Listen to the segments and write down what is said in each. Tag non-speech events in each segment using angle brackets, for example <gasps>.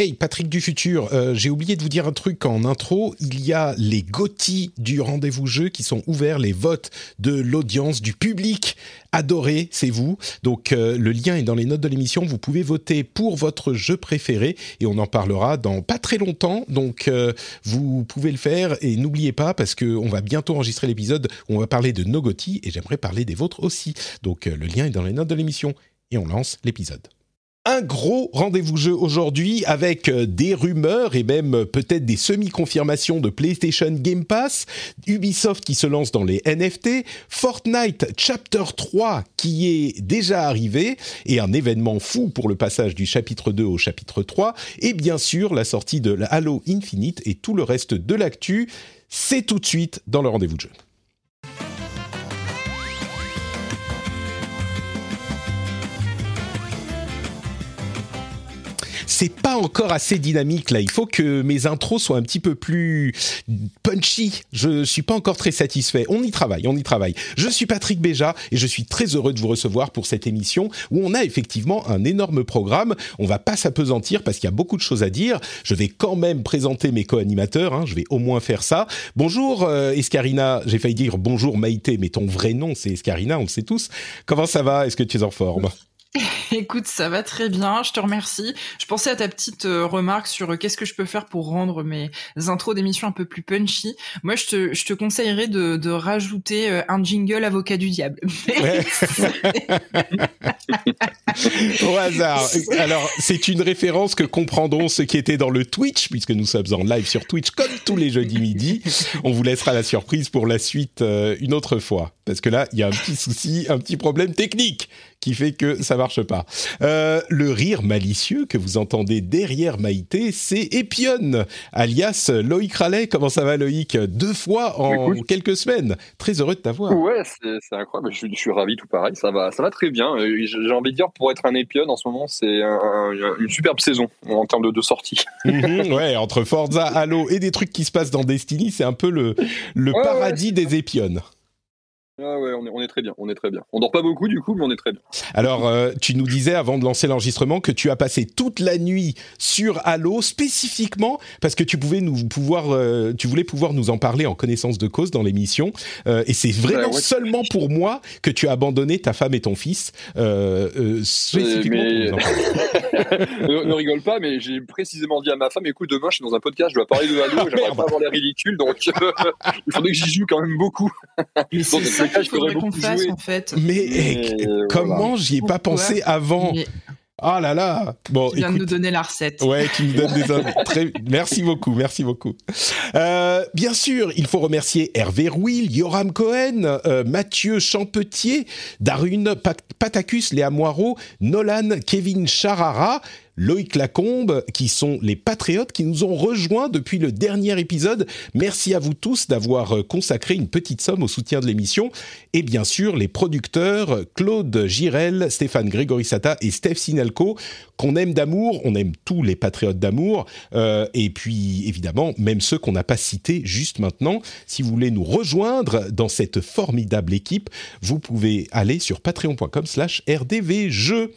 Hey, Patrick du futur, euh, j'ai oublié de vous dire un truc en intro. Il y a les GOTY du rendez-vous jeu qui sont ouverts, les votes de l'audience, du public adoré, c'est vous. Donc euh, le lien est dans les notes de l'émission. Vous pouvez voter pour votre jeu préféré et on en parlera dans pas très longtemps. Donc euh, vous pouvez le faire et n'oubliez pas parce que on va bientôt enregistrer l'épisode où on va parler de nos GOTY et j'aimerais parler des vôtres aussi. Donc le lien est dans les notes de l'émission et on lance l'épisode un gros rendez-vous jeu aujourd'hui avec euh, des rumeurs et même euh, peut-être des semi-confirmations de PlayStation Game Pass, Ubisoft qui se lance dans les NFT, Fortnite Chapter 3 qui est déjà arrivé et un événement fou pour le passage du chapitre 2 au chapitre 3 et bien sûr la sortie de Halo Infinite et tout le reste de l'actu. C'est tout de suite dans le rendez-vous de jeu. C'est pas encore assez dynamique là. Il faut que mes intros soient un petit peu plus punchy. Je suis pas encore très satisfait. On y travaille, on y travaille. Je suis Patrick Béja et je suis très heureux de vous recevoir pour cette émission où on a effectivement un énorme programme. On va pas s'apesantir parce qu'il y a beaucoup de choses à dire. Je vais quand même présenter mes co-animateurs. Hein. Je vais au moins faire ça. Bonjour euh, Escarina. J'ai failli dire bonjour Maïté, mais ton vrai nom c'est Escarina. On le sait tous. Comment ça va? Est-ce que tu es en forme? <laughs> Écoute, ça va très bien, je te remercie. Je pensais à ta petite euh, remarque sur euh, qu'est-ce que je peux faire pour rendre mes intros d'émissions un peu plus punchy. Moi, je te, je te conseillerais de, de rajouter euh, un jingle avocat du diable. <laughs> Ouais. <laughs> Au hasard. Alors, c'est une référence que comprendront ceux qui étaient dans le Twitch, puisque nous sommes en live sur Twitch comme tous les jeudis midi. On vous laissera la surprise pour la suite une autre fois. Parce que là, il y a un petit souci, un petit problème technique qui fait que ça marche pas. Euh, le rire malicieux que vous entendez derrière Maïté, c'est Epion, alias Loïc Rallet. Comment ça va Loïc? Deux fois en Écoute. quelques semaines. Très heureux de t'avoir. Ouais, c'est incroyable. Je, suis- je suis ravi, tout pareil. Ça va, ça va très bien. Euh, J'ai envie de dire, pour être un épion en ce moment, c'est un- un- une superbe saison en termes de, de sorties. <laughs> Mhm, ouais, entre Forza, Halo et des trucs qui se passent dans Destiny, c'est un peu le, le Ouais, paradis des épionnes. Ah ouais, on est, on est très bien. On est très bien. On dort pas beaucoup du coup, mais on est très bien. Alors, euh, tu nous disais avant de lancer l'enregistrement que tu as passé toute la nuit sur Halo spécifiquement parce que tu pouvais nous pouvoir, euh, tu voulais pouvoir nous en parler en connaissance de cause dans l'émission. Euh, et c'est vraiment Ouais, ouais. seulement pour moi que tu as abandonné ta femme et ton fils euh, euh, spécifiquement mais- pour nous en parler. <laughs> ne, ne rigole pas, mais j'ai précisément dit à ma femme, écoute, demain je suis dans un podcast, je dois parler de Halo, Ah, j'aimerais pas avoir l'air ridicule, donc euh, <laughs> il faudrait que j'y joue quand même beaucoup. Mais Ça qu'il faudrait qu'on fasse en fait. Mais, Mais, eh, euh, comment j'y ai pas Pourquoi pensé avant Mais Ah là là Bon, tu viens de écoute, nous donner la recette. Ouais, qui me donne des. <laughs> Très... Merci beaucoup, merci beaucoup. Euh, bien sûr, il faut remercier Hervé Rouil, Yoram Cohen, euh, Mathieu Champetier, Darune Pat- Patacus, Léa Moirot, Nolan, Kevin Charara, Loïc Lacombe, qui sont les patriotes qui nous ont rejoints depuis le dernier épisode. Merci à vous tous d'avoir euh, consacré une petite somme au soutien de l'émission. Et bien sûr, les producteurs Claude Girel, Stéphane Grégorissata et Steph Sinalco, qu'on aime d'amour. On aime tous les patriotes d'amour. Euh, et puis, évidemment, même ceux qu'on n'a pas cités juste maintenant. Si vous voulez nous rejoindre dans cette formidable équipe, vous pouvez aller sur patreon.com slash rdvjeux.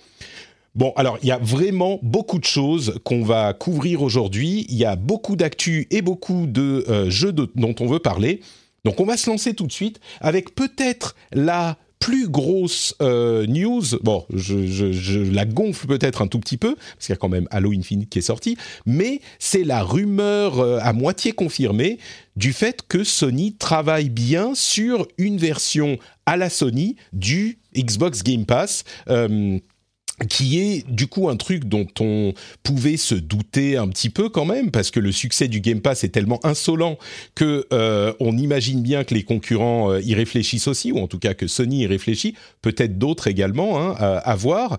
Bon, alors il y a vraiment beaucoup de choses qu'on va couvrir aujourd'hui. Il y a beaucoup d'actu et beaucoup de euh, jeux dont on veut parler. Donc on va se lancer tout de suite avec peut-être la plus grosse euh, news. Bon, je, la gonfle peut-être un tout petit peu parce qu'il y a quand même Halo Infinite qui est sorti, mais c'est la rumeur euh, à moitié confirmée du fait que Sony travaille bien sur une version à la Sony du Xbox Game Pass. Qui est du coup un truc dont on pouvait se douter un petit peu quand même parce que le succès du Game Pass est tellement insolent que euh, on imagine bien que les concurrents euh, y réfléchissent aussi ou en tout cas que Sony y réfléchit, peut-être d'autres également hein, à, à voir.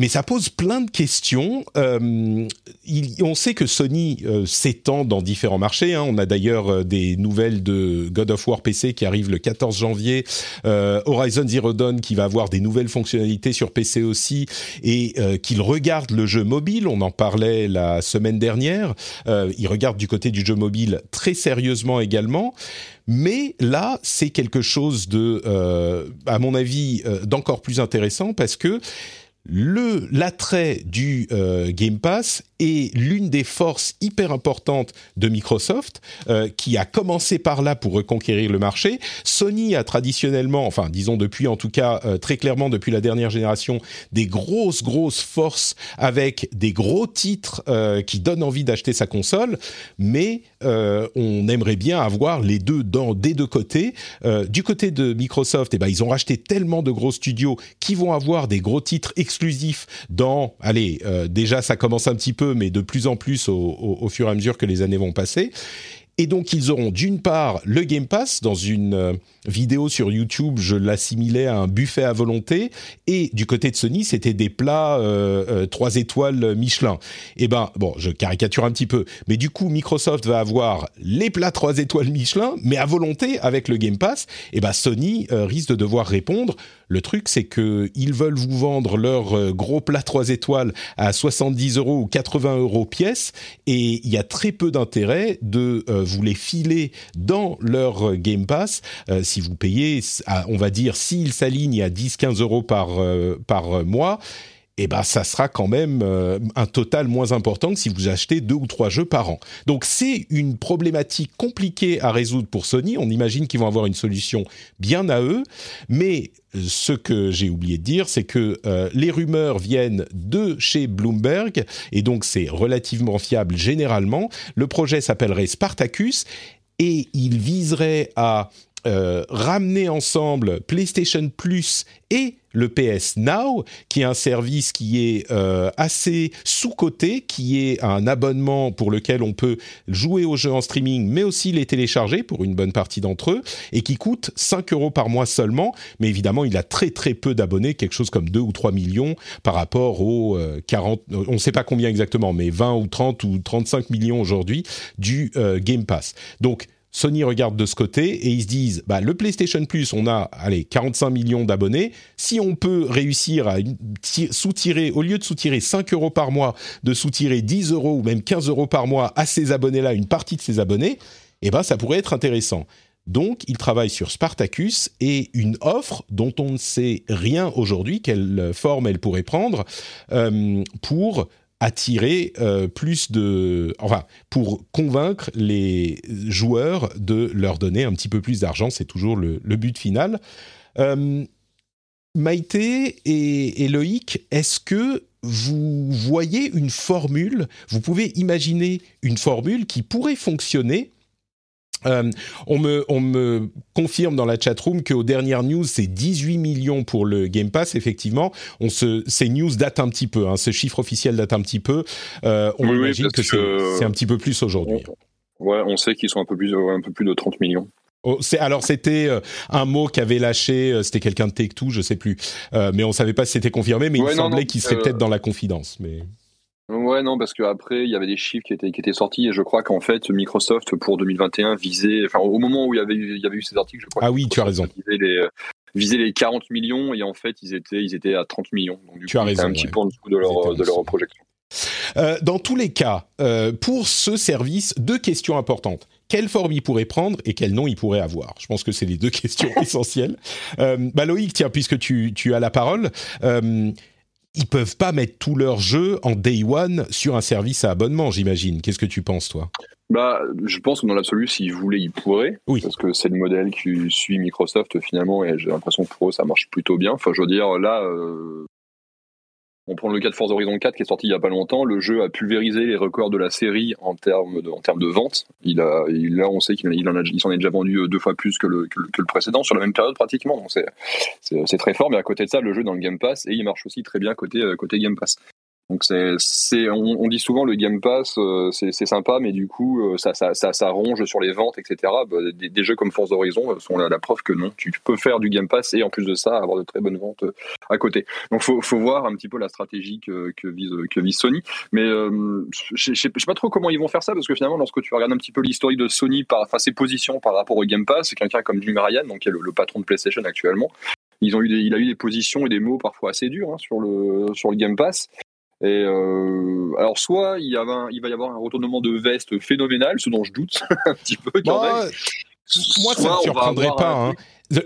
Mais ça pose plein de questions. Euh, il, on sait que Sony euh, s'étend dans différents marchés. Hein. On a d'ailleurs euh, des nouvelles de God of War PC qui arrive le 14 janvier, euh, Horizon Zero Dawn qui va avoir des nouvelles fonctionnalités sur PC aussi, et euh, qu'il regarde le jeu mobile. On en parlait la semaine dernière. il regarde du côté du jeu mobile très sérieusement également. Mais là, c'est quelque chose de, à mon avis, d'encore plus intéressant parce que le l'attrait du euh, Game Pass est l'une des forces hyper importantes de Microsoft, euh, qui a commencé par là pour reconquérir le marché. Sony a traditionnellement, enfin disons depuis en tout cas euh, très clairement depuis la dernière génération, des grosses grosses forces avec des gros titres qui donnent envie d'acheter sa console, mais on aimerait bien avoir les deux dans des deux côtés. du côté de Microsoft, eh ben ils ont racheté tellement de gros studios qui vont avoir des gros titres exclusif dans, allez, euh, déjà ça commence un petit peu, mais de plus en plus au, fur et à mesure que les années vont passer. Et donc ils auront d'une part le Game Pass dans une euh, vidéo sur YouTube, je l'assimilais à un buffet à volonté, et du côté de Sony, c'était des plats euh, trois étoiles Michelin. Et eh ben bon, je caricature un petit peu, mais du coup Microsoft va avoir les plats trois étoiles Michelin, mais à volonté avec le Game Pass. Et eh ben Sony risque de devoir répondre. Le truc, c'est que ils veulent vous vendre leur euh, gros plat 3 étoiles à 70 euros ou 80 euros pièce, et il y a très peu d'intérêt de euh, vous les filer dans leur euh, Game Pass si vous payez, on va dire, s'ils s'alignent à 10-15 euros par, par mois eh ben ça sera quand même euh, un total moins important que si vous achetez deux ou trois jeux par an. Donc c'est une problématique compliquée à résoudre pour Sony. On imagine qu'ils vont avoir une solution bien à eux, mais euh, ce que j'ai oublié de dire, c'est que euh, les rumeurs viennent de chez Bloomberg, et donc c'est relativement fiable généralement. Le projet s'appellerait Spartacus, et il viserait à ramener ensemble PlayStation Plus et le PS Now, qui est un service qui est euh, assez sous-coté, qui est un abonnement pour lequel on peut jouer aux jeux en streaming, mais aussi les télécharger pour une bonne partie d'entre eux, et qui coûte 5 euros par mois seulement. Mais évidemment, il a très très peu d'abonnés, quelque chose comme 2 ou 3 millions par rapport aux 40, euh, on ne sait pas combien exactement, mais 20 ou 30 ou 35 millions aujourd'hui du euh, Game Pass. Donc, Sony regarde de ce côté et ils se disent bah, le PlayStation Plus, on a allez, 45 millions d'abonnés. Si on peut réussir à soutirer, au lieu de soutirer 5 euros par mois, de soutirer 10 euros ou même 15 euros par mois à ces abonnés-là, une partie de ces abonnés, eh ben, ça pourrait être intéressant. Donc, ils travaillent sur Spartacus et une offre dont on ne sait rien aujourd'hui, quelle forme elle pourrait prendre, euh, pour attirer euh, plus de, enfin, pour convaincre les joueurs de leur donner un petit peu plus d'argent, c'est toujours le, but final. Euh, Maïté et, et Loïc, est-ce que vous voyez une formule, vous pouvez imaginer une formule qui pourrait fonctionner euh, on, me, on me confirme dans la chatroom qu'aux dernières news, c'est 18 millions pour le Game Pass. Effectivement, on se, ces news datent un petit peu. Hein, ce chiffre officiel date un petit peu. Euh, on imagine que, c'est un petit peu plus aujourd'hui. Ouais, on sait qu'ils sont un peu plus, un peu plus de 30 millions. Oh, alors c'était euh, un mot qu'avait lâché, c'était quelqu'un de Take-Two, je sais plus, mais on savait pas si c'était confirmé, mais il semblait qu'il serait peut-être dans la confidence. Mais Ouais, non, parce qu'après, il y avait des chiffres qui étaient, qui étaient sortis et je crois qu'en fait, Microsoft, pour 2021, visait, enfin, au moment où il y avait eu, il y avait eu ces articles, je crois. Ah oui, tu as raison. Visait les, les 40 millions et en fait, ils étaient, ils étaient à 30 millions. Donc, du tu as raison. un petit peu en dessous de leur, de leur projection. Euh, dans tous les cas, euh, pour ce service, deux questions importantes. Quelle forme il pourrait prendre et quel nom il pourrait avoir? Je pense que c'est les deux <laughs> questions essentielles. Euh, bah Loïc, tiens, puisque tu, tu as la parole, euh, ils peuvent pas mettre tous leurs jeux en day one sur un service à abonnement, j'imagine. Qu'est-ce que tu penses, toi? Bah, je pense que dans l'absolu, s'ils voulaient, ils pourraient. Oui. Parce que c'est le modèle qui suit Microsoft finalement, et j'ai l'impression que pour eux, ça marche plutôt bien. Enfin, je veux dire, là, euh, on prend le cas de Forza Horizon 4 qui est sorti il y a pas longtemps. Le jeu a pulvérisé les records de la série en termes de, en vente. Il a, là, on sait qu'il il en a, il s'en est déjà vendu euh, deux fois plus que le, précédent sur la même période pratiquement. Donc c'est, très fort. Mais à côté de ça, le jeu dans le Game Pass et il marche aussi très bien côté, euh, côté Game Pass. Donc c'est, on, dit souvent le Game Pass, euh, c'est, sympa, mais du coup, euh, ça, ça, ronge sur les ventes, etc. Bah, des, jeux comme Force Horizon sont la, preuve que non. Tu peux faire du Game Pass et en plus de ça, avoir de très bonnes ventes euh, à côté. Donc faut, faut voir un petit peu la stratégie que, vise, Sony. Mais euh, je, sais pas trop comment ils vont faire ça parce que finalement, lorsque tu regardes un petit peu l'historique de Sony, par, enfin ses positions par rapport au Game Pass, c'est quelqu'un comme Jim Ryan, donc qui est le, patron de PlayStation actuellement. Ils ont eu il a eu des positions et des mots parfois assez durs hein, sur le Game Pass. Et euh, alors, soit il, y avait il va y avoir un retournement de veste phénoménal, ce dont je doute <laughs> un petit peu quand bah, même. Moi, ça ne me surprendrait pas. Hein.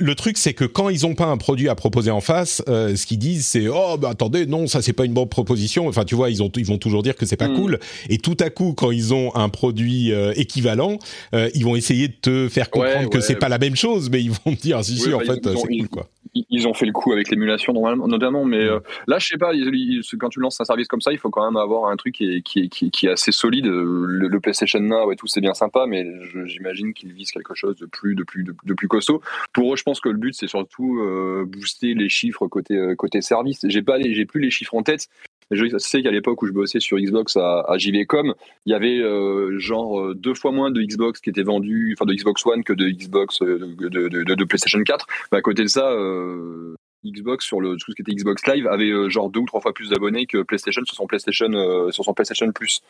Le truc, c'est que quand ils n'ont pas un produit à proposer en face, euh, ce qu'ils disent, c'est oh bah attendez, non, ça c'est pas une bonne proposition. Enfin, tu vois, ils ont ils vont toujours dire que c'est pas hmm. cool. Et tout à coup, quand ils ont un produit euh, équivalent, euh, ils vont essayer de te faire comprendre que c'est pas la même chose, mais ils vont te dire si si, en bah, fait, c'est cool quoi ils ont fait le coup avec l'émulation notamment, mais euh, là, je sais pas, quand tu lances un service comme ça, il faut quand même avoir un truc qui est, qui est, qui est, assez solide. Le, PlayStation Now et tout, c'est bien sympa, mais j'imagine qu'ils visent quelque chose de plus, de plus, de, plus costaud. Pour eux, je pense que le but, c'est surtout euh, booster les chiffres côté, euh, côté service. J'ai pas, j'ai plus les chiffres en tête, je sais qu'à l'époque où je bossais sur Xbox à, JVcom, il y avait euh, genre euh, deux fois moins de Xbox qui étaient vendus, enfin de Xbox One que de Xbox euh, de, PlayStation 4. Mais à côté de ça, Xbox sur le tout ce qui était Xbox Live avait euh, genre deux ou trois fois plus d'abonnés que PlayStation sur son PlayStation euh, sur son PlayStation Plus.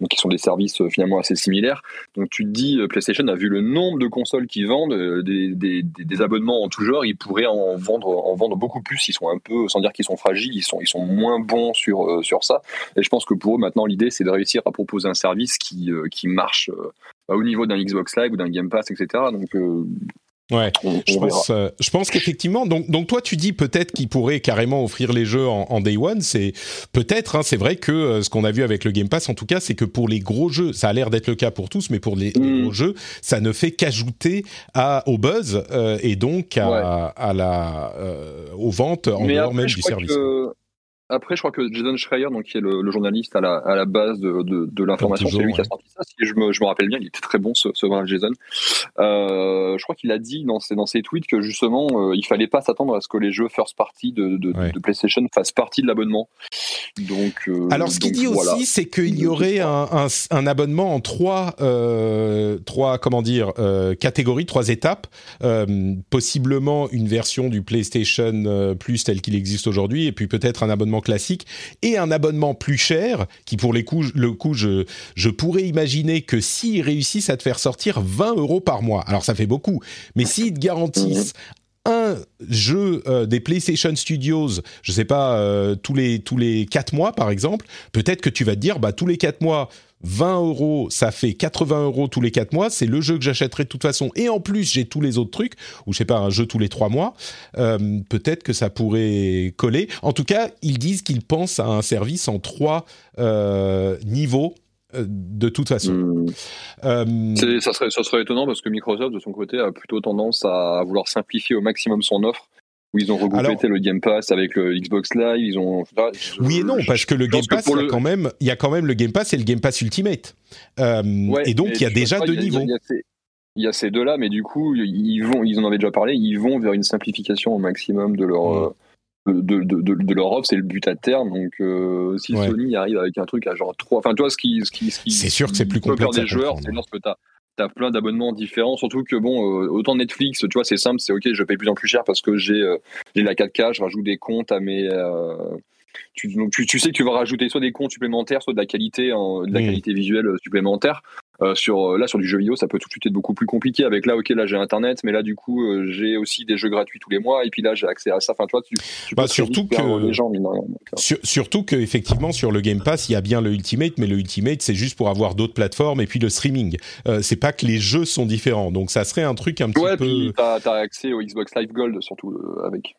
Donc ils sont des services euh, finalement assez similaires. Donc tu te dis PlayStation a vu le nombre de consoles qui vendent des, des, des, abonnements en tout genre, ils pourraient en vendre en vendre beaucoup plus. Ils sont un peu sans dire qu'ils sont fragiles, ils sont ils sont moins bons sur sur ça. Et je pense que pour eux maintenant l'idée c'est de réussir à proposer un service qui qui marche au niveau d'un Xbox Live ou d'un Game Pass, etc. Donc Ouais, je pense, euh, je pense qu'effectivement. Donc, donc toi, tu dis peut-être qu'ils pourraient carrément offrir les jeux en, day one. C'est peut-être. Hein, c'est vrai que euh, ce qu'on a vu avec le Game Pass, en tout cas, c'est que pour les gros jeux, ça a l'air d'être le cas pour tous, mais pour les, mm. gros jeux, ça ne fait qu'ajouter à au buzz euh, et donc à, à la aux ventes en dehors même du service. Après, je crois que Jason Schreier, donc, qui est le, journaliste à la, à la base de, de, de l'information, c'est lui qui a sorti ça. Si je me, je me rappelle bien, il était très bon ce, ce Jason. Euh, je crois qu'il a dit dans ses, dans ses tweets que justement, euh, il fallait pas s'attendre à ce que les jeux first party de, de, de PlayStation fassent partie de l'abonnement. Donc, euh, alors, ce qu'il dit aussi, c'est qu'il y aurait un, un, un, abonnement en trois, euh, trois comment dire, catégories, trois étapes. possiblement une version du PlayStation Plus tel qu'il existe aujourd'hui, et puis peut-être un abonnement classique et un abonnement plus cher qui pour les coups, le coup je, je pourrais imaginer que s'ils réussissent à te faire sortir 20 euros par mois, alors ça fait beaucoup, mais s'ils te garantissent un jeu euh, des PlayStation Studios, je sais pas, euh, tous les tous les quatre mois par exemple, peut-être que tu vas te dire bah tous les quatre mois 20 euros, ça fait 80 euros tous les 4 mois. C'est le jeu que j'achèterai de toute façon. Et en plus, j'ai tous les autres trucs, ou je sais pas, un jeu tous les 3 mois. Euh, peut-être que ça pourrait coller. En tout cas, ils disent qu'ils pensent à un service en 3 euh, niveaux euh, de toute façon. Hmm. ça, serait, ça serait étonnant parce que Microsoft, de son côté, a plutôt tendance à vouloir simplifier au maximum son offre où ils ont regroupé le Game Pass avec le Xbox Live, ils ont. oui et non, parce que le Game Pass, il, y a quand même, il y a quand même le Game Pass et le Game Pass Ultimate. Euh, et donc il y a déjà deux niveaux. Il y, a ces deux-là, mais du coup, ils vont, ils en avaient déjà parlé, ils vont vers une simplification au maximum de leur. Euh, de, de, de, leur offre, c'est le but à terme. Donc, euh, si Sony arrive avec un truc à genre 3. Enfin, toi, ce qui. Ce qui, ce qui c'est sûr que c'est plus complexe. des joueurs, c'est lorsque tu as t'as plein d'abonnements différents. Surtout que bon, euh, autant Netflix, tu vois, c'est simple, c'est ok, je paye plus en plus cher parce que j'ai euh, la 4K, je rajoute des comptes à mes. Euh, tu, tu, sais que tu vas rajouter soit des comptes supplémentaires, soit de la qualité, de la qualité visuelle supplémentaire. Euh, sur euh, là sur du jeu vidéo ça peut tout de suite être beaucoup plus compliqué. Avec là ok là j'ai internet mais là du coup euh, j'ai aussi des jeux gratuits tous les mois et puis là j'ai accès à ça. Enfin toi tu, tu bah, surtout que les gens surtout que effectivement sur le Game Pass il y a bien le Ultimate mais le Ultimate c'est juste pour avoir d'autres plateformes et puis le streaming. C'est pas que les jeux sont différents donc ça serait un truc un petit ouais, peu puis t'as as accès au Xbox Live Gold surtout avec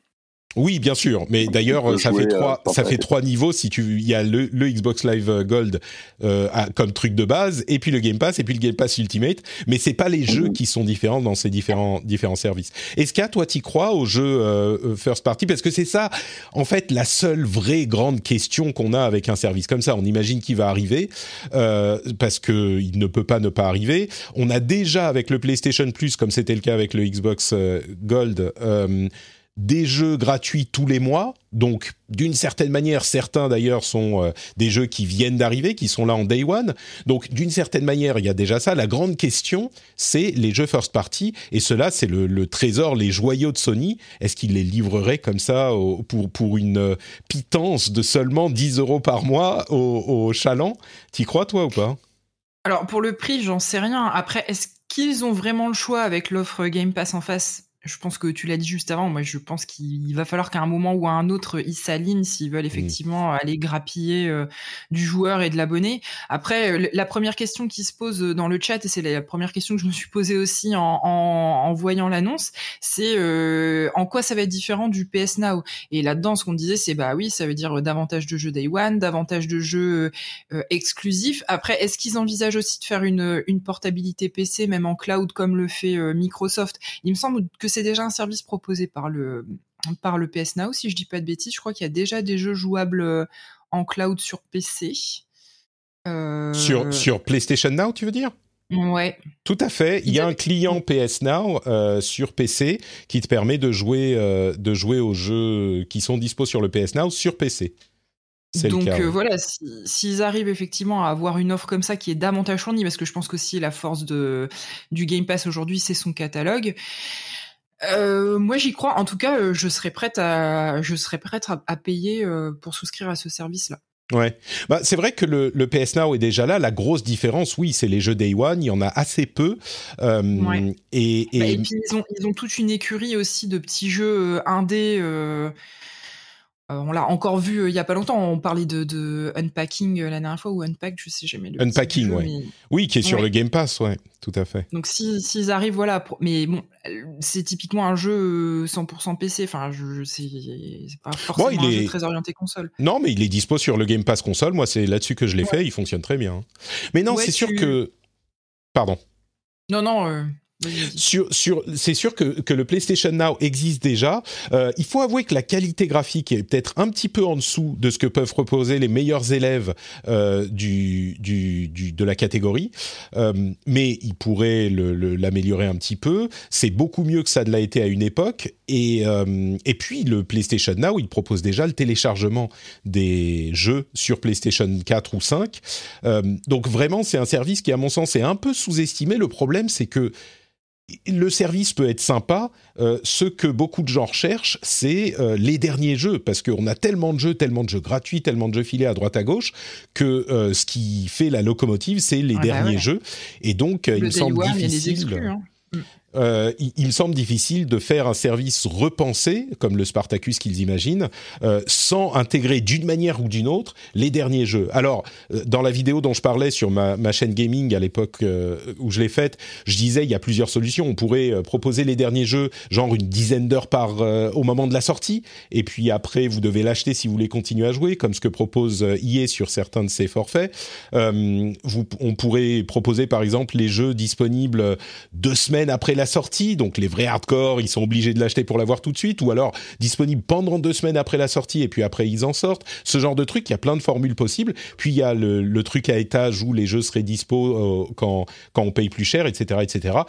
oui, bien sûr, mais d'ailleurs ça fait trois, ça fait trois niveaux. Si tu, il y a le, Xbox Live Gold euh, comme truc de base, et puis le Game Pass, et puis le Game Pass Ultimate. Mais c'est pas les jeux mhm. qui sont différents dans ces différents différents services. Est-ce qu'à toi t'y crois aux jeux euh, first party? Parce que c'est ça, en fait, la seule vraie grande question qu'on a avec un service comme ça. On imagine qu'il va arriver euh, parce que il ne peut pas ne pas arriver. On a déjà avec le PlayStation Plus, comme c'était le cas avec le Xbox Gold des jeux gratuits tous les mois. Donc, d'une certaine manière, certains d'ailleurs sont euh, des jeux qui viennent d'arriver, qui sont là en day one. Donc, d'une certaine manière, il y a déjà ça. La grande question, c'est les jeux first party. Et cela, c'est le, trésor, les joyaux de Sony. Est-ce qu'ils les livreraient comme ça pour, pour une euh, pitance de seulement 10 euros par mois au, au chaland? T'y crois, toi, ou pas? Alors, pour le prix, j'en sais rien. Après, est-ce qu'ils ont vraiment le choix avec l'offre Game Pass en face? Je pense que tu l'as dit juste avant, moi je pense qu'il va falloir qu'à un moment ou à un autre, ils s'alignent s'ils veulent mmh. effectivement aller grappiller euh, du joueur et de l'abonné. Après, euh, la première question qui se pose dans le chat, et c'est la première question que je me suis posée aussi en, en, voyant l'annonce, c'est euh, en quoi ça va être différent du PS Now? Et là-dedans, ce qu'on disait, c'est bah oui, ça veut dire davantage de jeux Day One, davantage de jeux exclusifs. Après, est-ce qu'ils envisagent aussi de faire une, une portabilité PC, même en cloud, comme le fait Microsoft? Il me semble que c'est déjà un service proposé par le, par le PS Now, si je dis pas de bêtises. Je crois qu'il y a déjà des jeux jouables euh, en cloud sur PC. Euh, sur, sur PlayStation Now, tu veux dire? Ouais. Tout à fait. Il y a un client PS Now euh, sur PC qui te permet de jouer, de jouer aux jeux qui sont dispo sur le PS Now sur PC. Donc voilà, s'ils arrivent effectivement à avoir une offre comme ça qui est davantage fournie, parce que je pense qu'aussi la force de, du Game Pass aujourd'hui, c'est son catalogue. Euh, moi, j'y crois. En tout cas, euh, je serais prête à, je serais prête à, payer euh, pour souscrire à ce service-là. Ouais, bah, c'est vrai que le, le, PS Now est déjà là. La grosse différence, oui, c'est les jeux Day One. Il y en a assez peu. Ouais. Et, et... Bah, et puis ils ont, ils ont toute une écurie aussi de petits jeux indés euh, on l'a encore vu euh, il y a pas longtemps. On parlait de, Unpacking euh, la dernière fois ou Unpack, je sais jamais. Le Unpacking, ouais. Oui, qui est sur le Game Pass, ouais, tout à fait. Donc s'ils arrivent, voilà. mais bon, c'est typiquement un jeu 100% PC. Enfin, je, c'est pas forcément un jeu très orienté console. Non, mais il est dispo sur le Game Pass console. Moi, c'est là-dessus que je l'ai fait. Il fonctionne très bien. Mais non, c'est sûr que. Pardon. Non, non. Sur, sur, c'est sûr que, que, le PlayStation Now existe déjà. Euh, il faut avouer que la qualité graphique est peut-être un petit peu en dessous de ce que peuvent proposer les meilleurs élèves euh, du, du, du, de la catégorie, euh, mais il pourrait l'améliorer un petit peu. C'est beaucoup mieux que ça ne l'a été à une époque. Et, euh, et puis le PlayStation Now, il propose déjà le téléchargement des jeux sur PlayStation 4 ou 5. Euh, donc vraiment, c'est un service qui, à mon sens, est un peu sous-estimé. Le problème, c'est que le service peut être sympa. Euh, ce que beaucoup de gens recherchent, c'est euh, les derniers jeux, parce qu'on a tellement de jeux, tellement de jeux gratuits, tellement de jeux filés à droite à gauche, que euh, ce qui fait la locomotive, c'est les ah bah derniers jeux. Et donc, il me semble difficile. Euh, il, me semble difficile de faire un service repensé, comme le Spartacus qu'ils imaginent, euh, sans intégrer d'une manière ou d'une autre les derniers jeux. Alors, euh, dans la vidéo dont je parlais sur ma, chaîne gaming à l'époque où je l'ai faite, je disais il y a plusieurs solutions. On pourrait proposer les derniers jeux, genre une dizaine d'heures par au moment de la sortie, et puis après vous devez l'acheter si vous voulez continuer à jouer, comme ce que propose EA sur certains de ses forfaits. On pourrait proposer par exemple les jeux disponibles deux semaines après la sortie, donc les vrais hardcore, ils sont obligés de l'acheter pour l'avoir tout de suite, ou alors disponible pendant deux semaines après la sortie et puis après ils en sortent. Ce genre de truc, il y a plein de formules possibles. Puis il y a le, truc à étage où les jeux seraient dispo euh, quand, quand on paye plus cher, etc., etc.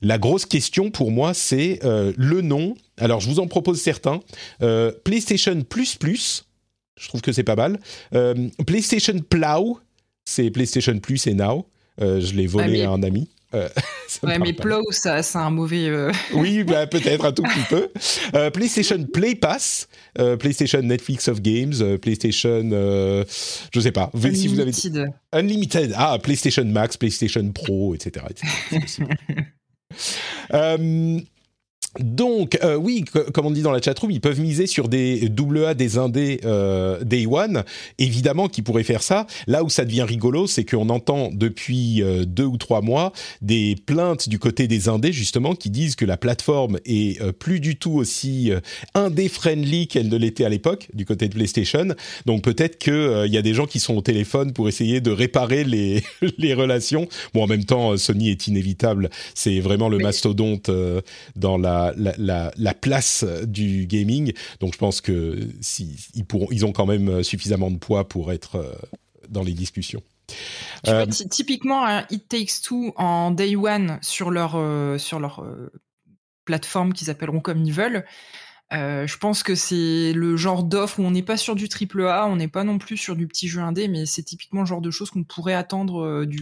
La grosse question pour moi, c'est euh, le nom. Alors, je vous en propose certains. Euh, PlayStation Plus Plus, je trouve que c'est pas mal. PlayStation Plow, c'est PlayStation Plus et Now. je l'ai volé à un ami. Euh, <laughs> ouais, mais Plow, ça, c'est un mauvais. Euh, oui, <laughs> bah, peut-être un tout petit peu. Euh, PlayStation Play Pass, PlayStation Netflix of Games, PlayStation, je sais pas. Unlimited. Si vous avez Unlimited. Ah, PlayStation Max, PlayStation Pro, etc. etc. <laughs> Donc, euh, oui, comme on dit dans la chatroom, ils peuvent miser sur des AA, des indés euh, Day One, évidemment qui pourraient faire ça. Là où ça devient rigolo, c'est qu'on entend depuis euh, deux ou trois mois des plaintes du côté des indés, justement, qui disent que la plateforme est euh, plus du tout aussi indé-friendly qu'elle ne l'était à l'époque, du côté de PlayStation. Donc peut-être qu'il y a des gens qui sont au téléphone pour essayer de réparer les, <laughs> les relations. Bon, en même temps, Sony est inévitable. C'est vraiment le mastodonte dans la la, place du gaming. Donc je pense que si, ils, pourront, ils ont quand même suffisamment de poids pour être euh, dans les discussions. Euh, typiquement, It Takes Two en Day One sur leur, euh, sur leur plateforme qu'ils appelleront comme ils veulent. je pense que c'est le genre d'offre où on n'est pas sur du triple A, on n'est pas non plus sur du petit jeu indé, mais c'est typiquement le genre de choses qu'on pourrait attendre du,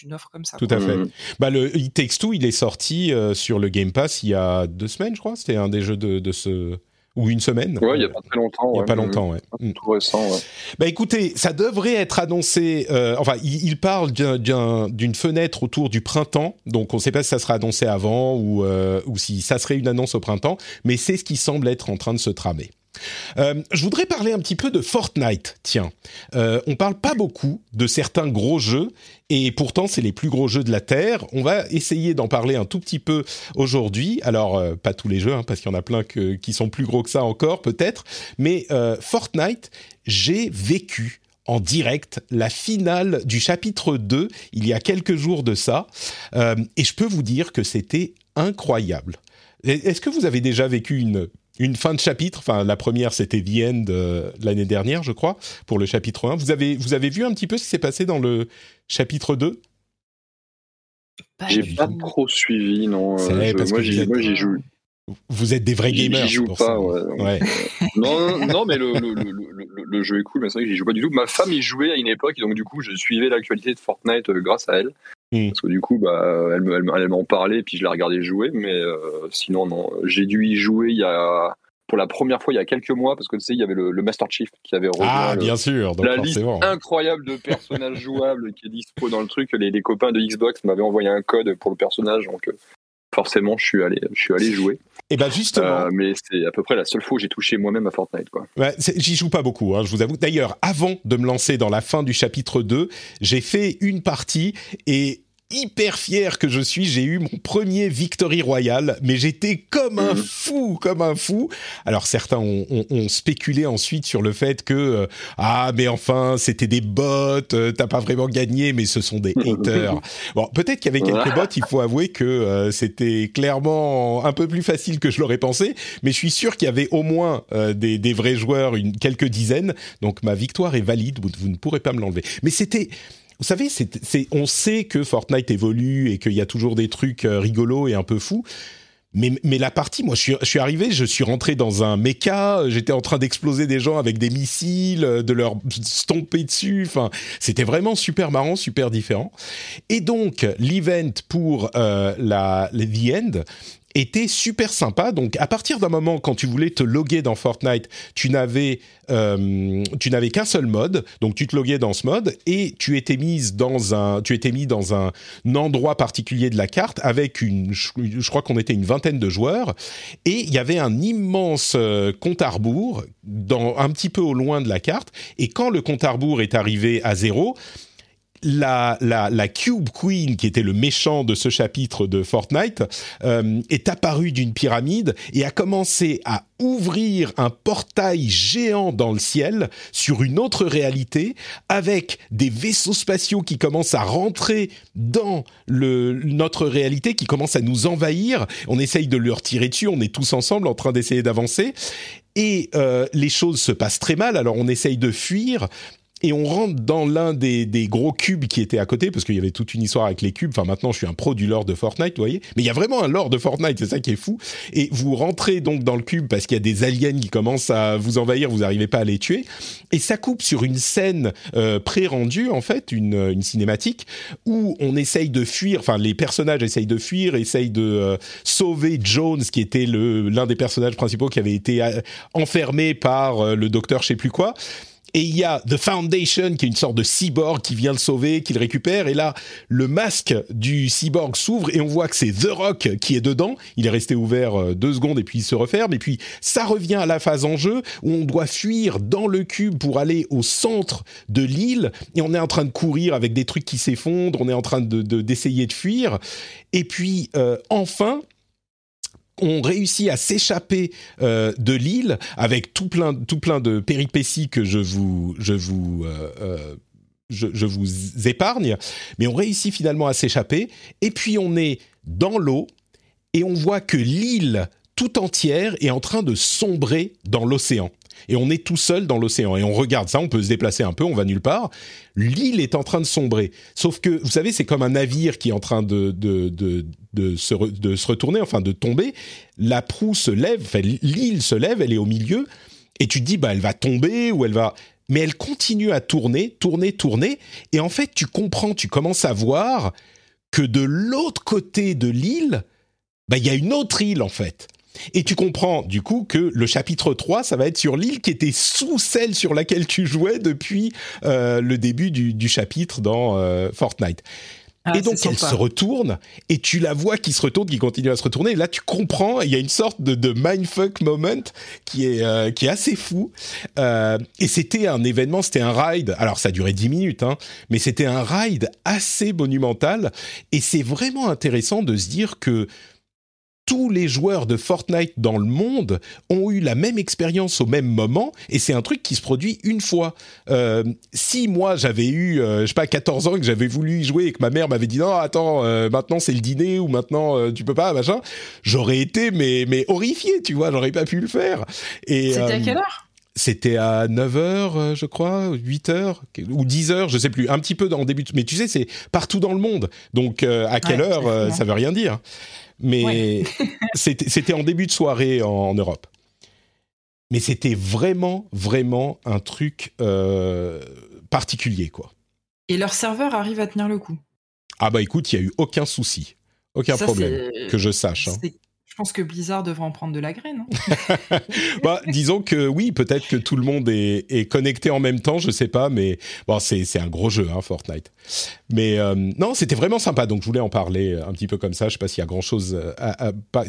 d'une offre comme ça. Tout à fait. Mm. Bah, le It Takes Two, il est sorti sur le Game Pass il y a deux semaines, je crois. C'était un des jeux de, de ce ou une semaine. Ouais, il y a pas très longtemps. Il y a pas longtemps, ouais. Mm. Tout récent, ouais. Bah écoutez, ça devrait être annoncé. Euh, enfin, il, parle d'une fenêtre autour du printemps, donc on ne sait pas si ça sera annoncé avant ou euh, ou si ça serait une annonce au printemps, mais c'est ce qui semble être en train de se tramer. Euh, je voudrais parler un petit peu de Fortnite. Tiens, euh, on parle pas beaucoup de certains gros jeux et pourtant c'est les plus gros jeux de la terre. On va essayer d'en parler un tout petit peu aujourd'hui. Alors euh, pas tous les jeux hein, parce qu'il y en a plein qui sont plus gros que ça encore peut-être, mais euh, Fortnite, j'ai vécu en direct la finale du chapitre 2 il y a quelques jours de ça et je peux vous dire que c'était incroyable. Est-ce que vous avez déjà vécu une une fin de chapitre. Enfin, la première, c'était The End euh, l'année dernière, je crois, pour le chapitre 1. Vous avez, vous avez vu un petit peu ce qui s'est passé dans le chapitre 2 J'ai pas trop suivi, non. Euh, moi, j'y joue. Vous êtes des vrais gamers. J'y joue pas, ouais. <laughs> non, non, mais le, le, le, le, jeu est cool, mais c'est vrai que j'y joue pas du tout. Ma femme y jouait à une époque, donc du coup, je suivais l'actualité de Fortnite euh, grâce à elle. Hmm. Parce que du coup, bah, elle, elle, m'en parlait, et puis je la regardais jouer, mais euh, sinon, non. J'ai dû y jouer il y a, pour la première fois il y a quelques mois, parce que tu sais, il y avait le, Master Chief qui avait rejoint ah, bien sûr, la liste incroyable de personnages <laughs> jouables qui est dispo dans le truc. Les, les copains de Xbox m'avaient envoyé un code pour le personnage, donc euh, forcément, je suis allé, je suis allé jouer. Et eh ben justement. Euh, mais c'est à peu près la seule fois où j'ai touché moi-même à Fortnite. Quoi. Ouais, J'y joue pas beaucoup, hein, je vous avoue. D'ailleurs, avant de me lancer dans la fin du chapitre 2, j'ai fait une partie et hyper fier que je suis, j'ai eu mon premier Victory Royale, mais j'étais comme un mhm. fou, comme un fou. Alors certains ont, spéculé ensuite sur le fait que euh, ah mais enfin c'était des bots, euh, t'as pas vraiment gagné, mais ce sont des haters. <laughs> bon, peut-être qu'il y avait quelques bots. Il faut avouer que euh, c'était clairement un peu plus facile que je l'aurais pensé, mais je suis sûr qu'il y avait au moins des, des, vrais joueurs, une, quelques dizaines. Donc ma victoire est valide. vous ne pourrez pas me l'enlever. Mais c'était vous savez, on sait que Fortnite évolue et qu'il y a toujours des trucs euh, rigolos et un peu fous. Mais, la partie, moi, je suis, arrivé, je suis rentré dans un mecha, j'étais en train d'exploser des gens avec des missiles, de leur stomper dessus. Enfin, c'était vraiment super marrant, super différent. Et donc, l'event pour euh, la The End, était super sympa. Donc, à partir d'un moment, quand tu voulais te loguer dans Fortnite, tu n'avais euh, tu n'avais qu'un seul mode. Donc, tu te loguais dans ce mode et tu étais mise dans un tu étais mis dans un, endroit particulier de la carte avec une je, crois qu'on était une vingtaine de joueurs et il y avait un immense euh, compte à rebours dans un petit peu au loin de la carte. Et quand le compte à rebours est arrivé à zéro la, la, la, Cube Queen, qui était le méchant de ce chapitre de Fortnite, euh, est apparue d'une pyramide et a commencé à ouvrir un portail géant dans le ciel sur une autre réalité avec des vaisseaux spatiaux qui commencent à rentrer dans le, notre réalité, qui commencent à nous envahir. On essaye de leur tirer dessus, on est tous ensemble en train d'essayer d'avancer. Et euh, les choses se passent très mal, alors on essaye de fuir, et on rentre dans l'un des, des, gros cubes qui était à côté, parce qu'il y avait toute une histoire avec les cubes. Enfin, maintenant, je suis un pro du lore de Fortnite, vous voyez. Mais il y a vraiment un lore de Fortnite, c'est ça qui est fou. Et vous rentrez donc dans le cube parce qu'il y a des aliens qui commencent à vous envahir, vous n'arrivez pas à les tuer. Et ça coupe sur une scène euh, pré-rendue, en fait, une, une, cinématique, où on essaye de fuir, enfin, les personnages essayent de fuir, essayent de euh, sauver Jones, qui était l'un des personnages principaux qui avait été euh, enfermé par euh, le docteur je sais plus quoi et il y a The Foundation qui est une sorte de cyborg qui vient le sauver, qui le récupère. Et là le masque du cyborg s'ouvre et on voit que c'est The Rock qui est dedans. Il est resté ouvert euh, deux secondes et puis il se referme. Et puis ça revient à la phase en jeu où on doit fuir dans le cube pour aller au centre de l'île. Et on est en train de courir avec des trucs qui s'effondrent, on est en train de d'essayer de, fuir. Et puis euh, enfin on réussit à s'échapper euh, de l'île avec tout plein, tout plein de péripéties que je vous, je vous, euh, euh, je, vous épargne, mais on réussit finalement à s'échapper. Et puis on est dans l'eau et on voit que l'île tout entière est en train de sombrer dans l'océan. Et on est tout seul dans l'océan. Et on regarde ça, on peut se déplacer un peu, on va nulle part. L'île est en train de sombrer. Sauf que, vous savez, c'est comme un navire qui est en train de, se, de se retourner, enfin de tomber. La proue se lève, enfin, l'île se lève, elle est au milieu. Et tu te dis, bah, elle va tomber ou elle va mais elle continue à tourner, tourner, tourner, et en fait tu comprends, tu commences à voir que de l'autre côté de l'île, bah, il y a une autre île en fait. Et tu comprends du coup que le chapitre 3, ça va être sur l'île qui était sous celle sur laquelle tu jouais depuis euh, le début du, chapitre dans euh, Fortnite. Ah, et donc elle se retourne et tu la vois qui se retourne, qui continue à se retourner. Et là tu comprends, il y a une sorte de, de mindfuck moment qui est euh, qui est assez fou. Et c'était un événement, c'était un ride. Alors ça a duré 10 minutes, hein, mais c'était un ride assez monumental. Et c'est vraiment intéressant de se dire que tous les joueurs de Fortnite dans le monde ont eu la même expérience au même moment, et c'est un truc qui se produit une fois. Euh, si moi j'avais eu, euh, je sais pas, 14 ans et que j'avais voulu y jouer et que ma mère m'avait dit non, attends, euh, maintenant c'est le dîner ou maintenant tu peux pas, machin, j'aurais été mais, mais horrifié, tu vois, j'aurais pas pu le faire. C'était à quelle heure? c'était à 9h, je crois, 8h, ou 10h, je sais plus, un petit peu dans le début. Mais tu sais, c'est partout dans le monde. Donc, à quelle heure, hein. ça veut rien dire mais <laughs> c'était en début de soirée en, Europe. Mais c'était vraiment, vraiment un truc euh, particulier, quoi. Et leur serveur arrive à tenir le coup Ah bah écoute, il n'y a eu aucun souci, aucun problème, que je sache. Hein. Je pense que Blizzard devrait en prendre de la graine. Hein. <laughs> <laughs> bah, disons que oui, peut-être que tout le monde est, connecté en même temps, je sais pas, mais bon, c'est un gros jeu, hein, Fortnite. Mais euh, non, c'était vraiment sympa, donc je voulais en parler un petit peu comme ça. Je sais pas s'il y a grand chose,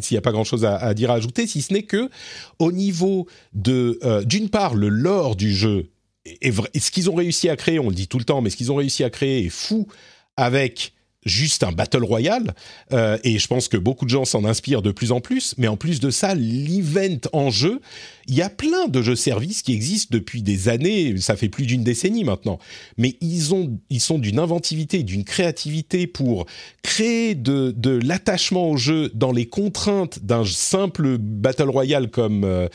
s'il y a pas grand chose à, dire à ajouter, si ce n'est que au niveau de, euh, d'une part, le lore du jeu est vrai. Ce qu'ils ont réussi à créer, on le dit tout le temps, mais ce qu'ils ont réussi à créer est fou avec juste un battle royale euh, et je pense que beaucoup de gens s'en inspirent de plus en plus mais en plus de ça l'event en jeu il y a plein de jeux services qui existent depuis des années ça fait plus d'une décennie maintenant mais ils ont ils sont d'une inventivité d'une créativité pour créer de, l'attachement au jeu dans les contraintes d'un simple battle royale comme euh,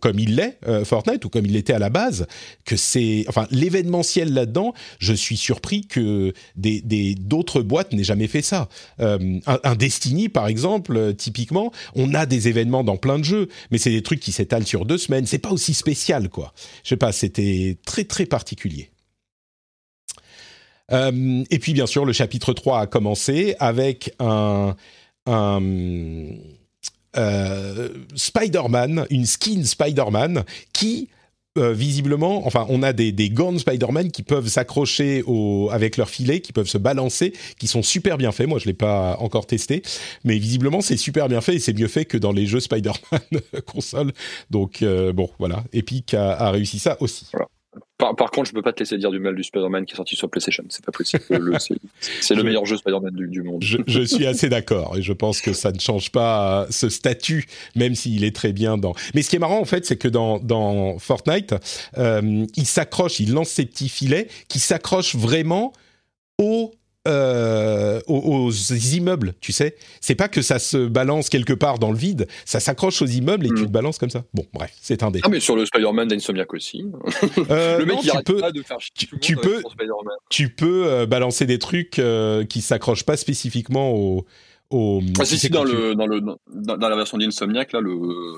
comme il l'est euh, Fortnite ou comme il l'était à la base que c'est enfin l'événementiel là-dedans je suis surpris que des d'autres boîte n'ait jamais fait ça. Euh, un, Destiny, par exemple, typiquement, on a des événements dans plein de jeux, mais c'est des trucs qui s'étalent sur deux semaines. C'est pas aussi spécial, quoi. Je sais pas, c'était très très particulier. Euh, et puis, bien sûr, le chapitre 3 a commencé avec un, un Spider-Man, une skin Spider-Man qui euh, visiblement, enfin, on a des, gants Spider-Man qui peuvent s'accrocher avec leur filet, qui peuvent se balancer, qui sont super bien faits. Moi, je l'ai pas encore testé, mais visiblement, c'est super bien fait et c'est mieux fait que dans les jeux Spider-Man <laughs> console. Donc, euh, bon, voilà. Epic a, réussi ça aussi. Par, contre, je peux pas te laisser dire du mal du Spider-Man qui est sorti sur PlayStation. C'est pas possible. c'est le meilleur jeu Spider-Man du, monde. Je, suis assez d'accord et je pense que ça ne change pas ce statut, même s'il est très bien dans. Mais ce qui est marrant en fait, c'est que dans, dans Fortnite, euh, il s'accroche, il lance ses petits filets qui s'accrochent vraiment au euh, aux, immeubles, tu sais. C'est pas que ça se balance quelque part dans le vide, ça s'accroche aux immeubles et tu mm. te balances comme ça. Bon, bref, c'est un détail. Ah, mais sur le Spider-Man d'Insomniac aussi. Euh, <laughs> le mec, il arrête pas de faire tu, tu peux, tu peux euh, balancer des trucs qui s'accrochent pas spécifiquement aux ah, si, si, dans, le, dans, le, dans, la version d'Insomniac, là, le,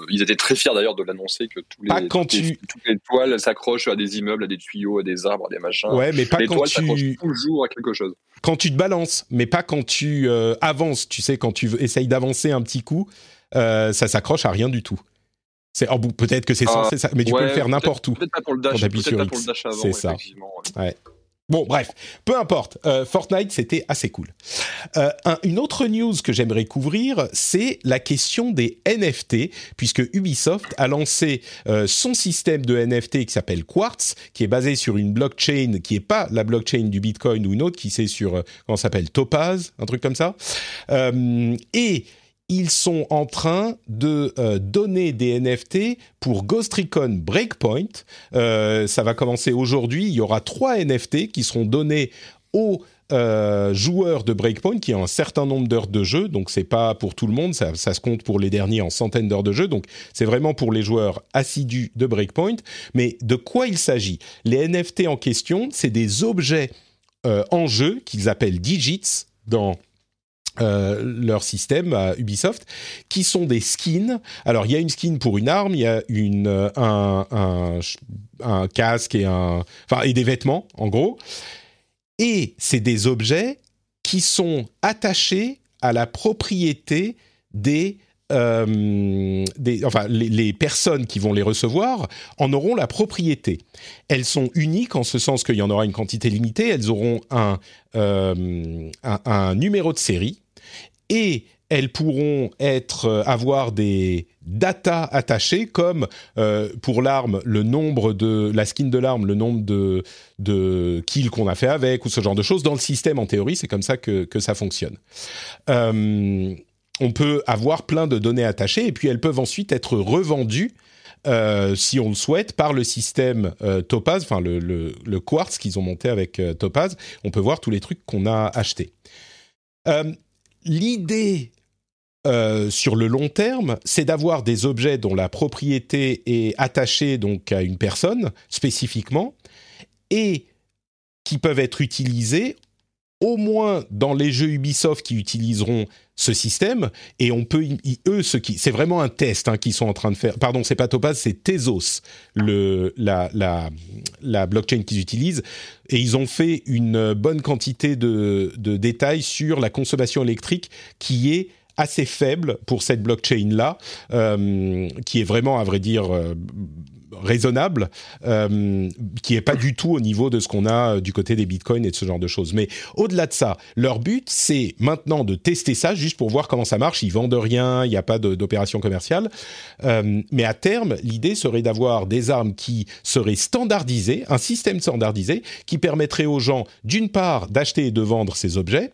ils étaient très fiers d'ailleurs de l'annoncer que tous les, pas quand toutes, tu... les, toiles s'accrochent à des immeubles, à des tuyaux, à des arbres, à des machins. Ouais, mais pas les quand toiles tu toujours à quelque chose. Quand tu te balances, mais pas quand tu euh, avances. Tu sais, quand tu essayes d'avancer un petit coup, euh, ça s'accroche à rien du tout. C'est oh, peut-être que c'est ah, censé ça, mais tu peux le faire n'importe où. Peut-être pas pour le dash, peut-être pas pour le dash avant. C'est ça. Ouais. Bon, bref, peu importe. Euh, Fortnite, c'était assez cool. Euh, une autre news que j'aimerais couvrir, c'est la question des NFT, puisque Ubisoft a lancé euh, son système de NFT qui s'appelle Quartz, qui est basé sur une blockchain qui n'est pas la blockchain du Bitcoin ou une autre, qui c'est sur, comment s'appelle, Topaz, un truc comme ça. Ils sont en train de euh, donner des NFT pour Ghost Recon Breakpoint. Euh, ça va commencer aujourd'hui. Il y aura trois NFT qui seront donnés aux euh, joueurs de Breakpoint qui ont un certain nombre d'heures de jeu, donc c'est pas pour tout le monde, ça, ça, se compte pour les derniers en centaines d'heures de jeu, donc c'est vraiment pour les joueurs assidus de Breakpoint. Mais de quoi il s'agit? Les NFT en question, c'est des objets en jeu qu'ils appellent digits dans euh, leur système à Ubisoft, qui sont des skins. Alors il y a une skin pour une arme, il y a une un, un, casque et un et des vêtements en gros. Et c'est des objets qui sont attachés à la propriété des euh, des, enfin, les, personnes qui vont les recevoir en auront la propriété. Elles sont uniques en ce sens qu'il y en aura une quantité limitée. Elles auront un, euh, un numéro de série et elles pourront être euh, avoir des data attachées comme euh, pour l'arme le nombre de la skin de l'arme le nombre de kills qu'on a fait avec ou ce genre de choses. Dans le système en théorie c'est comme ça que ça fonctionne. Euh, on peut avoir plein de données attachées et puis elles peuvent ensuite être revendues si on le souhaite, par le système Topaz, enfin le, Quartz qu'ils ont monté avec Topaz, on peut voir tous les trucs qu'on a achetés. L'idée euh, sur le long terme, c'est d'avoir des objets dont la propriété est attachée à une personne spécifiquement et qui peuvent être utilisés au moins dans les jeux Ubisoft qui utiliseront ce système et on peut eux ce qui c'est vraiment un test hein, qu'ils sont en train de faire. Pardon c'est pas Topaz c'est Tezos le la la la blockchain qu'ils utilisent. Et ils ont fait une bonne quantité de de détails sur la consommation électrique qui est assez faible pour cette blockchain là, euh, qui est vraiment à vrai dire euh, raisonnable, euh, qui est pas du tout au niveau de ce qu'on a du côté des bitcoins et de ce genre de choses. Mais au-delà de ça, leur but c'est maintenant de tester ça juste pour voir comment ça marche. Ils vendent rien, il n'y a pas d'opération commerciale. mais à terme, l'idée serait d'avoir des armes qui seraient standardisées, un système standardisé qui permettrait aux gens d'une part d'acheter et de vendre ces objets,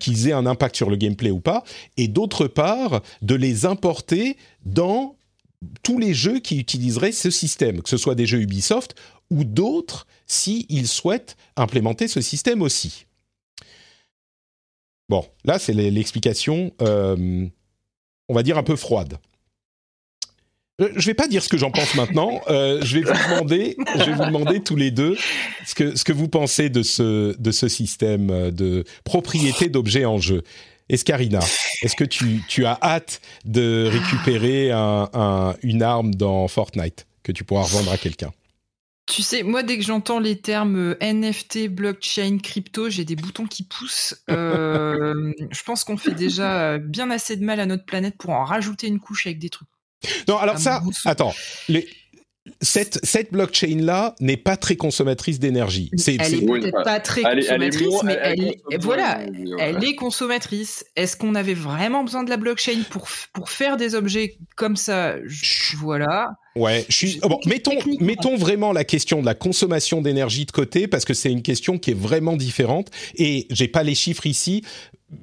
qu'ils aient un impact sur le gameplay ou pas, et d'autre part de les importer dans tous les jeux qui utiliseraient ce système, que ce soit des jeux Ubisoft ou d'autres, s'ils souhaitent implémenter ce système aussi. Bon, là c'est l'explication, euh, on va dire un peu froide. Euh, je vais pas dire ce que j'en pense maintenant. Euh, je vais vous demander, je vais vous demander tous les deux ce que ce que vous pensez de ce de ce système de propriété d'objets en jeu. Escarina, est-ce que tu, tu, as hâte de récupérer un, une arme dans Fortnite que tu pourras revendre à quelqu'un? Tu sais, moi, dès que j'entends les termes euh, NFT, blockchain, crypto, j'ai des boutons qui poussent. Euh, je pense qu'on fait déjà bien assez de mal à notre planète pour en rajouter une couche avec des trucs. Non, alors ça, attends, les, cette, cette blockchain-là n'est pas très consommatrice d'énergie. C'est, elle est peut-être pas très consommatrice, mais elle, voilà, elle est consommatrice. Est-ce qu'on avait vraiment besoin de la blockchain pour, pour faire des objets comme ça? Voilà. Ouais, je suis. bon, mettons, mettons vraiment la question de la consommation d'énergie de côté parce que c'est une question qui est vraiment différente et j'ai pas les chiffres ici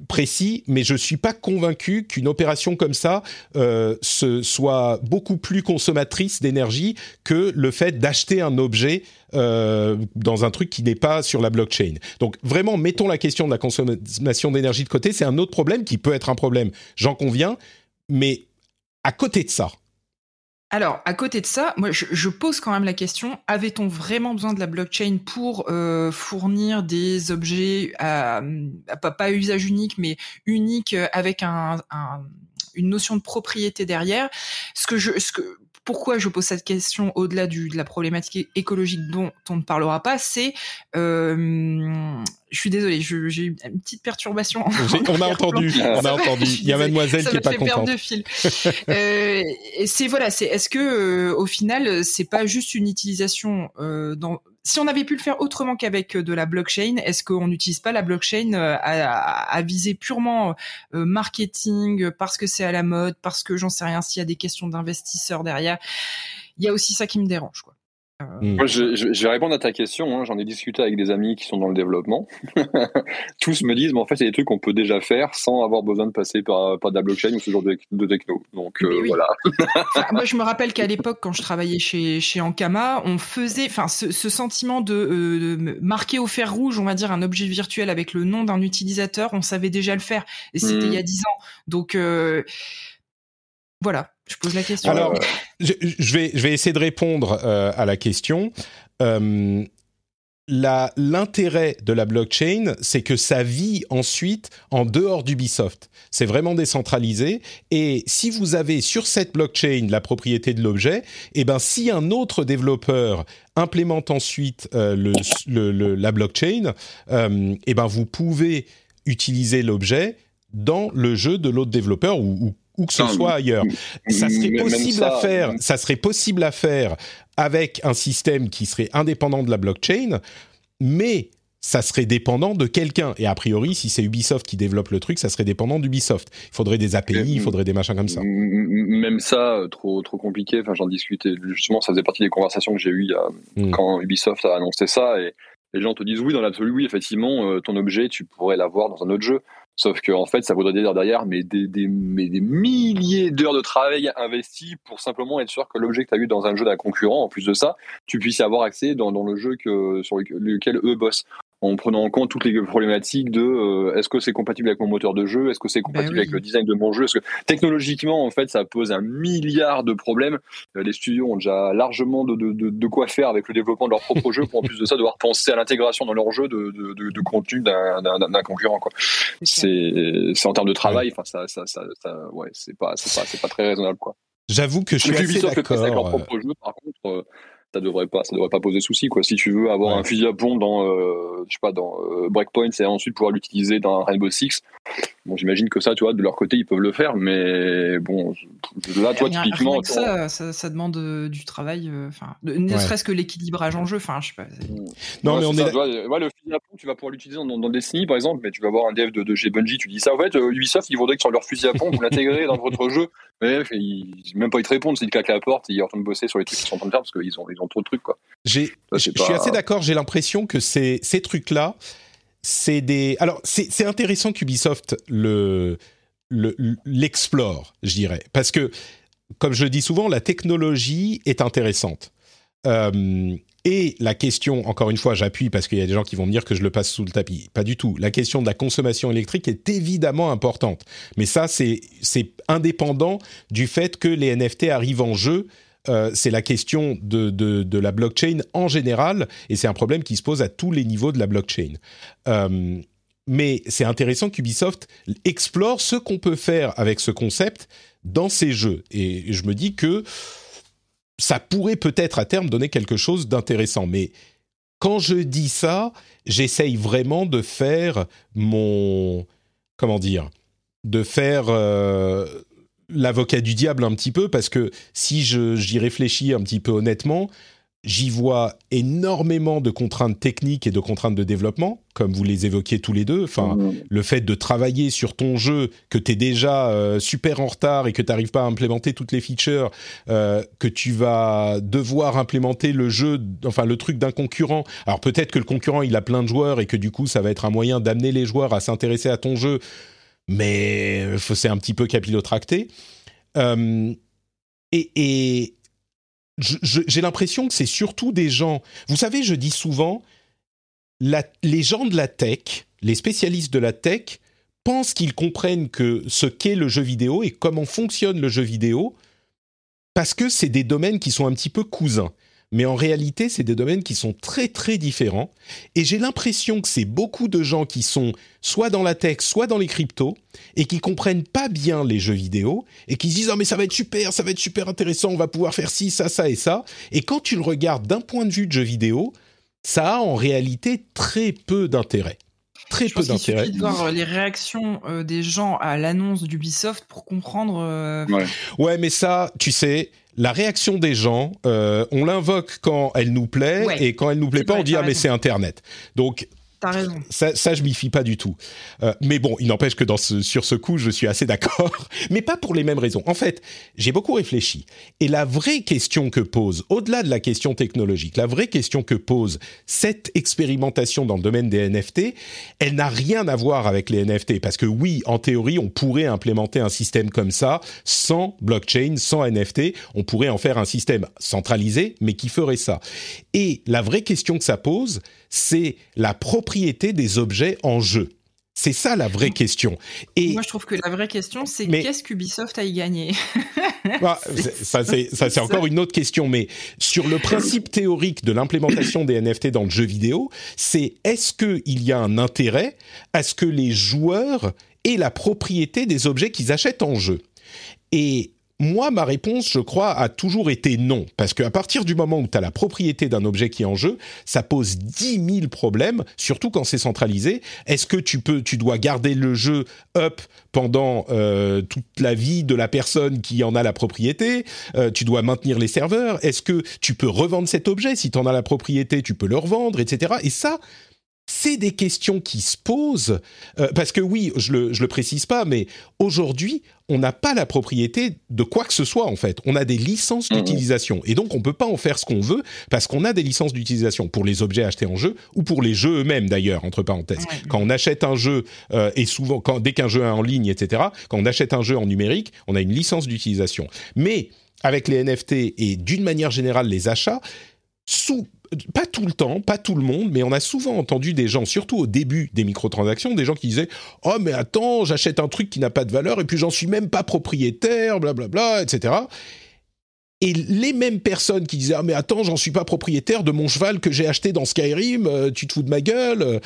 précis, mais je suis pas convaincu qu'une opération comme ça euh, ce soit beaucoup plus consommatrice d'énergie que le fait d'acheter un objet euh, dans un truc qui n'est pas sur la blockchain. Donc vraiment, mettons la question de la consommation d'énergie de côté, c'est un autre problème qui peut être un problème, j'en conviens, mais à côté de ça, alors, à côté de ça, moi, je, pose quand même la question avait-on vraiment besoin de la blockchain pour euh, fournir des objets à, pas, usage unique, mais unique avec un, une notion de propriété derrière? Ce que je, pourquoi je pose cette question au-delà de la problématique écologique dont on ne parlera pas, c'est euh, je suis désolée, j'ai eu une petite perturbation. On a entendu, on a entendu. Il y a mademoiselle qui est pas contente. de fil. euh, c'est voilà, c'est est-ce que euh, au final c'est pas juste une utilisation dans si on avait pu le faire autrement qu'avec euh, de la blockchain, est-ce qu'on n'utilise pas la blockchain euh, à, viser purement euh, marketing parce que c'est à la mode, parce que j'en sais rien s'il y a des questions d'investisseurs derrière? Il y a aussi ça qui me dérange, quoi. Hmm. Moi, je, vais répondre à ta question. Hein. J'en ai discuté avec des amis qui sont dans le développement. <laughs> Tous me disent, mais en fait, c'est des trucs qu'on peut déjà faire sans avoir besoin de passer par, par de la blockchain ou ce genre de, techno. Donc voilà. <laughs> moi, je me rappelle qu'à l'époque, quand je travaillais chez, chez Ankama, on faisait, enfin, ce, sentiment de, marquer au fer rouge, on va dire, un objet virtuel avec le nom d'un utilisateur, on savait déjà le faire. Et c'était il y a 10 ans. Donc voilà, je pose la question. Alors, je, vais, je vais essayer de répondre euh, à la question. Euh, l'intérêt de la blockchain, c'est que ça vit ensuite en dehors d'Ubisoft. C'est vraiment décentralisé. Et si vous avez sur cette blockchain la propriété de l'objet, eh ben, si un autre développeur implémente ensuite euh, la blockchain, eh ben, vous pouvez utiliser l'objet dans le jeu de l'autre développeur ou, ou ou que ce soit ailleurs. Ça serait possible à faire. Ça serait possible à faire avec un système qui serait indépendant de la blockchain, mais ça serait dépendant de quelqu'un. Et a priori, si c'est Ubisoft qui développe le truc, ça serait dépendant d'Ubisoft. Il faudrait des API, il faudrait des machins comme ça. Même ça, euh, trop trop compliqué. Enfin, j'en discutais. Justement, ça faisait partie des conversations que j'ai eues hmm. quand Ubisoft a annoncé ça. Et les gens te disent oui, dans l'absolu, oui, effectivement, euh, ton objet, tu pourrais l'avoir dans un autre jeu. Sauf que en fait, ça voudrait dire derrière mais des, des, des milliers d'heures de travail investies pour simplement être sûr que l'objet que tu as eu dans un jeu d'un concurrent, en plus de ça, tu puisses y avoir accès dans, dans le jeu que, sur lequel eux bossent en prenant en compte toutes les problématiques de euh, est-ce que c'est compatible avec mon moteur de jeu, est-ce que c'est compatible ben avec le design de mon jeu, est-ce que technologiquement en fait ça pose un milliard de problèmes. Euh, les studios ont déjà largement de, de, de, quoi faire avec le développement de leur propre jeu pour en plus de ça devoir penser à l'intégration dans leur jeu de, de contenu d'un concurrent quoi. C'est en termes de travail, enfin ça, ça, ça, ouais c'est pas c'est pas c'est pas très raisonnable quoi. J'avoue que je suis assez d'accord. Avec leur propre jeu, par contre, ça devrait pas ça devrait pas poser souci quoi. Si tu veux avoir un fusil à pompe dans euh, je sais pas dans euh, Breakpoint et ensuite pouvoir l'utiliser dans Rainbow Six bon j'imagine que ça tu vois de leur côté ils peuvent le faire mais bon là toi typiquement ça, ça, demande euh, du travail enfin ne serait-ce que l'équilibrage en jeu enfin je sais pas non mais on est, le fusil à pompe tu vas pouvoir l'utiliser dans, dans, Destiny par exemple mais tu vas avoir un dev de, de chez Bungie tu dis ça en fait Ubisoft ils voudraient que sur leur fusil à pompe vous l'intégrez dans votre jeu mais ils, même pas ils te répondent s'ils claquent la porte ils retournent bosser sur les trucs qu'ils sont en train de faire parce qu'ils ont trop de trucs, quoi. je suis assez d'accord. J'ai l'impression que ces, ces trucs-là, c'est des. Alors, c'est intéressant qu'Ubisoft le l'explore, je dirais, parce que, comme je le dis souvent, la technologie est intéressante. Euh, et la question, encore une fois, j'appuie parce qu'il y a des gens qui vont me dire que je le passe sous le tapis. Pas du tout. La question de la consommation électrique est évidemment importante. Mais ça, c'est indépendant du fait que les NFT arrivent en jeu euh, c'est la question de, la blockchain en général, et c'est un problème qui se pose à tous les niveaux de la blockchain. Euh, mais c'est intéressant qu'Ubisoft explore ce qu'on peut faire avec ce concept dans ses jeux. Et je me dis que ça pourrait peut-être à terme donner quelque chose d'intéressant. Mais quand je dis ça, j'essaye vraiment de faire mon... Comment dire De faire... Euh, l'avocat du diable un petit peu parce que si j'y réfléchis un petit peu honnêtement, j'y vois énormément de contraintes techniques et de contraintes de développement, comme vous les évoquiez tous les deux. Enfin, mmh. le fait de travailler sur ton jeu, que tu es déjà euh, super en retard et que tu n'arrives pas à implémenter toutes les features, euh, que tu vas devoir implémenter le jeu, enfin le truc d'un concurrent. Alors peut-être que le concurrent, il a plein de joueurs et que du coup, ça va être un moyen d'amener les joueurs à s'intéresser à ton jeu mais c'est un petit peu capillotracté. Euh, et, j'ai l'impression que c'est surtout des gens. Vous savez, je dis souvent, les gens de la tech, les spécialistes de la tech, pensent qu'ils comprennent que ce qu'est le jeu vidéo et comment fonctionne le jeu vidéo, parce que c'est des domaines qui sont un petit peu cousins mais en réalité, c'est des domaines qui sont très très différents. Et j'ai l'impression que c'est beaucoup de gens qui sont soit dans la tech, soit dans les cryptos, et qui comprennent pas bien les jeux vidéo, et qui se disent oh mais ça va être super, ça va être super intéressant, on va pouvoir faire ci, ça, ça et ça. Et quand tu le regardes d'un point de vue de jeu vidéo, ça a en réalité très peu d'intérêt très peu d'intérêt. Il suffit de voir les réactions euh, des gens à l'annonce d'Ubisoft pour comprendre. Euh, ouais. ouais. mais ça, tu sais, la réaction des gens, euh, on l'invoque quand elle nous plaît et quand elle nous plaît pas, on dit ah mais c'est Internet. Donc T'as raison. Ça, ça je m'y fie pas du tout. Euh, mais bon, il n'empêche que dans ce, sur ce coup, je suis assez d'accord. <laughs> Mais pas pour les mêmes raisons. En fait, j'ai beaucoup réfléchi. Et la vraie question que pose, au-delà de la question technologique, la vraie question que pose cette expérimentation dans le domaine des NFT, elle n'a rien à voir avec les NFT. Parce que oui, en théorie, on pourrait implémenter un système comme ça, sans blockchain, sans NFT. On pourrait en faire un système centralisé, mais qui ferait ça. Et la vraie question que ça pose, c'est la propriété des objets en jeu. C'est ça la vraie question. Et Moi, je trouve que la vraie question, c'est qu'est-ce qu'Ubisoft a y gagné? <laughs> Bah, Ça, c'est encore une autre question. Mais sur le principe théorique de l'implémentation des NFT dans le jeu vidéo, c'est est-ce qu'il y a un intérêt à ce que les joueurs aient la propriété des objets qu'ils achètent en jeu? Et moi, ma réponse, je crois, a toujours été non. Parce qu'à partir du moment où tu as la propriété d'un objet qui est en jeu, ça pose 10 000 problèmes, surtout quand c'est centralisé. Est-ce que tu peux, tu dois garder le jeu up pendant euh, toute la vie de la personne qui en a la propriété? Euh, Tu dois maintenir les serveurs? Est-ce que tu peux revendre cet objet? Si tu en as la propriété, tu peux le revendre, etc. Et ça, c'est des questions qui se posent, euh, parce que oui, je le, le précise pas, mais aujourd'hui, on n'a pas la propriété de quoi que ce soit en fait. On a des licences mmh. d'utilisation et donc on peut pas en faire ce qu'on veut parce qu'on a des licences d'utilisation pour les objets achetés en jeu ou pour les jeux eux-mêmes d'ailleurs entre parenthèses. Quand on achète un jeu euh, et souvent quand dès qu'un jeu est en ligne etc. Quand on achète un jeu en numérique, on a une licence d'utilisation. Mais avec les NFT et d'une manière générale les achats, sous pas tout le temps, pas tout le monde, mais on a souvent entendu des gens, surtout au début des microtransactions, des gens qui disaient Oh, mais attends, j'achète un truc qui n'a pas de valeur et puis j'en suis même pas propriétaire, blablabla, etc. Et les mêmes personnes qui disaient Ah, mais attends, j'en suis pas propriétaire de mon cheval que j'ai acheté dans Skyrim, euh, tu te fous de ma gueule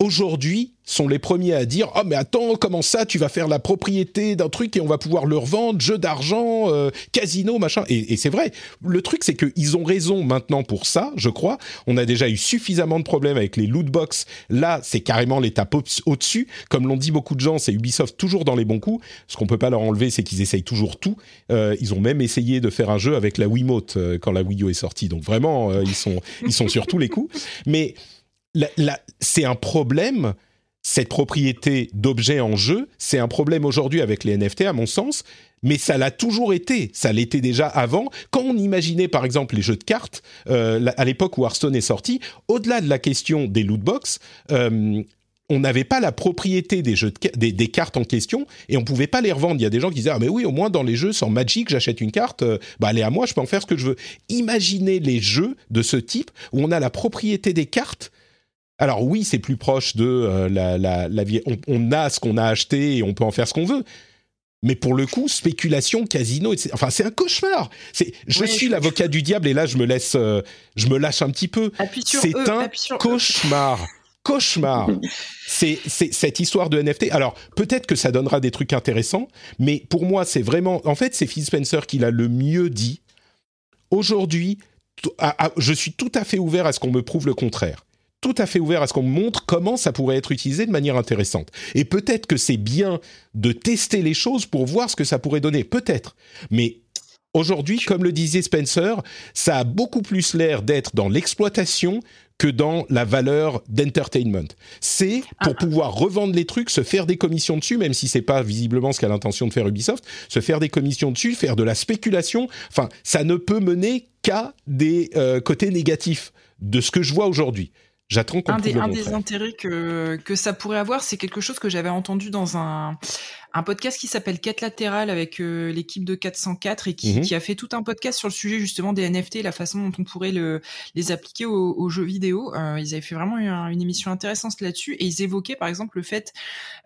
aujourd'hui sont les premiers à dire ah mais attends comment ça tu vas faire la propriété d'un truc et on va pouvoir le revendre jeu d'argent euh, casino machin. Et, c'est vrai. Le truc c'est qu'ils ont raison maintenant pour ça je crois. On a déjà eu suffisamment de problèmes avec les loot box. Là c'est carrément l'étape au-dessus. Comme l'ont dit beaucoup de gens c'est Ubisoft toujours dans les bons coups. Ce qu'on peut pas leur enlever c'est qu'ils essayent toujours tout. Euh, ils ont même essayé de faire un jeu avec la Wiimote euh, quand la Wii U est sortie. Donc vraiment ils sont ils sont sur tous les coups. Mais c'est un problème, cette propriété d'objets en jeu, c'est un problème aujourd'hui avec les NFT à mon sens, mais ça l'a toujours été, ça l'était déjà avant. Quand on imaginait par exemple les jeux de cartes, euh, à l'époque où Hearthstone est sorti, au-delà de la question des loot box, euh, on n'avait pas la propriété des, jeux des, cartes en question et on pouvait pas les revendre. Il y a des gens qui disaient ah mais oui au moins dans les jeux sans Magic j'achète une carte, euh, bah elle est à moi, je peux en faire ce que je veux. Imaginez les jeux de ce type où on a la propriété des cartes alors oui, c'est plus proche de euh, la, la, vie. On, a ce qu'on a acheté et on peut en faire ce qu'on veut. Mais pour le coup, spéculation, casino, enfin c'est un cauchemar. C'est, je suis l'avocat du diable et là je me laisse, euh, je me lâche un petit peu. C'est un cauchemar, cauchemar. <laughs> c'est, c'est cette histoire de NFT. Alors peut-être que ça donnera des trucs intéressants, mais pour moi c'est vraiment, en fait c'est Phil Spencer qui l'a le mieux dit. Aujourd'hui, je suis tout à fait ouvert à ce qu'on me prouve le contraire tout à fait ouvert à ce qu'on montre comment ça pourrait être utilisé de manière intéressante. Et peut-être que c'est bien de tester les choses pour voir ce que ça pourrait donner, peut-être. Mais aujourd'hui, comme le disait Spencer, ça a beaucoup plus l'air d'être dans l'exploitation que dans la valeur d'entertainment. C'est pour ah. pouvoir revendre les trucs, se faire des commissions dessus, même si c'est pas visiblement ce qu'a l'intention de faire Ubisoft, se faire des commissions dessus, faire de la spéculation. Enfin, ça ne peut mener qu'à des euh, côtés négatifs de ce que je vois aujourd'hui. J'attends qu'on un des, un des intérêts que, que ça pourrait avoir, c'est quelque chose que j'avais entendu dans un, un podcast qui s'appelle Quête latérale avec euh, l'équipe de 404 et qui, mhm. qui, a fait tout un podcast sur le sujet justement des NFT, la façon dont on pourrait le, les appliquer aux, jeux vidéo. Euh, ils avaient fait vraiment une, émission intéressante là-dessus et ils évoquaient par exemple le fait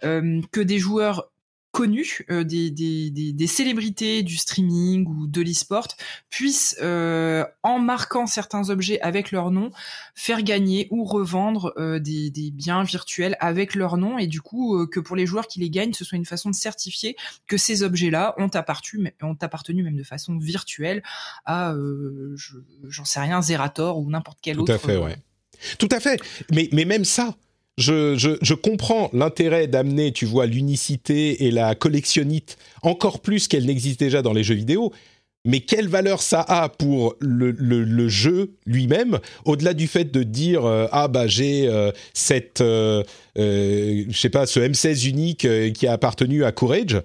euh, que des joueurs connus, euh, des, des, des, célébrités du streaming ou de l'e-sport puissent, euh, en marquant certains objets avec leur nom, faire gagner ou revendre euh, des, des, biens virtuels avec leur nom et du coup que pour les joueurs qui les gagnent, ce soit une façon de certifier que ces objets-là ont appartenu, ont appartenu même de façon virtuelle à, j'en sais rien, Zerator ou n'importe quel autre. Tout à fait, ouais. Tout à fait. Mais, mais même ça, je, comprends l'intérêt d'amener, tu vois, l'unicité et la collectionnite encore plus qu'elle n'existe déjà dans les jeux vidéo. mais quelle valeur ça a pour le, jeu lui-même, au-delà du fait de dire euh, ah bah j'ai euh, cette, euh, je sais pas, ce M16 unique qui a appartenu à Courage?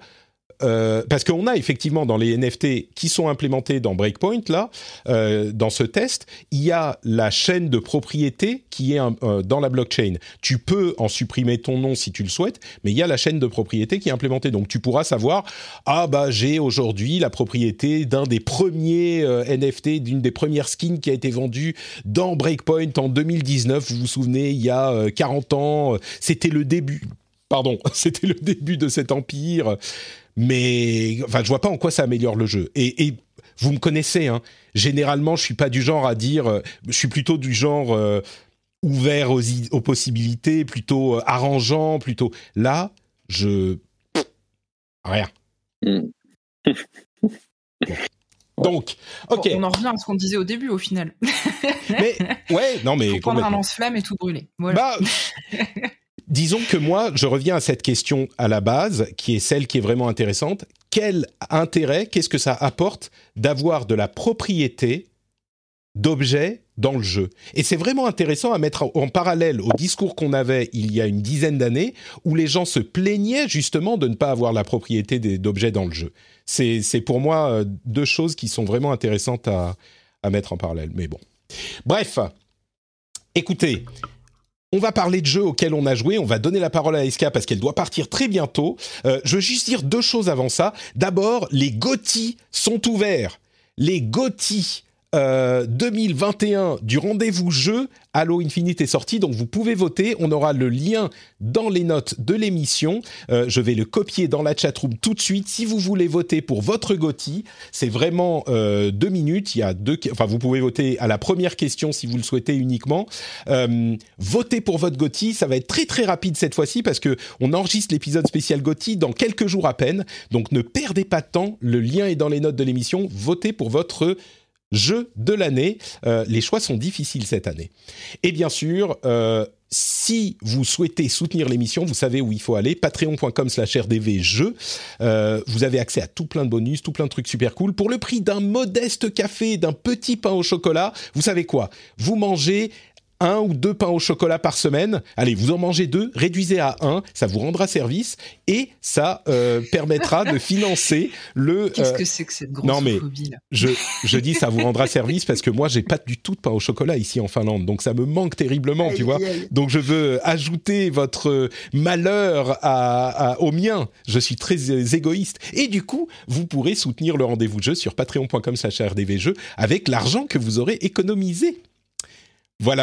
Euh, parce qu'on a effectivement dans les NFT qui sont implémentés dans Breakpoint là, euh, dans ce test, il y a la chaîne de propriété qui est euh, dans la blockchain. Tu peux en supprimer ton nom si tu le souhaites, mais il y a la chaîne de propriété qui est implémentée. Donc tu pourras savoir ah bah j'ai aujourd'hui la propriété d'un des premiers NFT, d'une des premières skins qui a été vendue dans Breakpoint en 2019. Vous vous souvenez, il y a 40 ans, c'était le début. Pardon, <laughs> c'était le début de cet empire mais enfin, je vois pas en quoi ça améliore le jeu. Et, vous me connaissez, hein, généralement, je suis pas du genre à dire, euh, je suis plutôt du genre euh, ouvert aux, aux, possibilités, plutôt euh, arrangeant, plutôt. Là, je rien. <laughs> Donc, ok. On en revient à ce qu'on disait au début, au final. mais ouais, non <laughs> mais. Faut prendre un lance-flamme et tout brûler. Voilà. Bah, <laughs> disons que moi, je reviens à cette question à la base, qui est celle qui est vraiment intéressante. Quel intérêt, qu'est-ce que ça apporte d'avoir de la propriété d'objets dans le jeu? Et c'est vraiment intéressant à mettre en parallèle au discours qu'on avait il y a une dizaine d'années, où les gens se plaignaient justement de ne pas avoir la propriété d'objets dans le jeu. C'est pour moi euh, deux choses qui sont vraiment intéressantes à, à mettre en parallèle. Mais bon. Bref, écoutez, on va parler de jeux auxquels on a joué. On va donner la parole à Eska parce qu'elle doit partir très bientôt. Euh, je veux juste dire deux choses avant ça. D'abord, les GOTY sont ouverts. Les GOTY 2021 euh, du rendez-vous jeu Halo Infinite est sorti, donc vous pouvez voter. On aura le lien dans les notes de l'émission. Euh, je vais le copier dans la chatroom tout de suite. Si vous voulez voter pour votre GOTY, c'est vraiment euh, deux minutes. Il y a deux, enfin vous pouvez voter à la première question si vous le souhaitez uniquement. votez pour votre GOTY, ça va être très très rapide cette fois-ci parce que on enregistre l'épisode spécial GOTY dans quelques jours à peine. Donc ne perdez pas de temps. Le lien est dans les notes de l'émission. Votez pour votre jeu de l'année. Euh, les choix sont difficiles cette année. Et bien sûr, euh, si vous souhaitez soutenir l'émission, vous savez où il faut aller, patreon.com slash rdvjeux. Euh, vous avez accès à tout plein de bonus, tout plein de trucs super cool. Pour le prix d'un modeste café, d'un petit pain au chocolat, vous savez quoi? Vous mangez un ou deux pains au chocolat par semaine. Allez, vous en mangez deux, réduisez à un, ça vous rendra service et ça euh, permettra de financer le. <laughs> Qu'est-ce que c'est que cette grosse non, mais Je, je dis ça vous rendra service parce que moi j'ai pas du tout de pain au chocolat ici en Finlande, donc ça me manque terriblement, tu vois. Donc je veux ajouter votre malheur à, au mien. Je suis très égoïste et du coup vous pourrez soutenir le rendez-vous de jeu sur patreon.com/rdvjeux avec l'argent que vous aurez économisé. Voilà.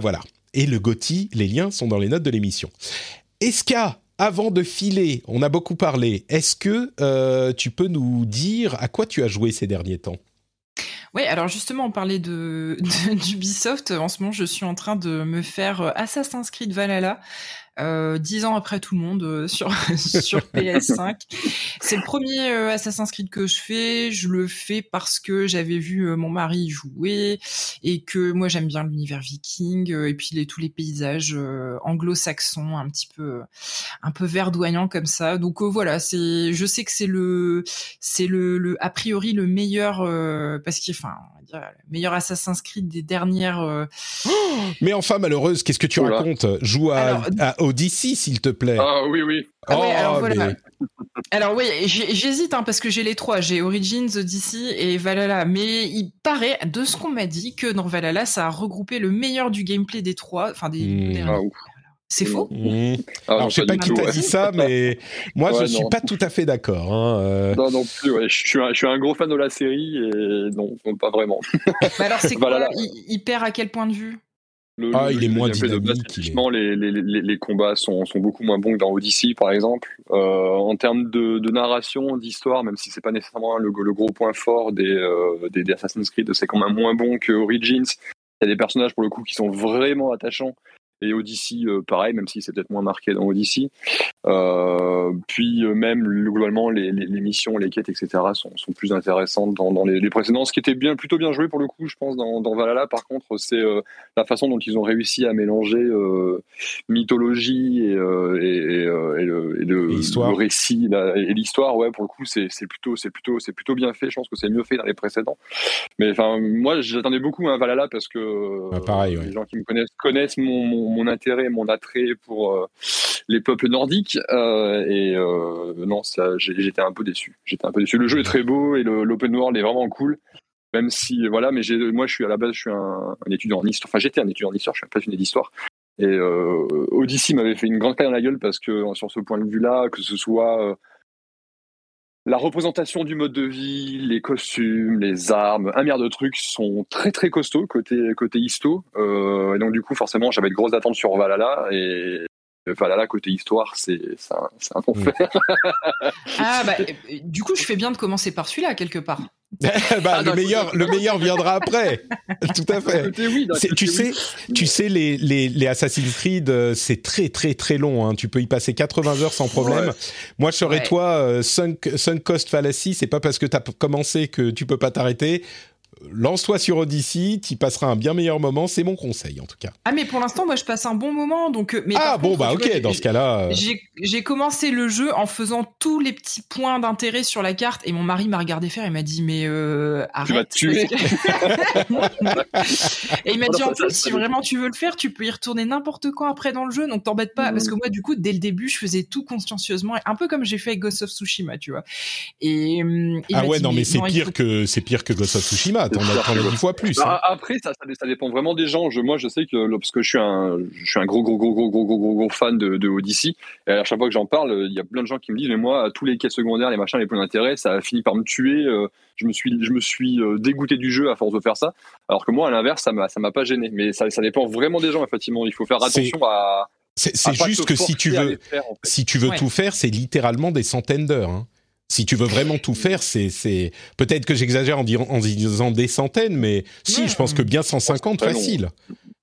Voilà. Et le Gotti, les liens sont dans les notes de l'émission. Eska, avant de filer, on a beaucoup parlé. Est-ce que euh, tu peux nous dire à quoi tu as joué ces derniers temps? Oui, alors justement, on parlait <laughs> de d'Ubisoft. En ce moment, je suis en train de me faire Assassin's Creed Valhalla euh, dix ans après tout le monde euh, sur <laughs> sur PS5. C'est le premier euh, Assassin's Creed que je fais. Je le fais parce que j'avais vu mon mari jouer et que moi j'aime bien l'univers viking et puis les, tous les paysages anglo-saxons un petit peu un peu verdoyants comme ça. Donc voilà, c'est je sais que c'est le c'est le, le a priori le meilleur parce qu'il enfin le meilleur Assassin's Creed des dernières. <gasps> mais enfin malheureuse, qu'est-ce que tu racontes? Joue à, à Odyssey, s'il te plaît. Ah oui, oui. Ah alors, oh, alors oui, j'hésite hein, parce que j'ai les trois, j'ai Origins, Odyssey et Valhalla. Mais il paraît, de ce qu'on m'a dit, que dans Valhalla, ça a regroupé le meilleur du gameplay des trois, enfin des. Hmm. Ah, c'est faux mmh. Alors, je sais pas, qui t'a dit ça, mais <laughs> moi, je je suis pas tout à fait d'accord. Hein, euh. Non, non plus. Je, suis un, je, suis un, gros fan de la série et non, pas vraiment. <laughs> alors, c'est <laughs> quoi il, perd à quel point de vue? Ah, il est moins dynamique. les, les, les, les, combats sont, sont, beaucoup moins bons que dans Odyssey, par exemple. Euh, en termes de, de narration, d'histoire, même si c'est pas nécessairement le, le, gros point fort des, euh, des, des, Assassin's Creed, c'est quand même moins bon que Origins. Il y a des personnages pour le coup qui sont vraiment attachants et Odyssey, euh, pareil, même si c'est peut-être moins marqué dans Odyssey. Euh, puis euh, même globalement, les, les, missions, les quêtes, etc. sont, sont plus intéressantes dans, dans les, les, précédents. Ce qui était bien, plutôt bien joué pour le coup, je pense, dans, dans Valhalla. Par contre, c'est la façon dont ils ont réussi à mélanger mythologie et, et, et, et le, le, récit et l'histoire. Ouais, pour le coup, c'est plutôt, c'est plutôt, c'est plutôt bien fait. Je pense que c'est mieux fait dans les précédents. Mais enfin, moi, j'attendais beaucoup à Valhalla parce que bah, pareil, les gens qui me connaissent connaissent mon mon intérêt, mon attrait pour euh, les peuples nordiques. Euh, et euh, non, ça, j'étais un peu déçu. J'étais un peu déçu. Le jeu est très beau et l'open world est vraiment cool. Même si, voilà, mais moi, je suis à la base, je suis un, étudiant en histoire. Enfin, j'étais un étudiant en histoire, je suis un passionné d'histoire. Et Odyssey m'avait fait une grande claque dans la gueule parce que sur ce point de vue-là, que ce soit la représentation du mode de vie, les costumes, les armes, un milliard de trucs sont très très costauds côté côté histo. Euh, et donc du coup forcément j'avais de grosses attentes sur Valhalla et Valhalla côté histoire c'est un, un enfer. <laughs> ah bah du coup je fais bien de commencer par celui-là quelque part. <laughs> bah, ah, le meilleur, le meilleur viendra après. <laughs> Tout à fait. tu sais, tu sais les, les, les Assassin's Creed, euh, c'est très très très long. Hein. Tu peux y passer 80 heures sans problème. Moi, je serais toi, euh, sunk, sunk cost fallacy. C'est pas parce que tu as commencé que tu peux pas t'arrêter lance-toi sur Odyssey, tu passeras un bien meilleur moment, c'est mon conseil en tout cas. Ah mais pour l'instant moi je passe un bon moment donc euh, mais Ah bon bah OK, dans ce cas-là euh, j'ai commencé le jeu en faisant tous les petits points d'intérêt sur la carte et mon mari m'a regardé faire et m'a dit mais euh, arrête. Tu vas te tuer. <laughs> et il m'a dit en plus si vraiment tu veux le faire, tu peux y retourner n'importe quand après dans le jeu donc t'embête pas parce que moi du coup dès le début je faisais tout consciencieusement un peu comme j'ai fait avec Ghost of Tsushima, tu vois. Et, Ah ouais non mais c'est pire que c'est pire que Ghost of Tsushima t'en as, dix fois plus. Hein. Après, ça, ça, dépend vraiment des gens. Je, moi, je sais que parce que je suis un, je suis un gros, gros, gros, gros, gros, gros, gros, fan de, de Odyssey. Et à chaque fois que j'en parle, il y a plein de gens qui me disent, mais moi, tous les quêtes secondaires, les machins, les points d'intérêt, ça a fini par me tuer. Euh, je me suis, je me suis euh, dégoûté du jeu à force de faire ça. Alors que moi, à l'inverse, ça m'a, ça m'a pas gêné. Mais ça, ça dépend vraiment des gens, effectivement. Il faut faire attention à. C'est juste que si tu veux, si tu veux tout faire, c'est littéralement des centaines d'heures. Hein. Si tu veux vraiment tout faire, c'est peut-être que j'exagère en, en, disant des centaines, mais si, je pense que bien 150 facile.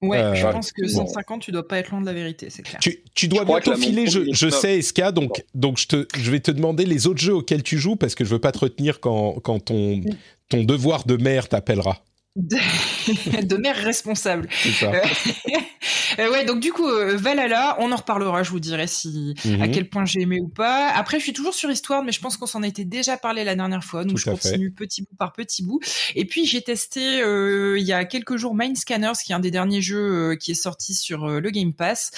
Ouais, euh, je pense que 150, tu dois pas être loin de la vérité, c'est clair. Tu, tu dois bien filer, je, je sais, SK, donc, donc je, te, je vais te demander les autres jeux auxquels tu joues, parce que je veux pas te retenir quand, quand ton, ton devoir de mère t'appellera <laughs> de, mère responsable. Ça. Euh, <laughs> euh, ouais, donc du coup, euh, Valhalla, on en reparlera, je vous dirai si à mhm. quel point j'ai aimé ou pas. Après, je suis toujours sur Histoire, mais je pense qu'on s'en était déjà parlé la dernière fois, donc je continue petit bout par petit bout. Et puis j'ai testé il y a quelques jours Mind Scanners, qui est un des derniers jeux qui est sorti sur le Game Pass,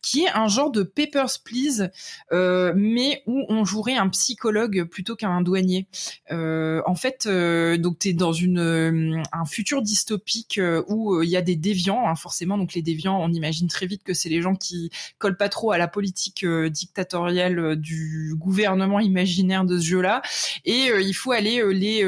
qui est un genre de Papers Please, mais où on jouerait un psychologue plutôt qu'un douanier. en fait, donc t'es dans une un futur dystopique euh, où euh, il y a des déviants, hein, forcément. Donc les déviants, on imagine très vite que c'est les gens qui collent pas trop à la politique euh, dictatoriale du gouvernement imaginaire de ce jeu-là. Et il faut aller les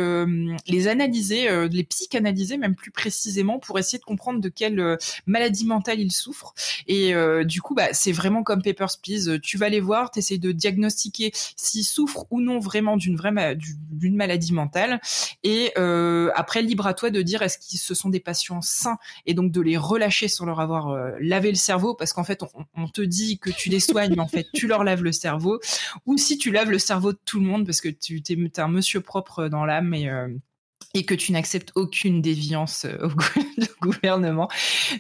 les analyser, les psychanalyser même plus précisément pour essayer de comprendre de quelle maladie mentale ils souffrent. Et du coup, bah, c'est vraiment comme Papers, Please. Tu vas les voir, tu essaies de diagnostiquer s'ils souffrent ou non vraiment d'une vraie d'une maladie mentale. Et après, libre à toi de dire est-ce qu'ils ce sont des patients sains et donc de les relâcher sans leur avoir euh, lavé le cerveau? Parce qu'en fait on, te dit que tu les soignes mais en fait tu leur laves le cerveau ou si tu laves le cerveau de tout le monde parce que tu es, un monsieur propre dans l'âme et euh, et que tu n'acceptes aucune déviance euh, au <laughs> gouvernement.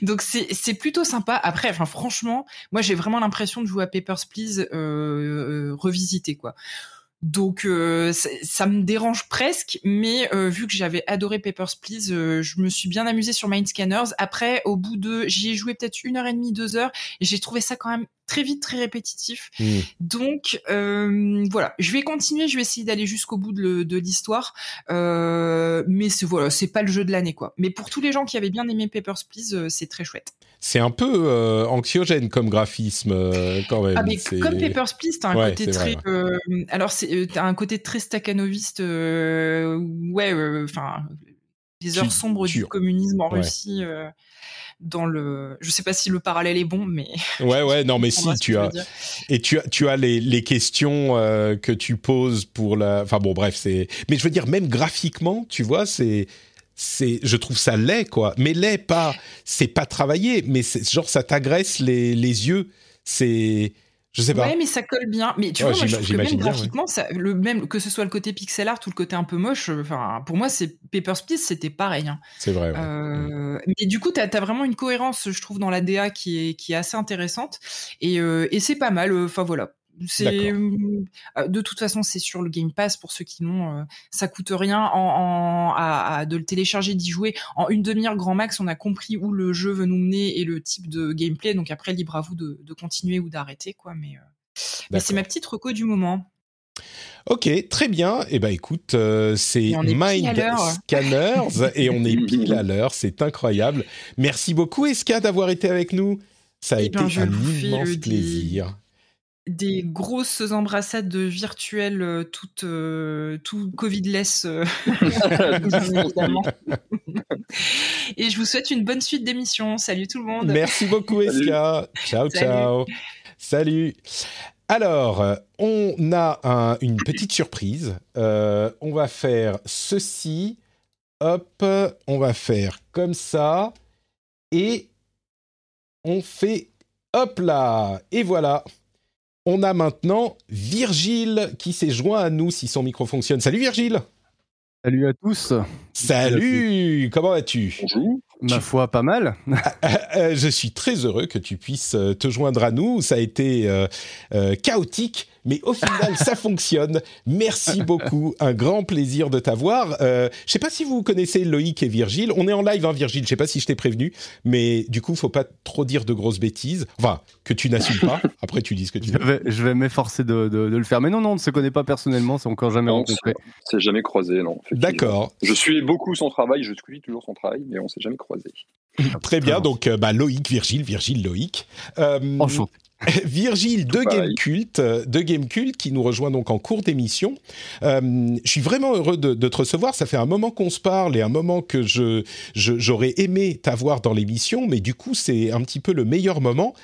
Donc c'est plutôt sympa. Après, enfin franchement, moi j'ai vraiment l'impression de jouer à Papers Please euh, revisité quoi. Donc euh, ça me dérange presque, mais euh, vu que j'avais adoré Papers Please, euh, je me suis bien amusée sur Mind Scanners. Après, au bout de, j'y ai joué peut-être une heure et demie, deux heures, et j'ai trouvé ça quand même très vite, très répétitif. Mmh. Donc voilà, je vais continuer, je vais essayer d'aller jusqu'au bout de l'histoire, mais c'est voilà, c'est pas le jeu de l'année quoi. Mais pour tous les gens qui avaient bien aimé Papers Please, c'est très chouette c'est un peu euh, anxiogène comme graphisme euh, quand même. Ah mais comme Papers, Please, t'as un côté très. Euh, alors t'as un côté très stakhanoviste. ouais, enfin les heures sombres du communisme en Russie. dans le. Je sais pas si le parallèle est bon, mais. Ouais, <laughs> ouais, non, mais si tu as et tu as tu as les, les questions euh, que tu poses pour la. Enfin bon, bref, c'est. Mais je veux dire, même graphiquement, tu vois, c'est c'est je trouve ça laid quoi mais laid pas c'est pas travaillé mais c'est genre ça t'agresse les, les yeux c'est je sais pas. Ouais, mais ça colle bien. Mais tu vois, moi, je trouve que même graphiquement, ça, le même que ce soit le côté pixel art ou le côté un peu moche. Euh, enfin, pour moi, c'est Papers, Please, c'était pareil. Hein. C'est vrai. Ouais. Euh, mais du coup, tu as, vraiment une cohérence, je trouve, dans la DA qui est qui est assez intéressante. Et, euh, et c'est pas mal. Enfin voilà, c'est de toute façon c'est sur le Game Pass pour ceux qui n'ont. Euh, ça coûte rien en, à, de le télécharger, d'y jouer en une demi-heure grand max. On a compris où le jeu veut nous mener et le type de gameplay. Donc après libre à vous de, continuer ou d'arrêter quoi. Mais, mais c'est ma petite reco du moment. Ok, très bien. Eh ben écoute, c'est Mind Scanners et on est <laughs> pile à l'heure. C'est incroyable. Merci beaucoup Eska d'avoir été avec nous. Ça a eh été ben, un immense plaisir des grosses embrassades virtuelles euh, toutes euh, tout Covid-less euh, <laughs> <laughs> et je vous souhaite une bonne suite d'émissions. Salut tout le monde. Merci beaucoup Eska. Ciao ciao. Salut. Alors, on a une petite surprise. on va faire ceci. Hop, on va faire comme ça. Et on fait hop là. Et voilà on a maintenant Virgile qui s'est joint à nous si son micro fonctionne. Salut Virgile Salut à tous Salut Comment vas-tu? Bonjour Ma foi, pas mal. Ah, <laughs> ah, euh, je suis très heureux que tu puisses euh, te joindre à nous. Ça a été euh, chaotique, mais au final, ça <laughs> fonctionne. Merci beaucoup. Un grand plaisir de t'avoir. Euh, je sais pas si vous connaissez Loïc et Virgile. On est en live, hein, Virgile. Je sais pas si je t'ai prévenu, mais du coup, faut pas trop dire de grosses bêtises. Enfin, que tu n'assumes pas. Après, tu dis ce que tu veux. Je vais, m'efforcer de, le faire. Mais non, non, on ne se connaît pas personnellement. C'est encore jamais rencontré. C'est jamais croisé, non. D'accord. Je suis beaucoup son travail. Je suis toujours son travail, mais on s'est jamais croisé. Très bien. Donc, euh, bah, Loïc, Virgile, Virgile, Loïc. Euh, <laughs> Virgile de Game Cult, de Game Cult, qui nous rejoint donc en cours d'émission. Euh, je suis vraiment heureux de, te recevoir. Ça fait un moment qu'on se parle et un moment que je, j'aurais aimé t'avoir dans l'émission, mais du coup c'est un petit peu le meilleur moment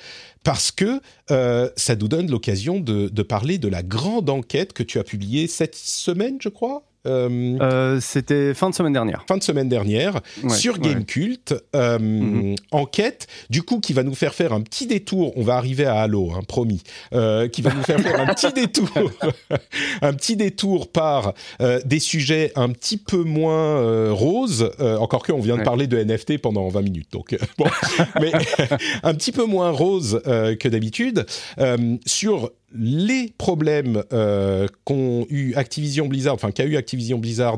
parce que euh, ça nous donne l'occasion de, de, parler de la grande enquête que tu as publiée cette semaine, je crois. Euh, euh, c'était fin de semaine dernière. Fin de semaine dernière sur Gamecult. Euh, mhm. Enquête, du coup, qui va nous faire faire un petit détour. On va arriver à Halo, hein, promis. qui va nous faire faire un petit détour, <laughs> un petit détour par des sujets un petit peu moins roses. encore que, on vient de parler de NFT pendant 20 minutes, donc bon, <laughs> mais <laughs> un petit peu moins rose que d'habitude sur les problèmes euh, qu'ont eu Activision Blizzard, enfin qu'a eu Activision Blizzard,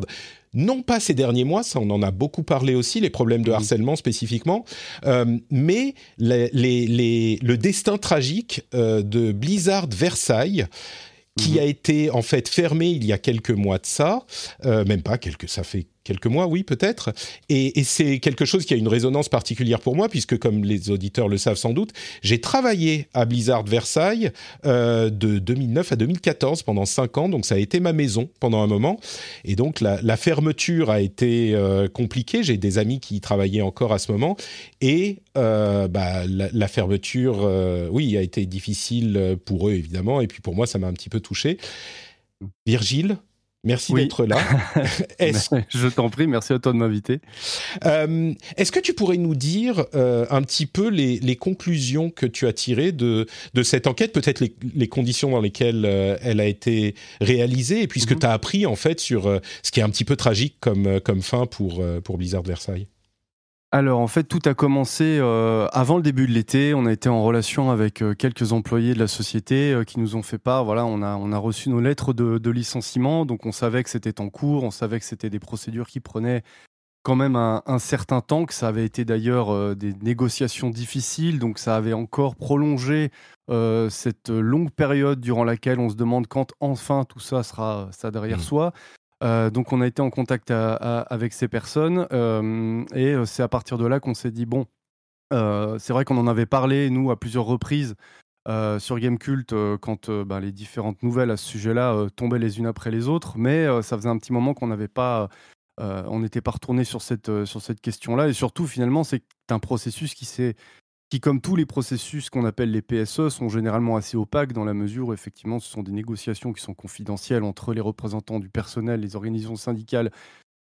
non pas ces derniers mois, ça on en a beaucoup parlé aussi, les problèmes de harcèlement spécifiquement, euh, mais le destin tragique euh, de Blizzard Versailles qui mhm. a été en fait fermé il y a quelques mois de ça, même pas quelques, ça fait quelques mois, oui, peut-être. Et, c'est quelque chose qui a une résonance particulière pour moi, puisque, comme les auditeurs le savent sans doute, j'ai travaillé à Blizzard Versailles euh, de 2009 à 2014 pendant cinq ans, donc ça a été ma maison pendant un moment. Et donc la, fermeture a été euh, compliquée. J'ai des amis qui y travaillaient encore à ce moment, et euh, bah, la, fermeture, oui, a été difficile pour eux évidemment, et puis pour moi, ça m'a un petit peu touché. Virgile, Merci d'être là. <laughs> <laughs> Je t'en prie, merci à toi de m'inviter. Euh, est-ce que tu pourrais nous dire euh, un petit peu les, conclusions que tu as tirées de, de cette enquête, peut-être les, conditions dans lesquelles euh, elle a été réalisée, et puis ce que mhm. tu as appris en fait sur ce qui est un petit peu tragique comme, comme fin pour, pour Blizzard Versailles? Alors en fait tout a commencé euh, avant le début de l'été. On a été en relation avec euh, quelques employés de la société euh, qui nous ont fait part. Voilà, on a on a reçu nos lettres de, licenciement, donc on savait que c'était en cours, on savait que c'était des procédures qui prenaient quand même un, certain temps, que ça avait été d'ailleurs des négociations difficiles, donc ça avait encore prolongé cette longue période durant laquelle on se demande quand enfin tout ça sera ça derrière mmh. soi. Euh, donc on a été en contact avec ces personnes euh, et euh, c'est à partir de là qu'on s'est dit bon, c'est vrai qu'on en avait parlé nous à plusieurs reprises sur Gamecult quand ben, les différentes nouvelles à ce sujet-là tombaient les unes après les autres, mais ça faisait un petit moment qu'on n'avait pas on n'était pas retourné sur cette, sur cette question-là. Et surtout, finalement, c'est un processus qui s'est qui, comme tous les processus qu'on appelle les PSE, sont généralement assez opaques dans la mesure où effectivement ce sont des négociations qui sont confidentielles entre les représentants du personnel, les organisations syndicales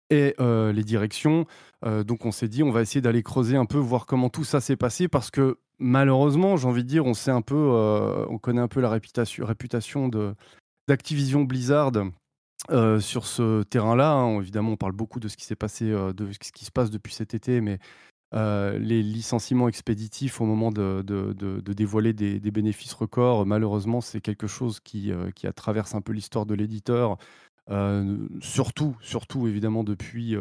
et euh, les directions. Euh, donc on s'est dit, on va essayer d'aller creuser un peu, voir comment tout ça s'est passé, parce que malheureusement, j'ai envie de dire, on sait un peu, euh, on connaît un peu la réputation, de d'Activision Blizzard. sur ce terrain-là, hein. évidemment, on parle beaucoup de ce qui s'est passé, de ce qui se passe depuis cet été, mais euh, les licenciements expéditifs au moment de, dévoiler des, bénéfices records, malheureusement, c'est quelque chose qui, euh, traverse un peu l'histoire de l'éditeur, euh, surtout, surtout évidemment depuis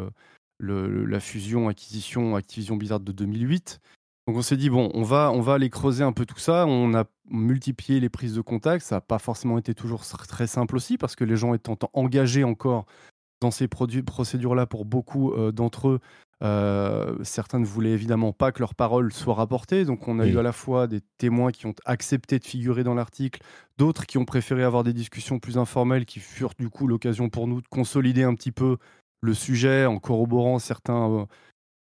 la fusion acquisition Activision Blizzard de 2008. Donc on s'est dit bon, on va on va aller creuser un peu tout ça. On a multiplié les prises de contact. Ça n'a pas forcément été toujours très simple aussi parce que les gens étant engagés encore dans ces procédures-là pour beaucoup d'entre eux, euh, certains ne voulaient évidemment pas que leurs paroles soient rapportées, donc on a eu à la fois des témoins qui ont accepté de figurer dans l'article, d'autres qui ont préféré avoir des discussions plus informelles, qui furent du coup l'occasion pour nous de consolider un petit peu le sujet en corroborant certains, euh,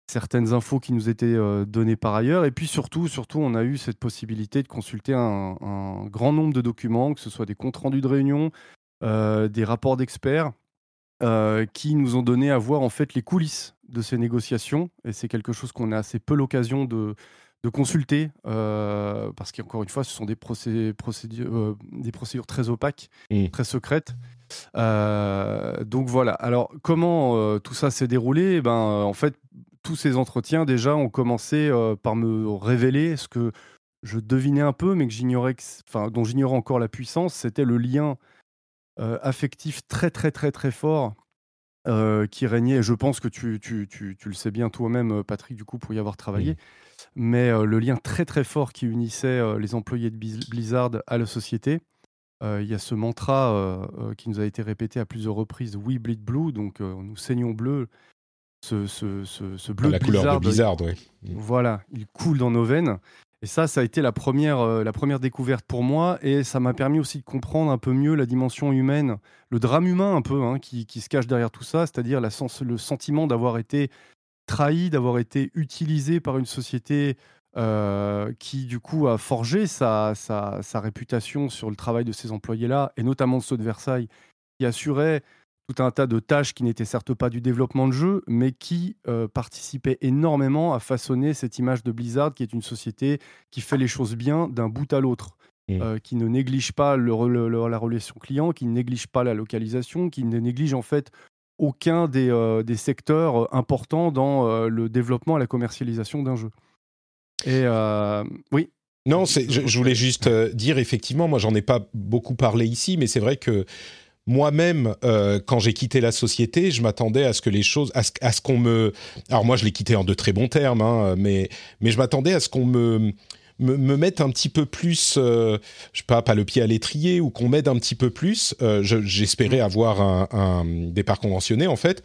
certaines infos qui nous étaient euh, données par ailleurs. Et puis surtout, surtout, on a eu cette possibilité de consulter un, grand nombre de documents, que ce soit des comptes rendus de réunion, des rapports d'experts. qui nous ont donné à voir en fait les coulisses de ces négociations, et c'est quelque chose qu'on a assez peu l'occasion de, de consulter, euh, parce qu'encore une fois, ce sont des, procédures, euh, des procédures très opaques, mmh. très secrètes. Euh, donc voilà. Alors, comment tout ça s'est déroulé? Eh ben, En fait, tous ces entretiens, déjà, ont commencé par me révéler ce que je devinais un peu, mais que j'ignorais, enfin, dont j'ignorais encore la puissance, c'était le lien affectif très, très, très, très fort euh, qui régnait, je pense que tu, tu, tu, tu le sais bien toi-même, euh, Patrick, du coup, pour y avoir travaillé, mais euh, le lien très très fort qui unissait les employés de Blizzard à la société. Il y a ce mantra qui nous a été répété à plusieurs reprises, We Bleed Blue, donc nous saignons bleu. Ce, ce, ce, bleu la couleur de Blizzard, oui. Voilà, il coule dans nos veines. Et ça, ça a été la première, euh, la première découverte pour moi, et ça m'a permis aussi de comprendre un peu mieux la dimension humaine, le drame humain un peu, hein, qui, se cache derrière tout ça, c'est-à-dire le sentiment d'avoir été trahi, d'avoir été utilisé par une société euh, qui, du coup, a forgé sa, réputation sur le travail de ces employés-là, et notamment ceux de Versailles, qui assuraient tout un tas de tâches qui n'étaient certes pas du développement de jeu, mais qui euh, participaient énormément à façonner cette image de Blizzard, qui est une société qui fait les choses bien d'un bout à l'autre, euh, qui ne néglige pas le, la relation client, qui ne néglige pas la localisation, qui ne néglige en fait aucun des, euh, des secteurs importants dans le développement et la commercialisation d'un jeu. Et oui. Non, je, je, voulais juste dire, effectivement, moi j'en ai pas beaucoup parlé ici, mais c'est vrai que moi-même, euh, quand j'ai quitté la société, je m'attendais à ce que les choses, à ce, qu'on me, alors moi je l'ai quitté en de très bons termes, hein, mais mais je m'attendais à ce qu'on me, me mette un petit peu plus, euh, je sais pas, pas le pied à l'étrier ou qu'on m'aide un petit peu plus. Euh, j'espérais avoir un, départ conventionné en fait,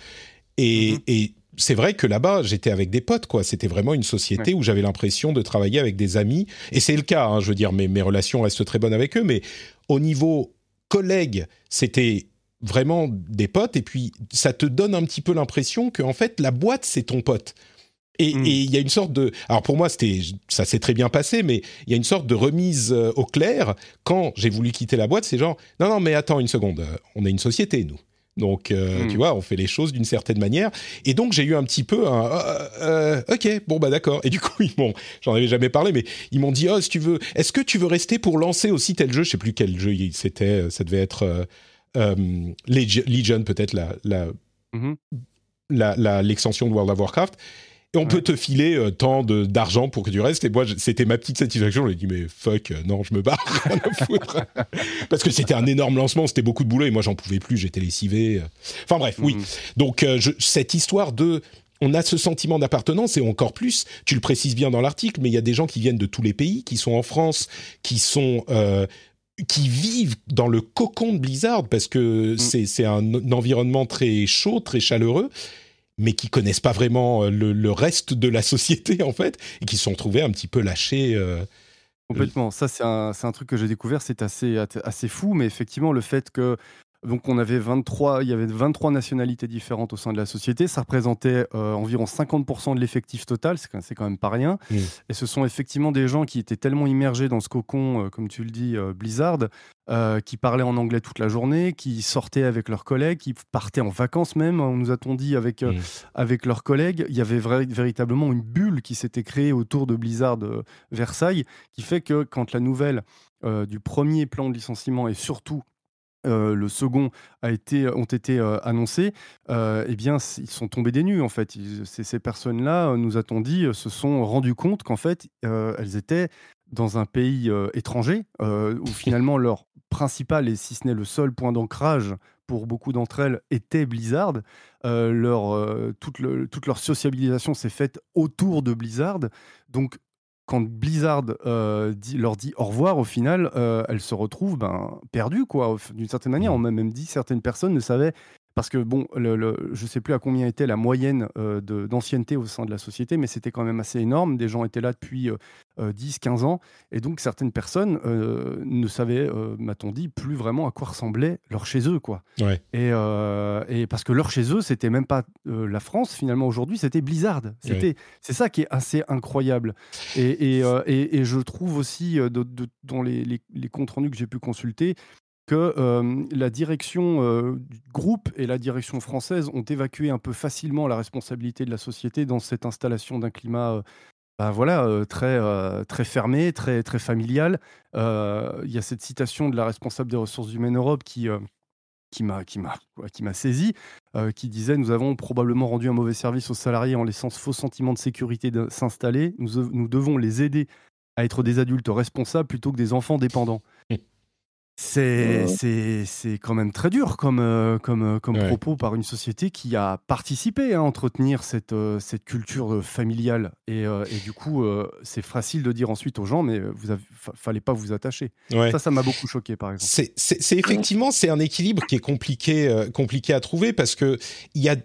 et, mm-hmm. et c'est vrai que là-bas, j'étais avec des potes, quoi. C'était vraiment une société où j'avais l'impression de travailler avec des amis. Et c'est le cas, hein, je veux dire, mes, mes relations restent très bonnes avec eux, mais au niveau collègues, c'était vraiment des potes, et puis ça te donne un petit peu l'impression que en fait la boîte c'est ton pote. Et hmm. il y a une sorte de, alors pour moi c'était, ça s'est très bien passé, mais il y a une sorte de remise euh, au clair quand j'ai voulu quitter la boîte. C'est genre, non non mais attends une seconde, euh, on est une société nous. Donc, euh, hmm. tu vois, on fait les choses d'une certaine manière. Et donc, j'ai eu un petit peu un euh, euh, OK, bon bah d'accord. Et du coup, <laughs> ils m'ont, j'en avais jamais parlé, mais ils m'ont dit oh si tu veux, est-ce que tu veux rester pour lancer aussi tel jeu? Je sais plus quel jeu c'était. Ça devait être Legion peut-être la la, mm-hmm. la l'extension de World of Warcraft on peut te filer euh, tant d'argent pour que tu restes. Et moi, c'était ma petite satisfaction. Je lui ai dit, mais fuck, euh, non, je me barre, <laughs> <laughs> Parce que c'était un énorme lancement, c'était beaucoup de boulot et moi, j'en pouvais plus, j'étais lessivé. Enfin bref, oui. Mhm. Donc, euh, cette histoire de on a ce sentiment d'appartenance et encore plus, tu le précises bien dans l'article, mais il y a des gens qui viennent de tous les pays, qui sont en France, qui sont qui vivent dans le cocon de Blizzard parce que mhm. c'est un, environnement très chaud, très chaleureux mais qui connaissent pas vraiment euh, le, reste de la société <laughs> en fait et qui se sont trouvés un petit peu lâchés. Euh, Complètement. Ça, c'est un, un, truc que j'ai découvert, c'est assez, assez fou, mais effectivement, le fait que Donc on avait 23, il y avait 23 nationalités différentes au sein de la société. Ça représentait euh, environ 50% de l'effectif total, c'est quand même pas rien. Mmh. Et ce sont effectivement des gens qui étaient tellement immergés dans ce cocon, euh, comme tu le dis, euh, Blizzard, qui parlaient en anglais toute la journée, qui sortaient avec leurs collègues, qui partaient en vacances même, on nous a-t-on dit, avec, mmh. avec leurs collègues. Il y avait véritablement une bulle qui s'était créée autour de Blizzard Versailles, qui fait que quand la nouvelle du premier plan de licenciement et surtout euh, le second a été, ont été euh, annoncés, euh, eh bien, ils sont tombés des nues, en fait. ces, personnes-là, nous a-t-on dit, se sont rendues compte qu'en fait, elles étaient dans un pays étranger, où finalement leur principal, et si ce n'est le seul point d'ancrage pour beaucoup d'entre elles, était Blizzard. leur, toute, toute, leur sociabilisation s'est faite autour de Blizzard. Donc, quand Blizzard euh, leur dit au revoir, au final, euh, elles se retrouvent ben, perdues, quoi. D'une certaine manière, on m'a même dit certaines personnes ne savaient parce que bon, je ne sais plus à combien était la moyenne euh, d'ancienneté au sein de la société, mais c'était quand même assez énorme. Des gens étaient là depuis 10, 15 ans, et donc certaines personnes ne savaient, m'a-t-on dit, plus vraiment à quoi ressemblait leur chez eux, quoi. Et, et, parce que leur chez eux, c'était même pas la France finalement aujourd'hui, c'était Blizzard. C'était, c'est ça qui est assez incroyable. Et, et, je trouve aussi dans les, les, les comptes rendus que j'ai pu consulter, que euh, la direction euh, du groupe et la direction française ont évacué un peu facilement la responsabilité de la société dans cette installation d'un climat euh, bah voilà, très, très fermé, très, très familial. Il y a cette citation de la responsable des ressources humaines Europe qui, m'a qui m'a saisi qui disait nous avons probablement rendu un mauvais service aux salariés en laissant ce faux sentiment de sécurité s'installer nous, nous devons les aider à être des adultes responsables plutôt que des enfants dépendants c'est c'est quand même très dur comme, euh, comme, euh, comme propos par une société qui a participé à entretenir cette, euh, cette culture familiale. Et, et du coup, c'est facile de dire ensuite aux gens, mais vous ne fallait pas vous attacher. Ça, ça m'a beaucoup choqué, par exemple. C'est effectivement, c'est un équilibre qui est compliqué, compliqué à trouver parce qu'il y a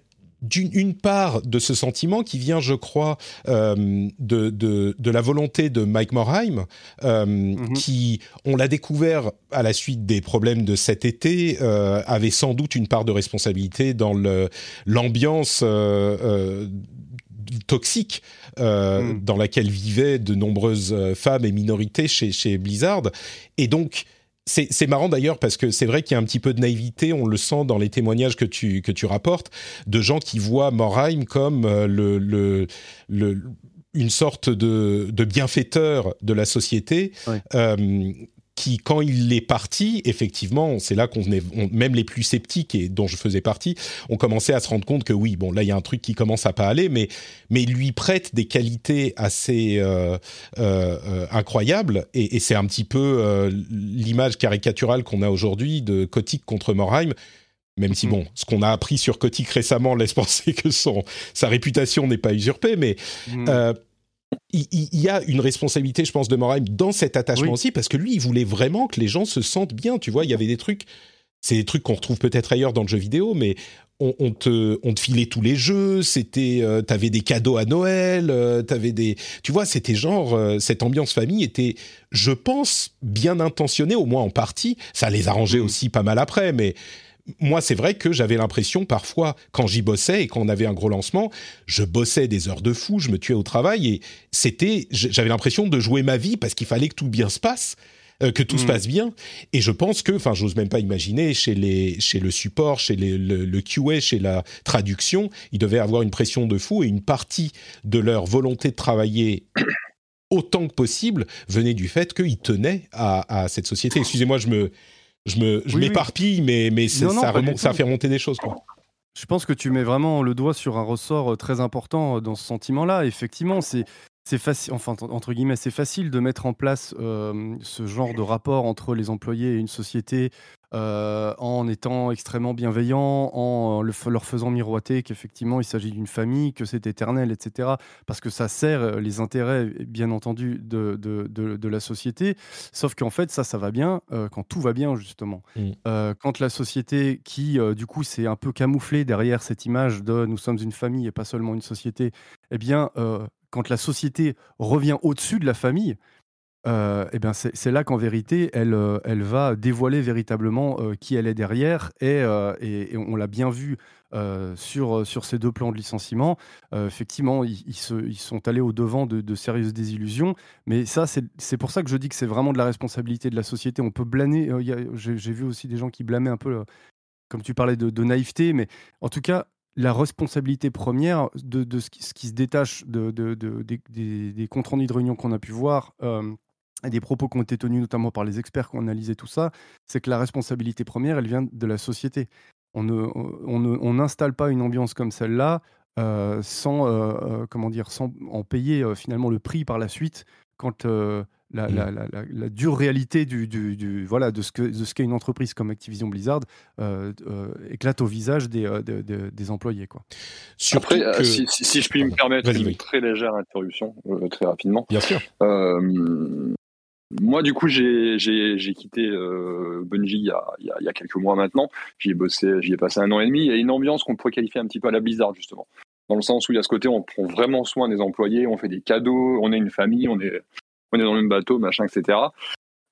d'une part de ce sentiment qui vient, je crois, euh, de, de, de, la volonté de Mike Morheim, euh, mhm. qui, on l'a découvert à la suite des problèmes de cet été, euh, avait sans doute une part de responsabilité dans l'ambiance euh, toxique mhm. dans laquelle vivaient de nombreuses femmes et minorités chez, chez Blizzard. Et donc, c'est marrant d'ailleurs parce que c'est vrai qu'il y a un petit peu de naïveté, on le sent dans les témoignages que tu, que tu rapportes, de gens qui voient Morheim comme euh, le, le, le une sorte de, de, bienfaiteur de la société, euh, qui, quand il est parti, effectivement, c'est là qu'on venait, même les plus sceptiques et dont je faisais partie, on commençait à se rendre compte que oui, bon, là, il y a un truc qui commence à pas aller, mais, mais lui prête des qualités assez euh, euh, euh incroyables, et, et c'est un petit peu euh, l'image caricaturale qu'on a aujourd'hui de Kotick contre Morheim. Même si, mm. bon, ce qu'on a appris sur Kotick récemment <laughs> laisse penser que son, sa réputation n'est pas usurpée, mais mm. Il, y a une responsabilité, je pense, de Morheim dans cet attachement aussi, parce que lui, il voulait vraiment que les gens se sentent bien. Tu vois, il y avait des trucs, c'est des trucs qu'on retrouve peut-être ailleurs dans le jeu vidéo, mais on, te, on te filait tous les jeux, c'était, euh, t'avais des cadeaux à Noël, euh, t'avais des, tu vois, c'était genre, euh, cette ambiance famille était, je pense, bien intentionnée, au moins en partie. Ça les arrangeait mmh. aussi pas mal après, mais moi, c'est vrai que j'avais l'impression parfois, quand j'y bossais et quand on avait un gros lancement, je bossais des heures de fou, je me tuais au travail et c'était, j'avais l'impression de jouer ma vie parce qu'il fallait que tout bien se passe, euh, que tout se mm. passe bien. Et je pense que, enfin, j'ose même pas imaginer chez les, chez le support, chez le, le QA, chez la traduction, ils devaient avoir une pression de fou et une partie de leur volonté de travailler autant que possible venait du fait qu'ils tenaient à, à cette société. Excusez-moi, je me je me, je m'éparpille, mais, mais ça, ça fait remonter des choses, quoi. Je pense que tu mets vraiment le doigt sur un ressort euh, très important euh, dans ce sentiment-là. Effectivement, c'est c'est facile, enfin entre guillemets, c'est facile de mettre en place euh, ce genre de rapport entre les employés et une société euh, en étant extrêmement bienveillant, en leur faisant miroiter qu'effectivement il s'agit d'une famille, que c'est éternel, etc. Parce que ça sert euh, les intérêts, bien entendu, de, de, de, la société. Sauf qu'en fait, ça, ça va bien quand tout va bien, justement. Mmh. quand la société, qui du coup s'est un peu camouflée derrière cette image de nous sommes une famille et pas seulement une société, eh bien, quand la société revient au-dessus de la famille, euh, eh bien c'est là qu'en vérité, elle, euh, va dévoiler véritablement euh, qui elle est derrière. Et, et, on l'a bien vu sur, ces deux plans de licenciement. effectivement, ils, sont allés au-devant de, de, sérieuses désillusions. Mais ça, c'est pour ça que je dis que c'est vraiment de la responsabilité de la société. On peut blâmer. J'ai vu aussi des gens qui blâmaient un peu, comme tu parlais de, de naïveté. Mais en tout cas, la responsabilité première de, ce, qui, se détache de, des, des, comptes rendus de réunion qu'on a pu voir et des propos qui ont été tenus notamment par les experts qui ont analysé tout ça, c'est que la responsabilité première, elle vient de la société. On n'installe pas une ambiance comme celle-là euh, sans, euh, euh, comment dire, sans en payer finalement le prix par la suite quand la, mmh. la, la, la, dure réalité du, du, du, voilà, de ce qu'est ce une entreprise comme Activision Blizzard éclate au visage des, des employés. Quoi. Après, si, si, je puis me permettre une très légère interruption, très rapidement. Bien sûr. Moi, du coup, j'ai quitté euh, Bungie il y, a, il, y a, quelques mois maintenant. J'y ai bossé, j'y ai passé un an et demi. Il y a une ambiance qu'on pourrait qualifier un petit peu à la Blizzard, justement. Dans le sens où il y a ce côté, on prend vraiment soin des employés, on fait des cadeaux, on est une famille, on est, on est dans le même bateau, machin, etc.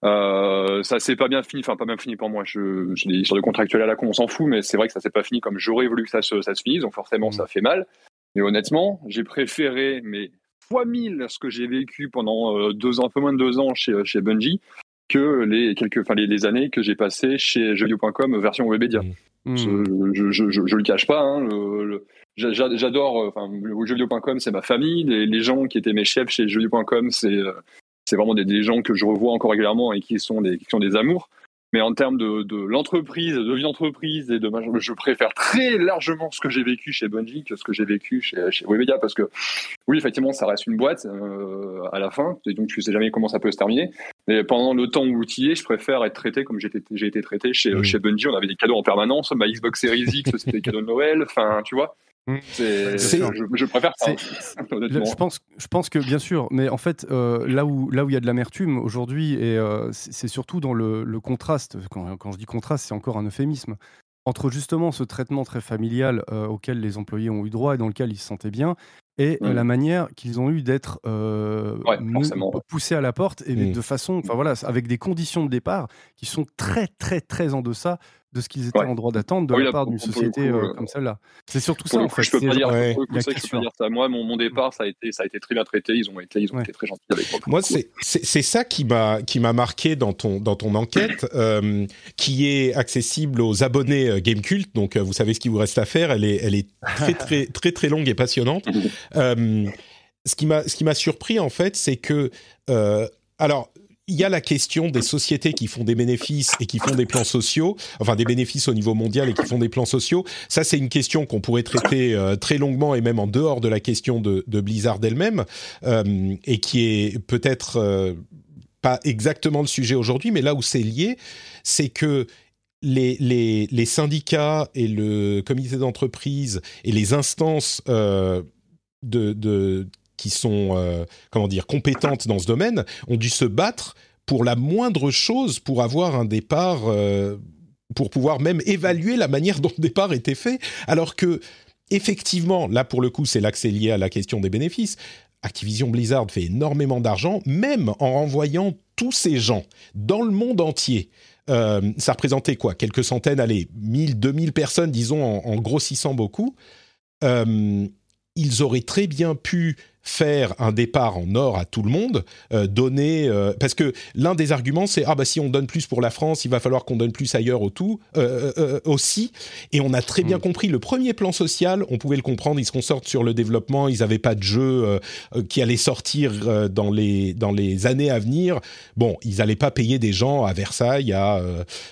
Euh, ça s'est pas bien fini, enfin pas bien fini pour moi. Je, j'ai des histoires de contractuels à la con, on s'en fout, mais c'est vrai que ça s'est pas fini comme j'aurais voulu que ça se, ça se finisse, donc forcément mmh. ça fait mal. Mais honnêtement, j'ai préféré, mais fois mille ce que j'ai vécu pendant euh, deux ans, un peu moins de deux ans chez, chez Bungie que les quelques, enfin les, les années que j'ai passées chez jeuxvideo.com version Webedia. Mmh. Je, je, je, je, le cache pas. Hein, le, j'adore. Euh, enfin, jeuxvideo.com, c'est ma famille. Les, les, gens qui étaient mes chefs chez jeuxvideo.com, c'est euh, c'est vraiment des, des, gens que je revois encore régulièrement et qui sont des, qui sont des amours. Mais en termes de, de l'entreprise, de vie d'entreprise et de je préfère très largement ce que j'ai vécu chez Bungie que ce que j'ai vécu chez, chez Webedia parce que oui, effectivement, ça reste une boîte euh, à la fin, et donc tu sais jamais comment ça peut se terminer. Mais pendant le temps où tu y es, je préfère être traité comme j'ai été, été traité chez, chez Bungie. On avait des cadeaux en permanence. Ma Xbox Series X, c'était des cadeaux de Noël. Enfin, tu vois. Mm. Je, je, préfère ça. <laughs> Je pense, je pense que bien sûr, mais en fait, euh, là où là où il y a de l'amertume aujourd'hui, et euh, c'est surtout dans le, contraste. Quand, quand, je dis contraste, c'est encore un euphémisme entre justement ce traitement très familial euh, auquel les employés ont eu droit et dans lequel ils se sentaient bien, et mm. la manière qu'ils ont eu d'être poussés à la porte et mm. de façon, enfin voilà, avec des conditions de départ qui sont très très très en deçà de ce qu'ils étaient en droit d'attendre de la part d'une société euh, euh, comme celle-là. C'est surtout ça, en fait. Je peux pas dire, ça. Moi, mon, mon, départ, ça a, été, ça a été très bien traité. Ils ont été, ils ont été très gentils avec moi. Moi, c'est ça qui m'a qui m'a marqué dans ton dans ton enquête, <coughs> euh, qui est accessible aux abonnés Game Cult. Donc, vous savez ce qu'il vous reste à faire. Elle est elle est très <laughs> très très très longue et passionnante. <laughs> ce qui m'a ce qui m'a surpris en fait, c'est que alors il y a la question des sociétés qui font des bénéfices et qui font des plans sociaux, enfin des bénéfices au niveau mondial et qui font des plans sociaux. Ça, c'est une question qu'on pourrait traiter euh, très longuement et même en dehors de la question de, Blizzard elle-même, euh, et qui est peut-être euh, pas exactement le sujet aujourd'hui, mais là où c'est lié, c'est que les, syndicats et le comité d'entreprise et les instances de, qui sont euh, comment dire compétentes dans ce domaine ont dû se battre pour la moindre chose pour avoir un départ euh, pour pouvoir même évaluer la manière dont le départ était fait. Alors que effectivement là pour le coup c'est c'est lié à la question des bénéfices. Activision Blizzard fait énormément d'argent même en renvoyant tous ces gens dans le monde entier. Euh, ça représentait quoi? Quelques centaines, allez, 1000, 2000 personnes, disons, en, grossissant beaucoup. ils auraient très bien pu faire un départ en or à tout le monde, euh, donner euh, parce que l'un des arguments c'est ah bah si on donne plus pour la France, il va falloir qu'on donne plus ailleurs au tout euh, aussi. Et on a très bien mm. compris le premier plan social, on pouvait le comprendre, ils se concentrent sur le développement, ils n'avaient pas de jeu qui allait sortir dans les dans les années à venir. Bon, ils n'allaient pas payer des gens à Versailles à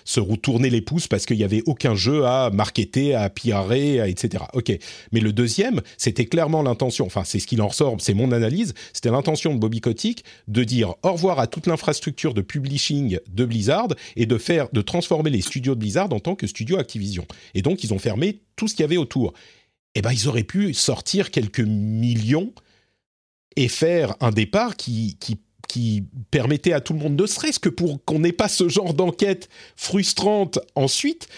se retourner les pouces parce qu'il y avait aucun jeu à marketer, à piarer, etc. Ok, mais le deuxième, c'était clairement l'intention. Enfin, c'est ce qu'il en ressort c'est mon analyse, c'était l'intention de Bobby Kotick de dire au revoir à toute l'infrastructure de publishing de Blizzard et de faire, de transformer les studios de Blizzard en tant que studio Activision. Et donc, ils ont fermé tout ce qu'il y avait autour. Eh ben, ils auraient pu sortir quelques millions et faire un départ qui, qui qui permettait à tout le monde, ne serait-ce que pour qu'on n'ait pas ce genre d'enquête frustrante ensuite,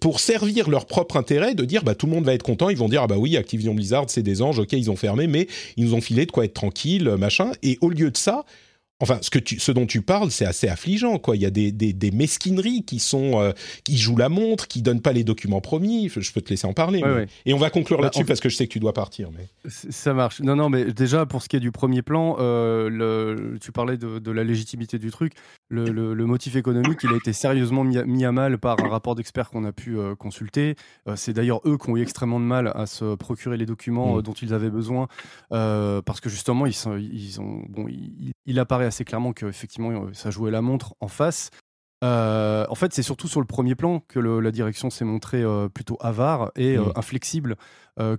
pour servir leur propre intérêt, de dire bah tout le monde va être content, ils vont dire ah bah oui Activision Blizzard c'est des anges, ok ils ont fermé, mais ils nous ont filé de quoi être tranquille, machin. Et au lieu de ça, Enfin, ce, que tu, ce dont tu parles, c'est assez affligeant, quoi. Il y a des, des, des mesquineries qui sont, euh, qui jouent la montre, qui donnent pas les documents promis. Je peux te laisser en parler. Et on va conclure bah, là-dessus parce que je sais que tu dois partir. Mais ça marche. Non, non, mais déjà pour ce qui est du premier plan, euh, le, tu parlais de, de, la légitimité du truc. Le, le, motif économique, il a été sérieusement mis à, mal par un rapport d'experts qu'on a pu euh, consulter. c'est d'ailleurs eux qui ont eu extrêmement de mal à se procurer les documents mmh. dont ils avaient besoin parce que justement, ils, sont, ils ont, bon, il, il apparaît assez clairement que effectivement euh, ça jouait la montre en face. Euh, en fait, c'est surtout sur le premier plan que la direction s'est montrée euh, plutôt avare et mmh. inflexible,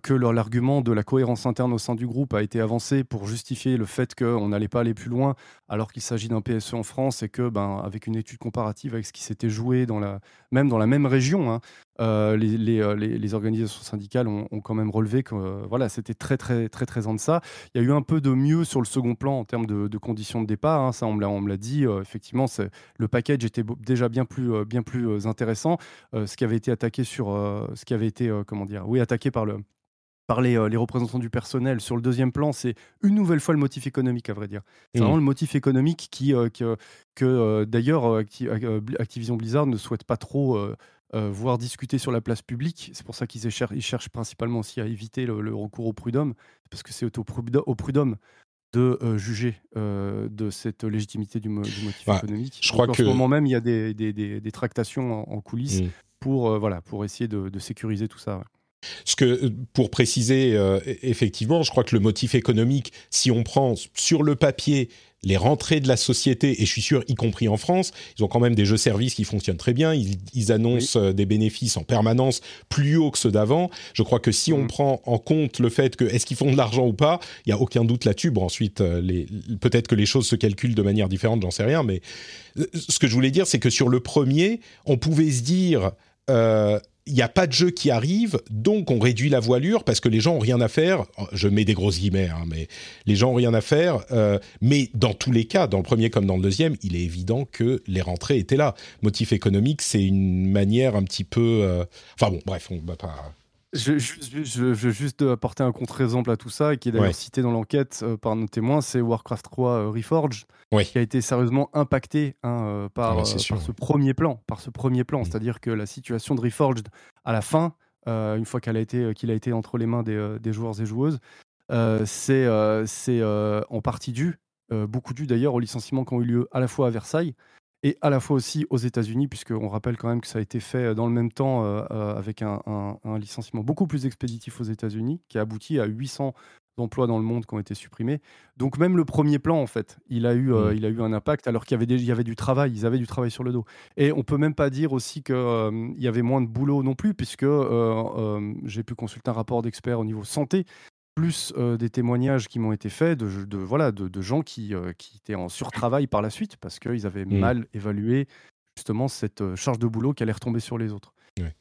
que l'argument de la cohérence interne au sein du groupe a été avancé pour justifier le fait qu'on n'allait pas aller plus loin, alors qu'il s'agit d'un PSE en France et que, ben, avec une étude comparative avec ce qui s'était joué dans la, même dans la même région, hein, euh, euh, les, organisations syndicales ont, quand même relevé que euh, voilà, c'était très, très, très, très en deçà. Il y a eu un peu de mieux sur le second plan en termes de, conditions de départ. Hein, ça, on me l'a dit. effectivement, le package était déjà bien plus, bien plus intéressant. ce qui avait été attaqué sur, ce qui avait été, comment dire, oui, attaqué par le, par les, les, représentants du personnel. Sur le deuxième plan, c'est une nouvelle fois le motif économique, à vrai dire. C'est mmh. vraiment le motif économique qui, que, que d'ailleurs, Activision Blizzard ne souhaite pas trop euh, voire discuter sur la place publique. C'est pour ça qu'ils cherchent principalement aussi à éviter le, recours au prud'homme, parce que c'est au, prud'homme de euh, juger euh, de cette légitimité du, motif économique. Je crois en ce moment même, il y a des, tractations en, coulisses mmh. pour, voilà, pour essayer de, sécuriser tout ça. Ce que, pour préciser, e-, effectivement, je crois que le motif économique, si on prend sur le papier les rentrées de la société, et je suis sûr, y compris en France, ils ont quand même des jeux-services qui fonctionnent très bien, ils, annoncent euh, des bénéfices en permanence plus hauts que ceux d'avant. Je crois que si on mm. prend en compte le fait que est-ce qu'ils font de l'argent ou pas, il y a aucun doute là-dessus. Bon, ensuite, euh, peut-être que les choses se calculent de manière différente, j'en sais rien, mais euh, ce que je voulais dire, c'est que sur le premier, on pouvait se dire il n'y a pas de jeu qui arrive, donc on réduit la voilure parce que les gens ont rien à faire. Je mets des grosses guillemets, hein, mais les gens ont rien à faire. Euh, mais dans tous les cas, dans le premier comme dans le deuxième, il est évident que les rentrées étaient là. Motif économique, c'est une manière un petit peu. Euh, enfin bon, bref, on va pas. Je, veux juste apporter un contre-exemple à tout ça, et qui est d'ailleurs cité dans l'enquête euh, par nos témoins, c'est Warcraft 3 euh, Reforged, qui a été sérieusement impacté hein, euh, par, ce premier plan, par ce premier plan. C'est-à-dire que la situation de Reforged à la fin, une fois qu'il a été qu'il a été entre les mains des, des joueurs et joueuses, c'est c'est en partie dû, beaucoup dû d'ailleurs aux licenciements qui ont eu lieu à la fois à Versailles et à la fois aussi aux États-Unis, puisqu'on rappelle quand même que ça a été fait dans le même temps euh, euh, avec un, licenciement beaucoup plus expéditif aux États-Unis, qui a abouti à 800 emplois dans le monde qui ont été supprimés. Donc même le premier plan, en fait, il a eu, euh, mmh. il a eu un impact, alors qu'il y avait, il y avait du travail, ils avaient du travail sur le dos. Et on peut même pas dire aussi qu'il il y avait moins de boulot non plus, puisque j'ai pu consulter un rapport d'experts au niveau santé plus des témoignages qui m'ont été faits de, de voilà, de, gens qui, qui, étaient en surtravail par la suite parce qu'ils avaient mmh. mal évalué justement cette charge de boulot qui allait retomber sur les autres.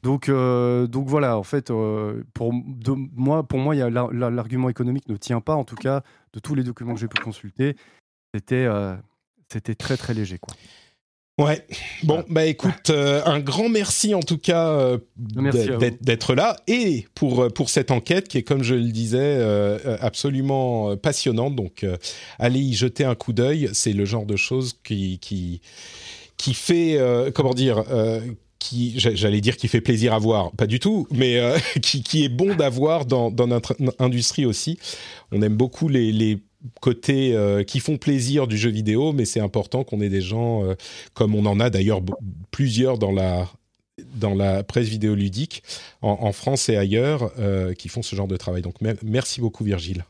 Donc, donc voilà, en fait, pour, de, moi, pour moi, l'argument économique ne tient pas, en tout cas, de tous les documents que j'ai pu consulter. C'était c'était très très léger. Quoi. Ouais. Bon, bah écoute, euh, un grand merci en tout cas euh, d'être là et pour euh, pour cette enquête qui est comme je le disais absolument passionnante. Donc allez y jeter un coup d'œil. C'est le genre de choses qui qui qui fait comment dire qui, j'allais dire qui fait plaisir à voir, pas du tout, mais <laughs> qui, qui, est bon d'avoir dans, dans notre industrie aussi. On aime beaucoup les, les côté euh, qui font plaisir du jeu vidéo, mais c'est important qu'on ait des gens, euh, comme on en a d'ailleurs plusieurs dans la, dans la presse vidéoludique, en, en France et ailleurs, euh, qui font ce genre de travail. Donc merci beaucoup Virgile.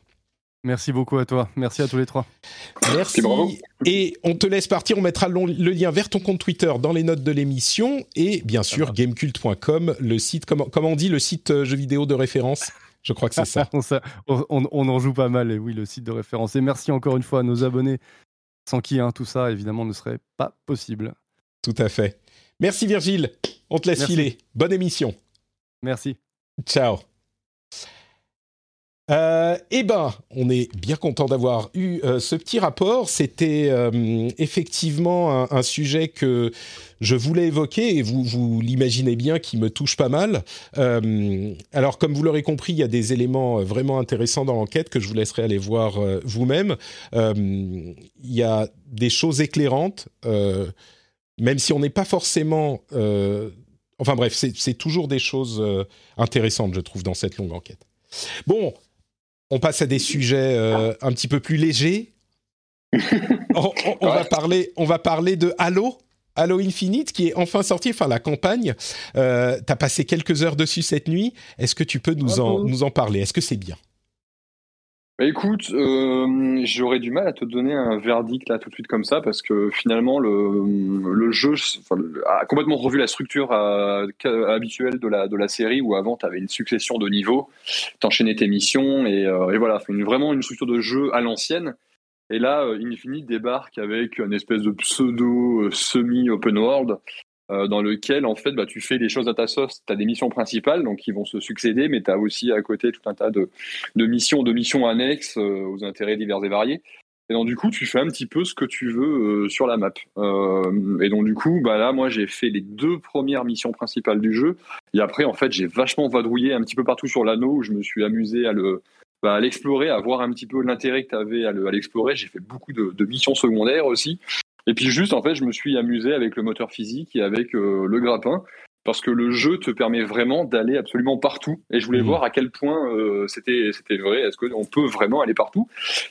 Merci beaucoup à toi. Merci à tous les trois. Merci. Et on te laisse partir. On mettra le lien vers ton compte Twitter dans les notes de l'émission. Et bien sûr, gamecult.com, le site, comment, comment on dit, le site jeu vidéo de référence? Je crois que c'est ça. <laughs> on, en joue pas mal, et oui, le site de référence. Et merci encore une fois à nos abonnés, sans qui hein, tout ça, évidemment, ne serait pas possible. Tout à fait. Merci Virgile. On te laisse filer. Bonne émission. Merci. Ciao. Euh, eh ben, on est bien content d'avoir eu euh, ce petit rapport. C'était euh, effectivement un, sujet que je voulais évoquer et vous, vous l'imaginez bien qui me touche pas mal. alors, comme vous l'aurez compris, il y a des éléments vraiment intéressants dans l'enquête que je vous laisserai aller voir vous-même. il y a des choses éclairantes, même si on n'est pas forcément... enfin bref, c'est toujours des choses intéressantes, je trouve, dans cette longue enquête. Bon, on passe à des sujets euh, un petit peu plus légers. <laughs> on, va parler, on va parler de Halo. Halo Infinite qui est enfin sorti, enfin la campagne. Euh, tu as passé quelques heures dessus cette nuit. Est-ce que tu peux nous, en, nous en parler? Est-ce que c'est bien? Bah, écoute, euh, j'aurais du mal à te donner un verdict là tout de suite comme ça parce que finalement le, jeu a complètement revu la structure euh, habituelle de la, série où avant tu avais une succession de niveaux, t'enchaînais tes missions et, euh, voilà, vraiment une structure de jeu à l'ancienne. Et là, Infinite débarque avec une espèce de pseudo semi-open world euh, dans lequel en fait bah, tu fais les choses à ta sauce. Tu as des missions principales donc qui vont se succéder, mais tu as aussi à côté tout un tas de, missions, de missions annexes euh, aux intérêts divers et variés. Et donc du coup, tu fais un petit peu ce que tu veux euh, sur la map. et donc du coup, bah là, moi, j'ai fait les deux premières missions principales du jeu. Et après, en fait, j'ai vachement vadrouillé un petit peu partout sur l'anneau où je me suis amusé à bah, l'explorer, à voir un petit peu l'intérêt que tu avais à l'explorer. J'ai fait beaucoup de, missions secondaires aussi. Et puis juste, en fait, je me suis amusé avec le moteur physique et avec euh, le grappin parce que le jeu te permet vraiment d'aller absolument partout. Et je voulais mmh. voir à quel point euh, c'était c'était vrai. Est-ce qu'on peut vraiment aller partout?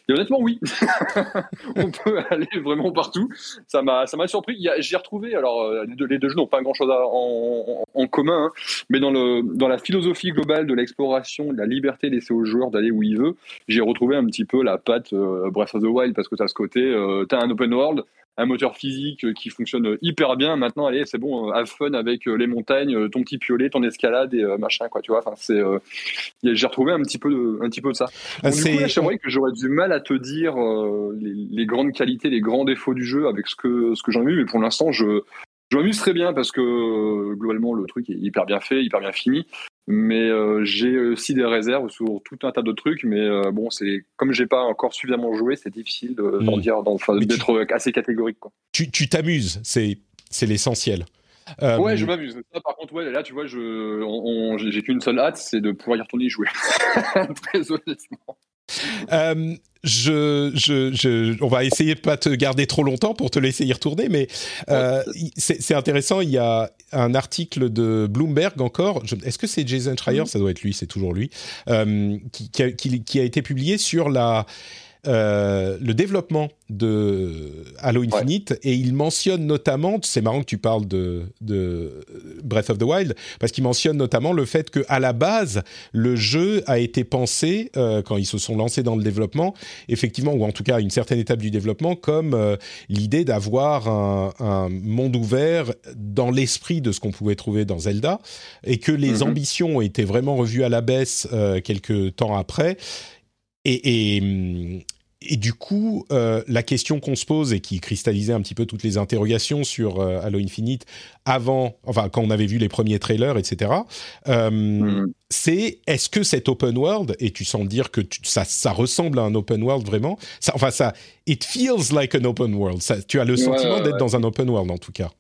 Et honnêtement, oui, <laughs> on peut <laughs> aller vraiment partout. Ça m'a ça m'a surpris. J'ai retrouvé. Alors euh, les deux, les deux jeux n'ont pas grand chose en, en, commun, hein, mais dans le dans la philosophie globale de l'exploration, de la liberté laissée au joueur d'aller où il veut, j'ai retrouvé un petit peu la patte Breath of the Wild parce que tu as ce côté, tu as un open world un moteur physique euh, qui fonctionne hyper bien. Maintenant, allez, c'est bon, euh, have fun avec euh, les montagnes, ton petit piolet, ton escalade et machin, quoi, tu vois. Enfin, c'est, j'ai retrouvé un petit peu de, un petit peu de ça. Ah, du coup, j'aimerais que j'aurais du mal à te dire les, grandes qualités, les grands défauts du jeu avec ce que, ce que j'en ai vu, mais pour l'instant, je, je m'amuse très bien parce que globalement, le truc est hyper bien fait, hyper bien fini. Mais euh, j'ai aussi des réserves sur tout un tas de trucs. Mais euh, bon, c'est comme j'ai pas encore suffisamment joué, c'est difficile d'en hmm. dire, d'être assez catégorique. Quoi. Tu t'amuses, c'est l'essentiel. Euh, ouais, je m'amuse. par contre, ouais, là, tu vois, je, j'ai qu'une seule hâte, c'est de pouvoir y retourner jouer. <laughs> Très honnêtement. Euh, je, je, je, on va essayer de pas te garder trop longtemps pour te laisser y retourner, mais euh, c'est intéressant. Il y a un article de Bloomberg encore. Est-ce que c'est Jason Schreier? Ça doit être lui, c'est toujours lui, euh, qui, qui, a, qui, qui, a, été publié sur la euh, le développement de Halo Infinite et il mentionne notamment, c'est marrant que tu parles de, de Breath of the Wild, parce qu'il mentionne notamment le fait que à la base le jeu a été pensé euh, quand ils se sont lancés dans le développement, effectivement ou en tout cas à une certaine étape du développement, comme euh, l'idée d'avoir un, un, monde ouvert dans l'esprit de ce qu'on pouvait trouver dans Zelda et que les mhm. ambitions ont été vraiment revues à la baisse quelques temps après et, et, et, du coup, euh, la question qu'on se pose et qui cristallisait un petit peu toutes les interrogations sur euh, Halo Infinite avant, enfin quand on avait vu les premiers trailers, etc. Euh, mm. C'est est-ce que cet open world et tu sens dire que ça, ça ressemble à un open world vraiment ça, Enfin ça, it feels like an open world. Ça, tu as le sentiment d'être dans un open world en tout cas.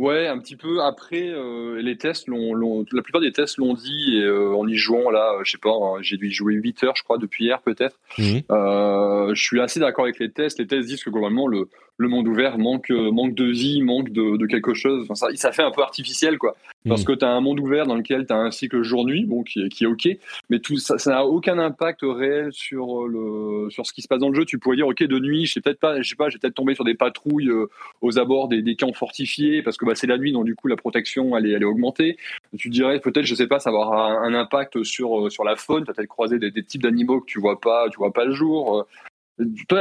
Ouais, un petit peu. Après, euh, les tests, l'ont, la plupart des tests l'ont dit, et euh, en y jouant là, je sais pas, hein, j'ai dû y jouer 8 heures, je crois, depuis hier peut-être. Mmh. Euh, je suis assez d'accord avec les tests. Les tests disent que globalement, le, le monde ouvert manque, euh, manque de vie, manque de, de quelque chose. Enfin, ça, ça fait un peu artificiel, quoi. Parce mm. que tu as un monde ouvert dans lequel tu as un cycle jour-nuit, bon, qui, qui, est OK, mais tout ça n'a aucun impact réel sur, le, sur ce qui se passe dans le jeu. Tu pourrais dire, OK, de nuit, je sais peut-être pas, je sais pas, j'ai peut-être tombé sur des patrouilles euh, aux abords des, des, camps fortifiés, parce que bah, c'est la nuit, donc du coup, la protection, elle est, elle est augmentée. Tu dirais, peut-être, je sais pas, ça va avoir un, impact sur, euh, sur la faune. Tu as peut-être croisé des, des, types d'animaux que tu vois pas, tu vois pas le jour.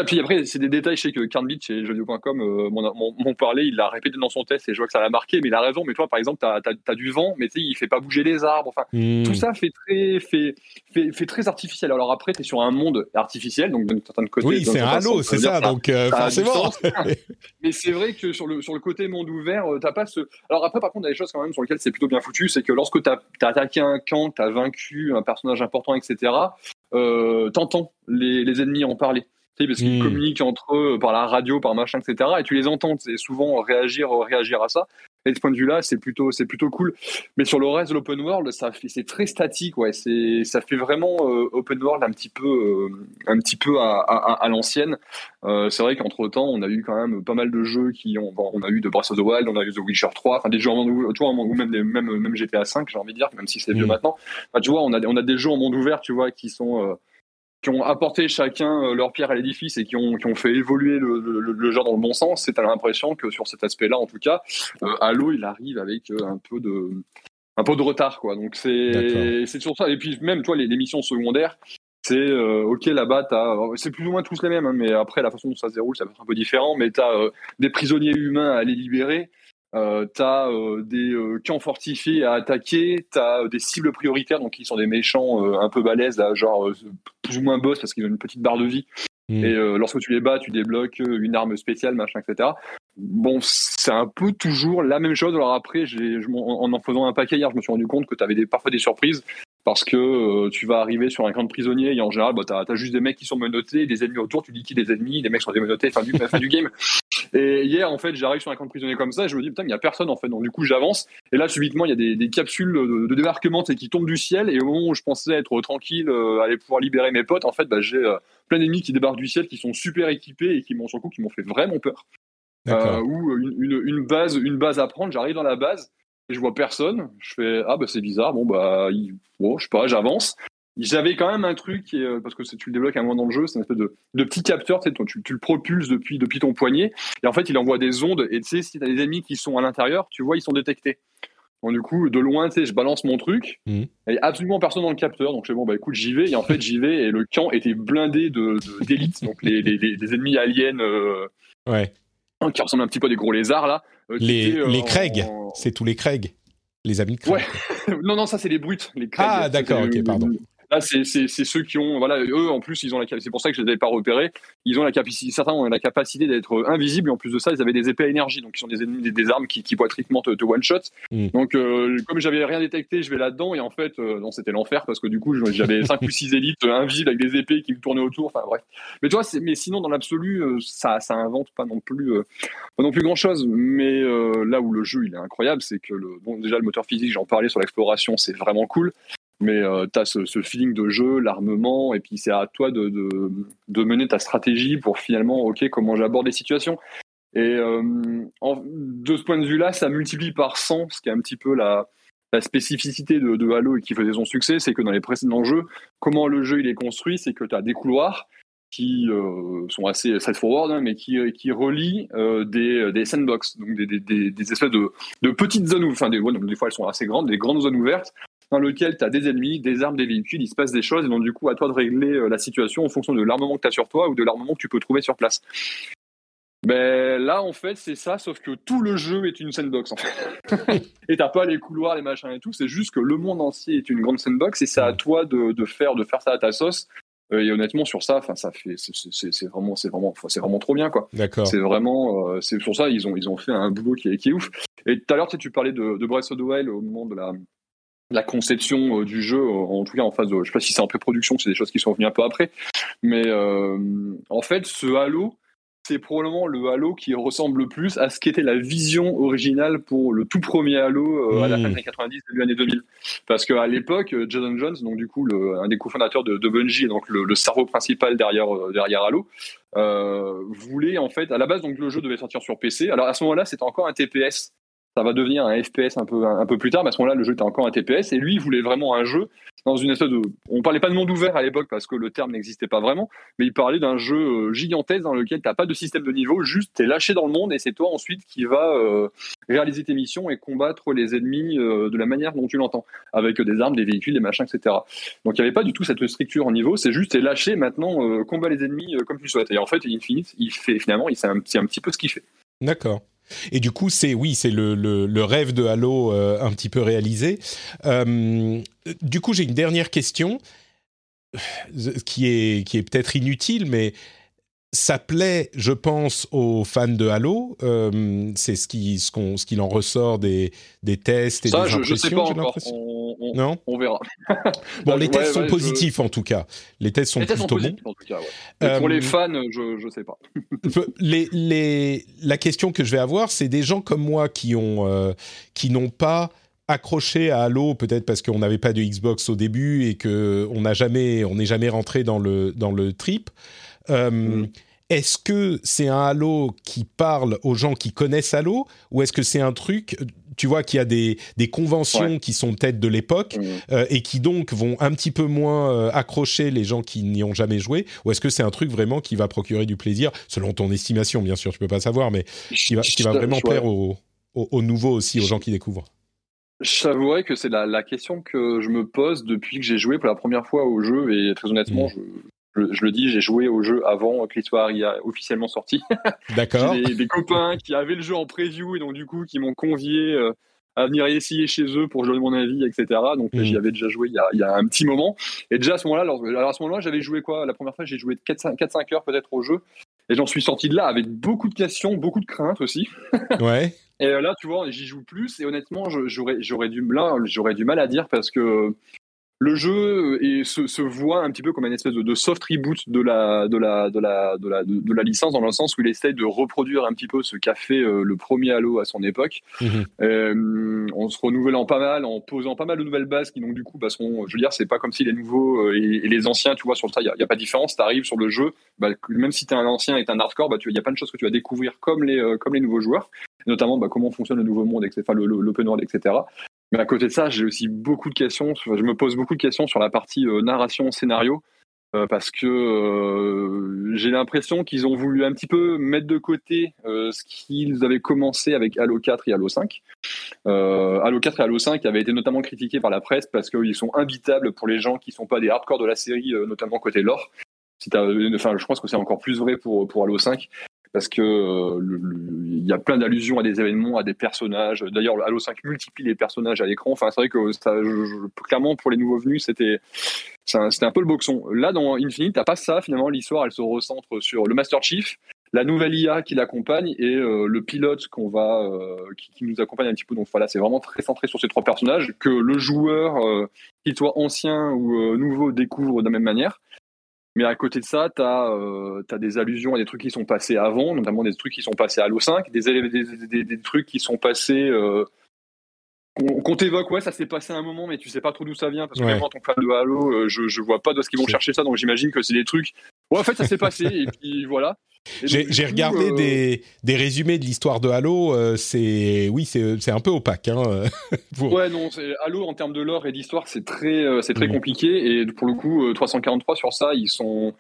Puis après, c'est des détails. Je sais que Carnbitch et jeuxvideo.com euh, m'ont parlé. Il l'a répété dans son test et je vois que ça l'a marqué. Mais il a raison. Mais toi, par exemple, tu as, du vent, mais tu sais, il fait pas bouger les arbres. Enfin, hmm. tout ça fait très, fait, fait, fait très artificiel. Alors après, tu es sur un monde artificiel, donc d'un certain côté. Oui, c'est un halo, c'est ça. Donc euh, forcément. <laughs> mais c'est vrai que sur le, sur le côté monde ouvert, euh, t'as pas ce. Alors après, par contre, il y a des choses quand même sur lesquelles c'est plutôt bien foutu. C'est que lorsque tu as, attaqué un camp, tu as vaincu un personnage important, etc t'entends les, les ennemis en parler parce qu'ils communiquent entre eux par la radio, par machin, etc. Et tu les entends, c'est souvent réagir, réagir à ça. Et de ce point de vue-là, c'est plutôt, c'est plutôt cool. Mais sur le reste de l'open world, ça fait, c'est très statique, ouais. C'est, ça fait vraiment euh, open world un petit peu, euh, un petit peu à, à, l'ancienne. Euh, c'est vrai qu'entre temps, on a eu quand même pas mal de jeux qui ont, on a eu de Breath of the Wild, on a eu The Witcher 3, enfin des jeux en monde, tu vois, ou même, même, même GTA 5, j'ai envie de dire, même si c'est vieux hmm. maintenant. tu vois, on a, on a des jeux en monde ouvert, tu vois, qui sont qui ont apporté chacun euh, leur pierre à l'édifice et qui ont, qui ont fait évoluer le, le, genre dans le bon sens, c'est à l'impression que sur cet aspect-là, en tout cas, euh, Halo, il arrive avec euh, un peu de un peu de retard, quoi. Donc c'est c'est sur ça. Et puis même, toi, les, les missions secondaires, c'est ok là-bas, c'est plus ou moins tous les mêmes, hein, mais après la façon dont ça se déroule, ça va être un peu différent. Mais tu as des prisonniers humains à les libérer. Euh, t'as euh, des euh, camps fortifiés à attaquer, t'as des cibles prioritaires, donc qui sont des méchants un peu balèzes, là, genre plus ou moins boss parce qu'ils ont une petite barre de vie. Hmm. Et lorsque tu les bats, tu débloques une arme spéciale, machin, etc. Bon, c'est un peu toujours la même chose. Alors après, j'ai, en en faisant un paquet hier, je me suis rendu compte que tu avais des, parfois des surprises parce que euh, tu vas arriver sur un camp de prisonniers et en général, bah, tu as, juste des mecs qui sont menottés, des ennemis autour, tu liquides des ennemis, des mecs sont démenottés, fin du, fin du game. <laughs> Et hier, en fait, j'arrive sur un camp de prisonniers comme ça et je me dis, putain, il n'y a personne en fait. Donc du coup, j'avance et là, subitement, il y a des, des capsules de, débarquement qui tombent du ciel et au moment où je pensais être tranquille, euh, aller pouvoir libérer mes potes, en fait, bah, j'ai euh, plein d'ennemis qui débarquent du ciel, qui sont super équipés et qui m'ont sur coup, qui m'ont fait vraiment peur. ou une, une, une, base, une base à prendre, j'arrive dans la base et je vois personne. Je fais ah bah c'est bizarre. Bon bah bon je sais pas, j'avance. J'avais quand même un truc euh, parce que tu le débloques un moment dans le jeu, c'est une espèce de, de petit capteur, tu, tu, tu, le propulses depuis depuis ton poignet et en fait il envoie des ondes et tu sais si tu as des ennemis qui sont à l'intérieur, tu vois ils sont détectés. Donc du coup de loin tu sais je balance mon truc, mmh. il n'y a absolument personne dans le capteur donc je fais bon bah écoute j'y vais et en fait j'y vais et le camp était blindé de d'élite donc les, les, ennemis aliens. Euh, ouais qui ressemblent un petit peu à des gros lézards là. Euh, les, les Craig, c'est tous les Craig, les amis de Craig. Ouais. <laughs> non, non, ça c'est les brutes. Les Craig, ah, d'accord, ok, pardon. Là, c'est ceux qui ont, voilà, eux en plus, ils ont la, c'est pour ça que je les avais pas repérés. Ils ont la capacité, certains ont la capacité d'être invisibles et en plus de ça, ils avaient des épées à énergie, donc ils sont des, des, des armes qui, qui poitriquement te, te one shot. Mm. Donc, euh, comme j'avais rien détecté, je vais là-dedans et en fait, euh, non, c'était l'enfer parce que du coup, j'avais cinq ou six élites invisibles avec des épées qui me tournaient autour. Enfin bref. Mais toi, mais sinon, dans l'absolu, euh, ça, ça invente pas non plus, pas non plus grand chose. Mais là où le jeu il est incroyable, c'est que le, bon, déjà le moteur physique, j'en parlais sur l'exploration, c'est vraiment cool mais euh, tu as ce, ce, feeling de jeu, l'armement, et puis c'est à toi de, de, de, mener ta stratégie pour finalement, ok, comment j'aborde les situations. Et euh, de ce point de vue-là, ça multiplie par 100, ce qui est un petit peu la, la spécificité de, de, Halo et qui faisait son succès, c'est que dans les précédents jeux, comment le jeu il est construit, c'est que tu as des couloirs qui euh, sont assez straightforward, hein, mais qui, qui relient euh, des, des sandbox, donc des, des, des, espèces de, de petites zones, enfin des, des fois elles sont assez grandes, des grandes zones ouvertes, dans lequel tu as des ennemis, des armes, des véhicules, il se passe des choses, et donc du coup, à toi de régler euh, la situation en fonction de l'armement que tu as sur toi ou de l'armement que tu peux trouver sur place. Ben là, en fait, c'est ça, sauf que tout le jeu est une sandbox, en fait. <laughs> et t'as pas les couloirs, les machins et tout, c'est juste que le monde entier est une grande sandbox, et c'est à toi de, de, faire, de faire ça à ta sauce. Euh, et honnêtement, sur ça, enfin, ça fait, c'est vraiment, c'est vraiment, c'est vraiment trop bien, quoi. D'accord. C'est vraiment, euh, c'est sur ça, ils ont, ils ont fait un boulot qui est, qui est ouf. Et tout à l'heure, tu, tu parlais de, de Breath of the Wild au moment de la, la conception euh, du jeu, euh, en tout cas en phase de, je sais pas si c'est en pré-production, c'est des choses qui sont venues un peu après, mais euh, en fait, ce Halo, c'est probablement le Halo qui ressemble le plus à ce qu'était la vision originale pour le tout premier Halo à la fin des années 90, début années 2000. Parce qu'à l'époque, Jason Jones, donc du coup le, un des cofondateurs de, de Bungie, donc le, le, cerveau principal derrière derrière Halo, voulait en fait, à la base donc le jeu devait sortir sur PC. Alors à ce moment-là, c'était encore un TPS ça va devenir un FPS un peu, un peu plus tard, mais à ce moment-là, le jeu était encore un TPS, et lui, il voulait vraiment un jeu dans une espèce de... On parlait pas de monde ouvert à l'époque parce que le terme n'existait pas vraiment, mais il parlait d'un jeu euh, gigantesque dans lequel tu n'as pas de système de niveau, juste tu es lâché dans le monde et c'est toi ensuite qui va euh, réaliser tes missions et combattre les ennemis euh, de la manière dont tu l'entends, avec des armes, des véhicules, des machins, etc. Donc il n'y avait pas du tout cette structure en niveau, c'est juste es lâché maintenant, combat les ennemis comme tu souhaites. Et en fait, Infinite, il fait finalement, il sait un, un petit peu ce qu'il fait. D'accord. Et du coup, c'est oui, c'est le, le, rêve de Halo euh, un petit peu réalisé. Euh, du coup, j'ai une dernière question qui est qui est peut-être inutile, mais ça plaît, je pense, aux fans de Halo. Euh, c'est ce qui, ce, qu'on, ce qu'il en ressort des, des tests et des impressions. Je sais pas encore. On, non on verra. <laughs> bon, les tests sont positifs en tout cas. Les tests sont plutôt bons. En tout cas, euh, pour les fans, je ne sais pas. <laughs> les, les, la question que je vais avoir, c'est des gens comme moi qui ont, euh, qui n'ont pas accroché à Halo, peut-être parce qu'on n'avait pas de Xbox au début et que on n'a jamais, on n'est jamais rentré dans le dans le trip. Euh, mm. Est-ce que c'est un Halo qui parle aux gens qui connaissent Halo ou est-ce que c'est un truc, tu vois, qu'il y a des, des conventions qui sont peut-être de l'époque mm. euh, et qui donc vont un petit peu moins euh, accrocher les gens qui n'y ont jamais joué ou est-ce que c'est un truc vraiment qui va procurer du plaisir, selon ton estimation, bien sûr, tu peux pas savoir, mais qui va, qui va vraiment plaire aux, aux, nouveaux aussi, aux gens qui découvrent? J'avouerais que c'est la, la, question que je me pose depuis que j'ai joué pour la première fois au jeu et très honnêtement, mm. Je, je, le dis, j'ai joué au jeu avant que l'histoire y a officiellement sorti. <laughs> D'accord. j'ai des, copains qui avaient le jeu en preview et donc du coup qui m'ont convié euh, à venir essayer chez eux pour jouer mon avis, etc. Donc mm. j'y avais déjà joué il y, a, un petit moment. Et déjà à ce moment-là, alors, à ce moment-là, j'avais joué quoi? La première fois, j'ai joué 4-5 heures peut-être au jeu. Et j'en suis sorti de là avec beaucoup de questions, beaucoup de craintes aussi. <laughs> ouais. Et là, tu vois, j'y joue plus. Et honnêtement, j'aurais du, du mal à dire parce que le jeu et se, se, voit un petit peu comme une espèce de, de, soft reboot de la, de, la, de, la, de, la, de, la licence, dans le sens où il essaie de reproduire un petit peu ce qu'a fait euh, le premier Halo à son époque, mhm. euh, en se renouvelant pas mal, en posant pas mal de nouvelles bases qui, donc, du coup, bah, seront, je veux dire, c'est pas comme si les nouveaux euh, et, les anciens, tu vois, sur ça, il n'y a, a, pas de différence. Tu arrives sur le jeu, bah, même si tu es un ancien et un hardcore, bah, il y a plein de choses que tu vas découvrir comme les, comme les nouveaux joueurs, notamment bah, comment fonctionne le nouveau monde, etc., enfin, l'open world, etc. Mais à côté de ça, j'ai aussi beaucoup de questions. Je me pose beaucoup de questions sur la partie euh, narration, scénario, euh, parce que euh, j'ai l'impression qu'ils ont voulu un petit peu mettre de côté ce qu'ils avaient commencé avec Halo 4 et Halo 5. Halo 4 et Halo 5 avaient été notamment critiqués par la presse parce qu'ils sont invitables pour les gens qui ne sont pas des hardcore de la série, notamment côté lore. enfin, je pense que c'est encore plus vrai pour, pour Halo 5 parce que euh, il y a plein d'allusions à des événements, à des personnages. D'ailleurs, Halo 5 multiplie les personnages à l'écran. Enfin, c'est vrai que clairement pour les nouveaux venus, c'était c'était un peu le boxon. Là, dans Infinite, t'as pas ça. Finalement, l'histoire, elle se recentre sur le Master Chief, la nouvelle IA qui l'accompagne et euh, le pilote qu'on va euh, qui, qui, nous accompagne un petit peu. Donc voilà, c'est vraiment très centré sur ces trois personnages que le joueur, qu'il soit ancien ou nouveau, découvre de la même manière. Mais à côté de ça, tu as, euh, des allusions à des trucs qui sont passés avant, notamment des trucs qui sont passés à Halo 5, des, des, des, trucs qui sont passés. Euh, qu'on t'évoque, ouais, ça s'est passé un moment, mais tu sais pas trop d'où ça vient, parce que moi, en tant que fan de Halo, euh, je, je vois pas d'où est-ce qu'ils vont chercher ça, donc j'imagine que c'est des trucs. Ouais, en fait, ça s'est passé, et <laughs> puis voilà. J'ai regardé euh, des, résumés de l'histoire de Halo. Euh, c'est oui, c'est un peu opaque. Hein, <laughs> Ouais, non, Halo en termes de lore et d'histoire, c'est très, euh, c'est très mm. compliqué. Et pour le coup, 343 sur ça, ils sont,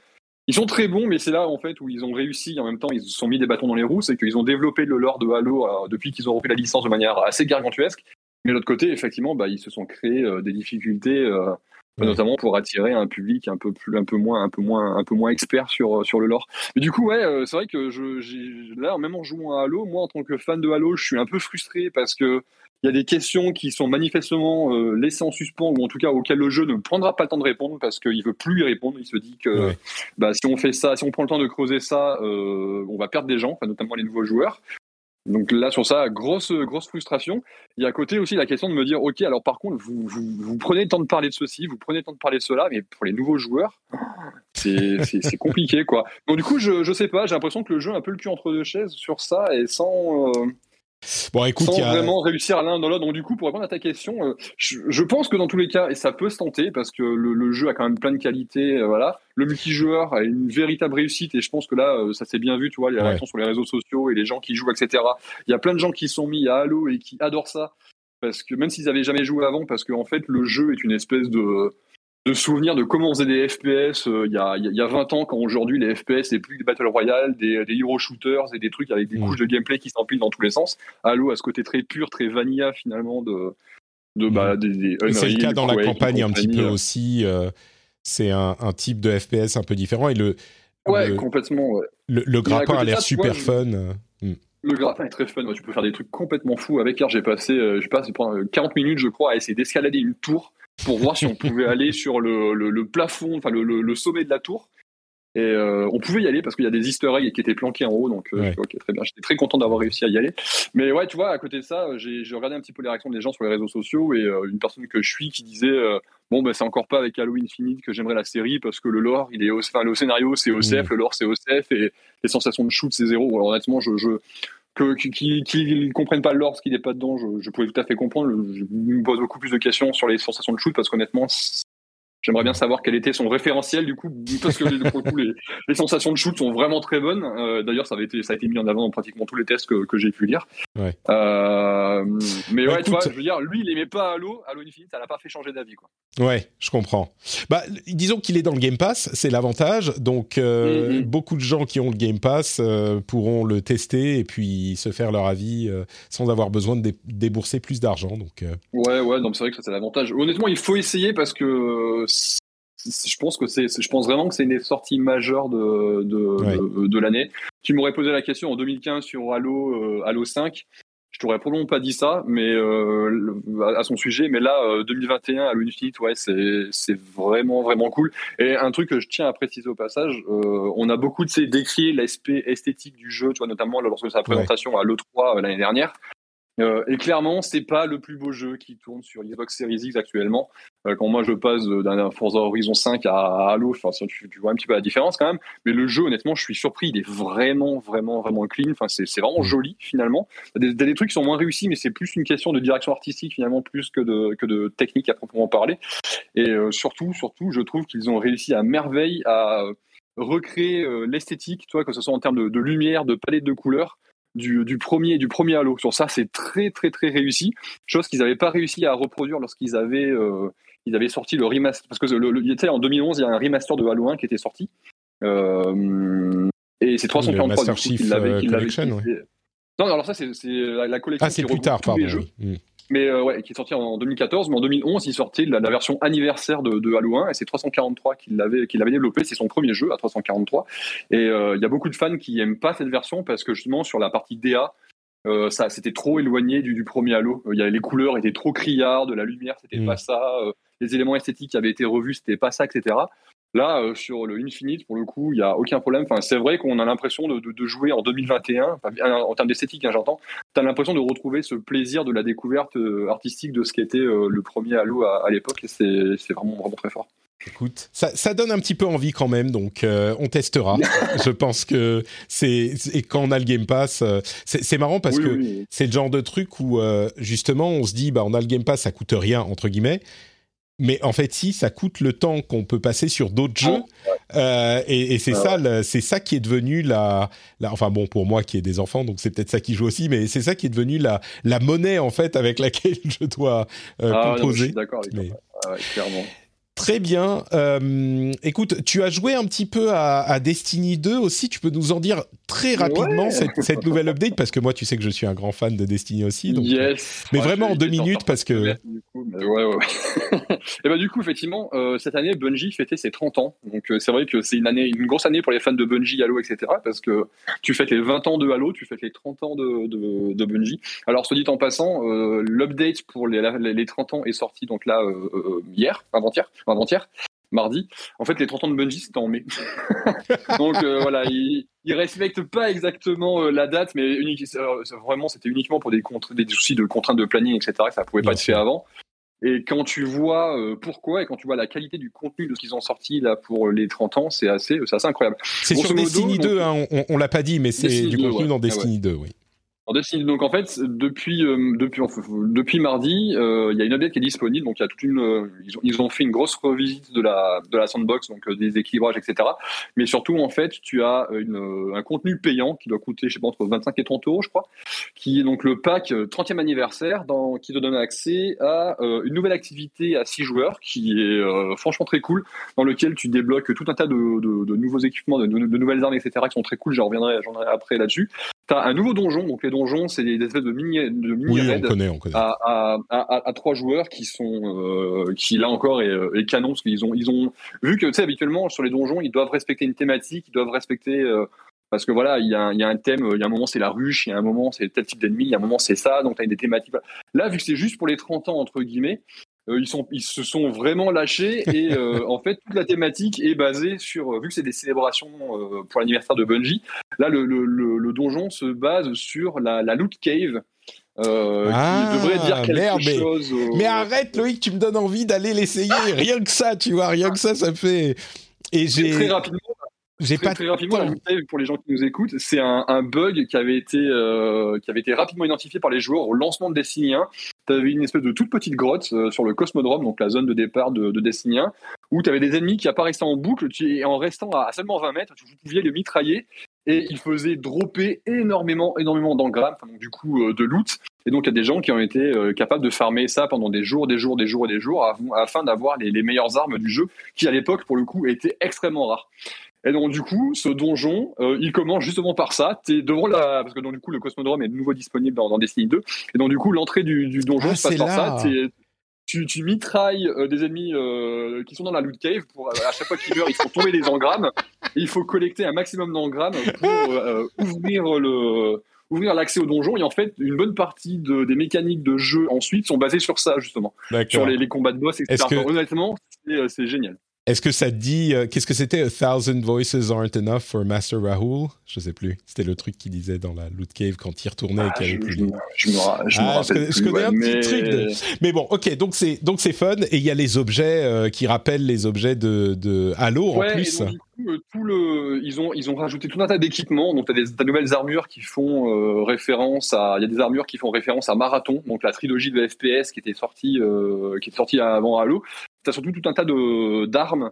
ils sont très bons, mais c'est là en fait où ils ont réussi. En même temps, ils se sont mis des bâtons dans les roues, c'est qu'ils ont développé le lore de Halo depuis qu'ils ont repris la licence de manière assez gargantuesque. Mais de l'autre côté, effectivement, bah, ils se sont créés des difficultés notamment pour attirer un public un peu plus un peu moins un peu moins un peu moins expert sur sur le lore mais du coup ouais euh, c'est vrai que je là même en jouant à Halo moi en tant que fan de Halo je suis un peu frustré parce que il y a des questions qui sont manifestement euh, laissées en suspens ou en tout cas auxquelles le jeu ne prendra pas le temps de répondre parce qu'il veut plus y répondre. Il se dit que bah, si on fait ça, si on prend le temps de creuser ça, euh, on va perdre des gens, notamment les nouveaux joueurs. Donc là, sur ça, grosse, grosse frustration. Il y a à côté aussi la question de me dire, OK, alors par contre, vous, vous, prenez le temps de parler de ceci, vous prenez le temps de parler de cela, mais pour les nouveaux joueurs, <laughs> c'est compliqué, quoi. Donc du coup, je, je sais pas, j'ai l'impression que le jeu a un peu le cul entre deux chaises sur ça et sans... Euh, Bon, écoute, sans vraiment réussir à l'un dans l'autre. Donc du coup, pour répondre à ta question, euh, je, pense que dans tous les cas, et ça peut se tenter parce que le, jeu a quand même plein de qualités, euh, voilà. Le multijoueur a une véritable réussite et je pense que là, euh, ça s'est bien vu, tu vois, les réactions sur les réseaux sociaux et les gens qui jouent, etc. Il y a plein de gens qui sont mis à Halo et qui adorent ça parce que même s'ils n'avaient jamais joué avant, parce qu'en en fait, le jeu est une espèce de de souvenirs de comment on faisait des FPS euh, il y, a, y, a, 20 ans, quand aujourd'hui les FPS c'est plus des Battle Royale, des, des hero shooters et des trucs avec des couches de gameplay qui s'empilent dans tous les sens. Halo a ce côté très pur, très vanilla finalement de. de bah, des, c'est le cas dans la campagne un petit peu aussi. Euh, c'est un, un, type de FPS un peu différent et le. Ouais, complètement. Le, le grappin a l'air super fun. Mm. Le grappin est très fun. tu peux faire des trucs complètement fous avec. J'ai passé, euh, je passe 40 minutes, je crois, à essayer d'escalader une tour pour voir si on pouvait <laughs> aller sur le, le, plafond, enfin le, le, sommet de la tour. Et euh, on pouvait y aller parce qu'il y a des easter eggs qui étaient planqués en haut, donc euh, très bien. J'étais très content d'avoir réussi à y aller. Mais ouais, tu vois, à côté de ça, j'ai regardé un petit peu les réactions des gens sur les réseaux sociaux et euh, une personne que je suis qui disait bon ben c'est encore pas avec Halo Infinite que j'aimerais la série parce que le lore, il est, enfin le scénario c'est OCF, le lore c'est OCF et les sensations de shoot c'est zéro. Alors, honnêtement, je, je qu'ils ne comprennent pas le lore, ce qui n'est pas dedans, je, je, pouvais tout à fait comprendre. Je me pose beaucoup plus de questions sur les sensations de shoot parce qu'honnêtement, J'aimerais bien savoir quel était son référentiel du coup, parce que pour le coup, les, sensations de shoot sont vraiment très bonnes. Euh, d'ailleurs, ça, avait été, ça a été mis en avant dans pratiquement tous les tests que, que j'ai pu lire. Ouais. Euh, mais bah, ouais, tu vois, je veux dire, lui, il aimait pas Halo, Halo Infinite, ça l'a pas fait changer d'avis, quoi. Ouais, je comprends. Bah, disons qu'il est dans le Game Pass, c'est l'avantage. Donc, euh, mm-hmm. beaucoup de gens qui ont le Game Pass pourront le tester et puis se faire leur avis sans avoir besoin de débourser plus d'argent. Donc, ouais, ouais, donc c'est vrai que ça c'est l'avantage. Honnêtement, il faut essayer parce que je pense que c'est, je pense vraiment que c'est une sortie majeure de, de, de, l'année. Tu m'aurais posé la question en 2015 sur Halo, euh, Halo 5. Je t'aurais probablement pas dit ça, mais euh, à son sujet. Mais là, 2021, euh, Halo Infinite, ouais, c'est, c'est vraiment vraiment cool. Et un truc que je tiens à préciser au passage, on a beaucoup de décrit l'aspect esthétique du jeu, tu vois, notamment lorsque sa présentation à l'E3 l'année dernière. Euh, et clairement, c'est pas le plus beau jeu qui tourne sur Xbox Series X actuellement. Euh, quand moi je passe d'un Forza Horizon 5 à Halo, enfin, tu, vois un petit peu la différence quand même. Mais le jeu, honnêtement, je suis surpris. Il est vraiment, vraiment, vraiment clean. Enfin, c'est vraiment joli finalement. A des, trucs qui sont moins réussis, mais c'est plus une question de direction artistique finalement, plus que de, que de technique à proprement parler. Et euh, surtout, surtout, je trouve qu'ils ont réussi à merveille à recréer l'esthétique, que ce soit en termes de lumière, de palette de couleurs du, premier du premier Halo. Sur ça, c'est très très très réussi. Chose qu'ils n'avaient pas réussi à reproduire lorsqu'ils avaient euh, ils avaient sorti le remaster. Parce que le, en 2011, il y a un remaster de Halo 1 qui était sorti. Euh, et c'est 343 du coup, l'avait. Non, alors ça, c'est la, collection. Ah, c'est plus tard, pardon. Jeux. Mais euh, ouais, qui est sorti en 2014. Mais en 2011, il sortait la, la version anniversaire de, de, Halo 1 et c'est 343 qu'il l'avait qu'il avait développé. C'est son premier jeu à 343. Et euh, il y a beaucoup de fans qui aiment pas cette version parce que justement sur la partie DA, euh, ça c'était trop éloigné du, du premier Halo. Il y avait, les couleurs étaient trop criardes, la lumière c'était mm. pas ça, les éléments esthétiques qui avaient été revus c'était pas ça, etc. Là, euh, sur le Infinite, pour le coup, il n'y a aucun problème. Enfin, c'est vrai qu'on a l'impression de, de, de, jouer en 2021, en termes d'esthétique, hein, j'entends. Tu as l'impression de retrouver ce plaisir de la découverte euh, artistique de ce qu'était euh, le premier Halo à, à l'époque, et c'est vraiment, vraiment très fort. Écoute, ça, ça, donne un petit peu envie quand même, donc on testera. <laughs> je pense que c'est et quand on a le Game Pass, c'est marrant parce que c'est le genre de truc où justement on se dit bah on a le Game Pass, ça coûte rien entre guillemets, mais en fait, si, ça coûte le temps qu'on peut passer sur d'autres ah, jeux. Euh, et, et c'est ça, c'est ça qui est devenu la, la, enfin bon, pour moi qui ai des enfants, donc c'est peut-être ça qui joue aussi, mais c'est ça qui est devenu la, la monnaie en fait avec laquelle <laughs> je dois euh, ah, composer. D'accord, clairement. Très bien. Euh, écoute, tu as joué un petit peu à, Destiny 2 aussi. Tu peux nous en dire très rapidement cette, nouvelle update parce que moi, tu sais que je suis un grand fan de Destiny aussi. Donc, yes. Mais vraiment en deux minutes parce que. ouais. <laughs> et bah du coup, effectivement, euh, cette année, Bungie fêtait ses 30 ans. Donc euh, c'est vrai que c'est une année, une grosse année pour les fans de Bungie, Halo, etc. Parce que tu fêtes les 20 ans de Halo, tu fêtes les 30 ans de, de, de Bungie. Alors, soit dit en passant, l'update pour les, les, 30 ans est sorti donc là hier, avant-hier avant-hier, mardi. En fait, les 30 ans de Bungie, c'était en mai. <laughs> Donc euh, voilà, ils, ne respectent pas exactement euh, la date, mais vraiment, c'était uniquement pour des, des soucis de contraintes de planning, etc. Que ça pouvait pas être fait avant. Et quand tu vois euh, pourquoi et quand tu vois la qualité du contenu de ce qu'ils ont sorti là pour les 30 ans, c'est assez, assez incroyable. C'est sur Destiny 2, hein, on, on l'a pas dit, mais c'est du contenu dans Destiny 2, oui. Donc en fait, depuis euh, depuis depuis mardi, euh, il y a une update qui est disponible. Donc il y a toute une, euh, ils, ont, ils ont fait une grosse revisite de la de la sandbox, donc des équilibrages, etc. Mais surtout en fait, tu as une, un contenu payant qui doit coûter, je sais pas entre 25 et 30 euros, je crois, qui est donc le pack 30e anniversaire, dans, qui te donne accès à une nouvelle activité à 6 joueurs, qui est franchement très cool, dans lequel tu débloques tout un tas de, de, de nouveaux équipements, de, nouvelles armes, etc. qui sont très cool. J'en reviendrai, j'en reviendrai après là-dessus. T'as un nouveau donjon, donc les donjons, c'est des espèces de mini, de mini oui, on connaît, on connaît. À, à, à, à, trois joueurs qui sont, euh, qui là encore est, est canon, parce qu'ils ont, ils ont vu que tu sais habituellement sur les donjons, ils doivent respecter une thématique, ils doivent respecter euh, parce que voilà, il y, a, il y, a un thème, il y a un moment c'est la ruche, il y a un moment c'est tel type d'ennemi, il y a un moment c'est ça, donc tu as des thématiques. Là, vu que c'est juste pour les 30 ans entre guillemets, ils, sont, ils se sont vraiment lâchés et <laughs> en fait toute la thématique est basée sur, vu que c'est des célébrations pour l'anniversaire de Bungie, là le, le, le, donjon se base sur la, la loot cave. Euh, ah, devrait dire quelque merde, chose. Mais, arrête, Loïc, tu me donnes envie d'aller l'essayer. rien que ça, tu vois, rien que ça, ça fait. Et j'ai très rapidement. J'ai pas très rapidement pour les gens qui nous écoutent, c'est un, un, bug qui avait été euh, qui avait été rapidement identifié par les joueurs au lancement de Destiny 1. Tu avais une espèce de toute petite grotte euh, sur le Cosmodrome, donc la zone de départ de, de Destiny 1, où tu avais des ennemis qui apparaissaient en boucle et en restant à, seulement 20 mètres, tu pouvais les mitrailler et il faisait dropper énormément, énormément d'engrammes, du coup euh, de loot. Et donc il y a des gens qui ont été capables de farmer ça pendant des jours, des jours, des jours et des jours, afin d'avoir les, les, meilleures armes du jeu, qui à l'époque pour le coup étaient extrêmement rares. Et donc du coup, ce donjon, euh, il commence justement par ça. T'es devant la, parce que donc du coup le Cosmodrome est de nouveau disponible dans, dans Destiny 2. Et donc du coup, l'entrée du, du donjon ah, se passe par ça tu, tu mitrailles euh, des ennemis euh, qui sont dans la loot cave pour euh, à chaque fois qu'ils meurent ils font tomber des engrammes et il faut collecter un maximum d'engrammes pour ouvrir le ouvrir l'accès au donjon et en fait une bonne partie de, des mécaniques de jeu ensuite sont basées sur ça justement sur les, les combats de boss etc. Que... Honnêtement c'est génial. Est-ce que ça dit euh, qu'est-ce que c'était A thousand voices aren't enough for Master Rahul? Je sais plus. C'était le truc qu'il disait dans la loot cave quand il retournait et qu'il avait plus. Je, je, me, je, ah, je, connais un petit truc. De... Mais bon, ok. Donc c'est donc c'est fun et il y a les objets euh, qui rappellent les objets de, de Halo en plus. Tout le, ils ont ils ont rajouté tout un tas d'équipements. Donc tu des nouvelles armures qui font référence à il y a des armures qui font référence à Marathon, donc la trilogie de FPS qui était sortie qui est sortie avant Halo tu surtout tout un tas d'armes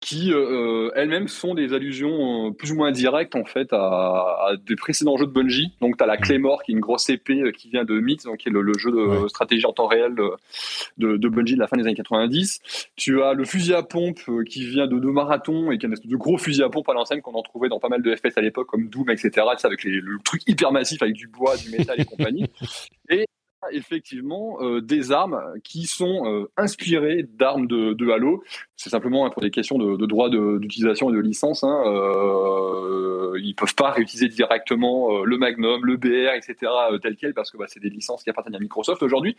qui euh, elles-mêmes sont des allusions euh, plus ou moins directes en fait à, des précédents jeux de Bungie. Donc tu as la mm. Claymore qui est une grosse épée euh, qui vient de Myth, donc qui est le, jeu de stratégie en temps réel de, de, Bungie de la fin des années 90. Tu as le fusil à pompe qui vient de, de Marathon et qui est un de gros fusil à pompe à l'ancienne qu'on en trouvait dans pas mal de FPS à l'époque comme Doom, etc. Avec les, le truc hyper massif avec du bois, du métal et <laughs> compagnie. Et effectivement euh, des armes qui sont euh, inspirées d'armes de, Halo. C'est simplement hein, pour des questions de, droit d'utilisation et de licence. Hein, euh, ils peuvent pas réutiliser directement le Magnum, le BR, etc. tel quel parce que bah, c'est des licences qui appartiennent à Microsoft aujourd'hui.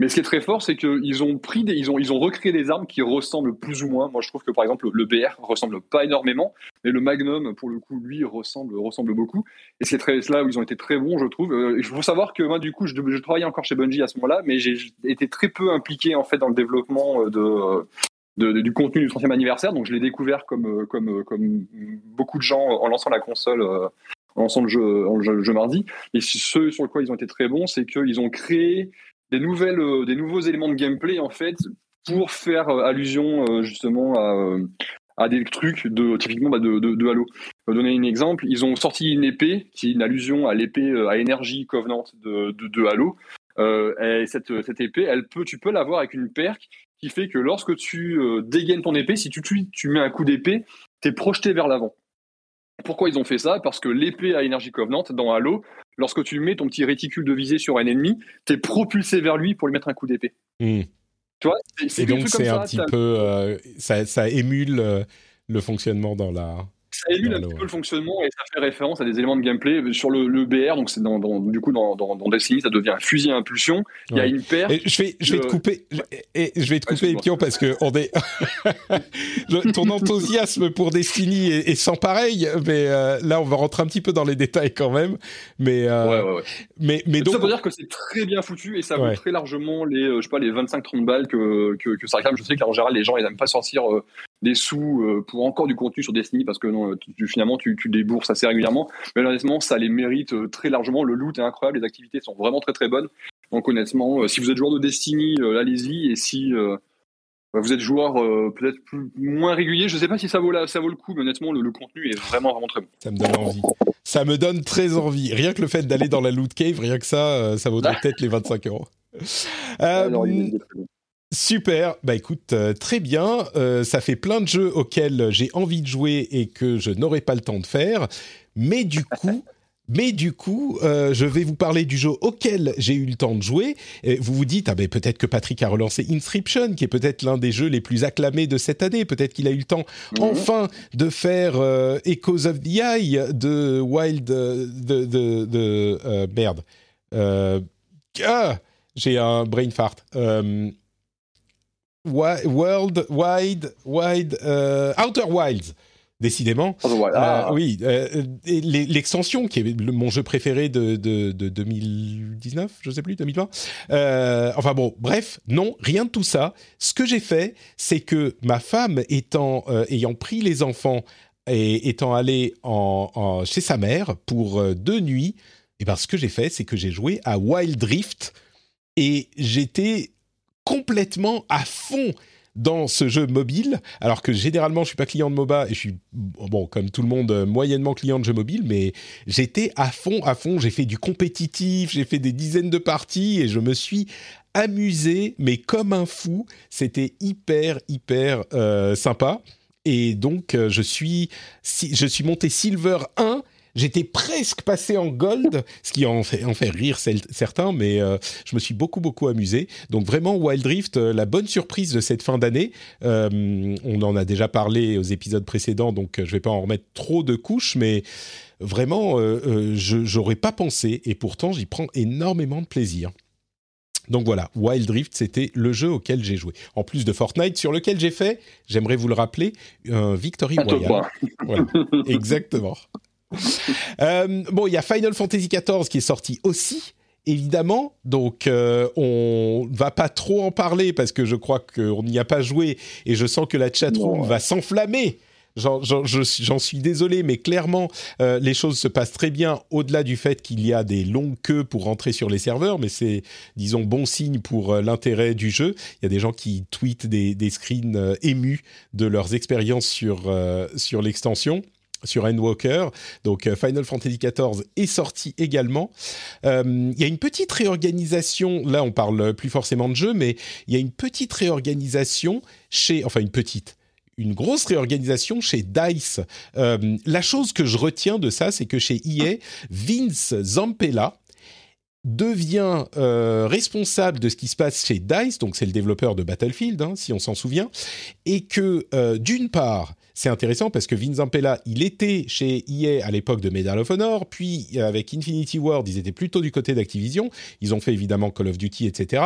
Mais ce qui est très fort, c'est qu'ils ont pris des, ils ont, ils ont recréé des armes qui ressemblent plus ou moins. Moi, je trouve que par exemple, le BR ressemble pas énormément, mais le Magnum, pour le coup, lui, ressemble, ressemble beaucoup. Et c'est très là où ils ont été très bons, je trouve. Euh, il faut savoir que moi, du coup, je, je travaillais encore chez Bungie à ce moment-là, mais j'ai été très peu impliqué en fait dans le développement euh, de, de, du contenu du 30e anniversaire. Donc, je l'ai découvert comme, comme, comme beaucoup de gens en lançant la console. Euh, en lançant le jeu, le jeu mardi. Et ce sur quoi ils ont été très bons, c'est qu'ils ont créé euh, des nouveaux éléments de gameplay en fait pour faire euh, allusion euh, justement à, des trucs de typiquement bah, de, Halo. Je vais donner un exemple. Ils ont sorti une épée qui est une allusion à l'épée à énergie Covenant de, Halo. Et cette, épée, tu peux l'avoir avec une perque qui fait que lorsque tu dégaines ton épée, si tu, tu, tu mets un coup d'épée, tu es projeté vers l'avant. Pourquoi ils ont fait ça? Parce que l'épée à énergie Covenant dans Halo, lorsque tu mets ton petit réticule de visée sur un ennemi, tu es propulsé vers lui pour lui mettre un coup d'épée. Hmm. Tu vois Et donc c'est un petit peu, euh, ça, ça, émule euh, le fonctionnement dans la ça émule un petit peu le fonctionnement et ça fait référence à des éléments de gameplay sur le, le BR. Donc c'est dans, dans, du coup dans, dans, dans Destiny, ça devient un fusil à impulsion. Il y a une paire. je vais je vais te couper et je vais te couper Pion parce que on est <laughs> ton enthousiasme pour Destiny est, sans pareil. Mais euh, là on va rentrer un petit peu dans les détails quand même. Mais euh, ouais, ouais, ouais. mais mais donc ça veut dire que c'est très bien foutu et ça vaut très largement les euh, je sais pas les 25-30 balles que, que, que ça réclame. Je sais qu'en général les gens ils n'aiment pas sortir des sous euh, pour encore du contenu sur Destiny parce que non, tu, finalement tu, tu débourses assez régulièrement. Mais honnêtement, ça les mérite euh, très largement. Le loot est incroyable, les activités sont vraiment très très bonnes. Donc honnêtement, euh, si vous êtes joueur de Destiny, allez-y. Et si bah, vous êtes joueur peut-être moins régulier, je sais pas si ça vaut, la, ça vaut le coup, mais honnêtement, le, contenu est vraiment vraiment très bon. Ça me donne envie. Ça me donne très envie. Rien que le fait d'aller dans la loot cave, rien que ça, ça vaudrait <laughs> peut-être les 25 euros. Alors, Super, bah écoute, euh, très bien. Euh, ça fait plein de jeux auxquels j'ai envie de jouer et que je n'aurai pas le temps de faire. Mais du <laughs> coup, mais du coup, euh, je vais vous parler du jeu auquel j'ai eu le temps de jouer. Et vous vous dites, ah ben peut-être que Patrick a relancé Inscription, qui est peut-être l'un des jeux les plus acclamés de cette année. Peut-être qu'il a eu le temps, mhm. enfin, de faire Echoes of the Eye de Wild, de, de, de merde. Ah, j'ai un brain fart. World Wide, Wide, Outer Wilds. Décidément. oui, l'extension qui est mon jeu préféré de, de, de 2019, je sais plus, 2020. enfin bon, bref, non, rien de tout ça. Ce que j'ai fait, c'est que ma femme étant ayant pris les enfants et étant allé en, chez sa mère pour euh, deux nuits, et ben ce que j'ai fait, c'est que j'ai joué à Wild Rift et j'étais complètement à fond dans ce jeu mobile, alors que généralement je suis pas client de MOBA et je suis bon comme tout le monde euh, moyennement client de jeux mobiles, mais j'étais à fond, à fond. J'ai fait du compétitif, j'ai fait des dizaines de parties et je me suis amusé, mais comme un fou. C'était hyper hyper euh, sympa. Et donc, euh, je suis, je suis monté Silver 1. J'étais presque passé en gold, <laughs> ce qui en fait, en fait rire certains, mais euh, je me suis beaucoup, beaucoup amusé. Donc vraiment, Wild Rift, euh, la bonne surprise de cette fin d'année. on en a déjà parlé aux épisodes précédents, donc je ne vais pas en remettre trop de couches, mais vraiment, je n'aurais pas pensé, et pourtant j'y prends énormément de plaisir. Donc voilà, Wild Rift, c'était le jeu auquel j'ai joué. En plus de Fortnite, sur lequel j'ai fait, j'aimerais vous le rappeler, un Victory Royale. Voilà, <laughs> exactement. <laughs> Euh, bon, il y a Final Fantasy XIV qui est sorti aussi, évidemment. Donc, euh, on va pas trop en parler parce que je crois qu'on n'y a pas joué et je sens que la chatroom va s'enflammer J'en suis désolé, mais clairement, euh, les choses se passent très bien au-delà du fait qu'il y a des longues queues pour rentrer sur les serveurs, mais c'est, disons, bon signe pour euh, l'intérêt du jeu. Il y a des gens qui tweetent des, screens euh, émus de leurs expériences sur, sur l'extension sur Endwalker. Donc Final Fantasy XIV est sorti également. il y a une petite réorganisation, là on parle plus forcément de jeu, mais il y a une petite réorganisation chez, enfin une petite, une grosse réorganisation chez Dice. Euh, la chose que je retiens de ça, c'est que chez EA, Vince Zampella devient euh, responsable de ce qui se passe chez Dice, donc c'est le développeur de Battlefield, hein, si on s'en souvient, et que euh, d'une part, c'est intéressant parce que Vince Zampella, il était chez EA à l'époque de Medal of Honor, puis avec Infinity Ward, ils étaient plutôt du côté d'Activision, ils ont fait évidemment Call of Duty, etc.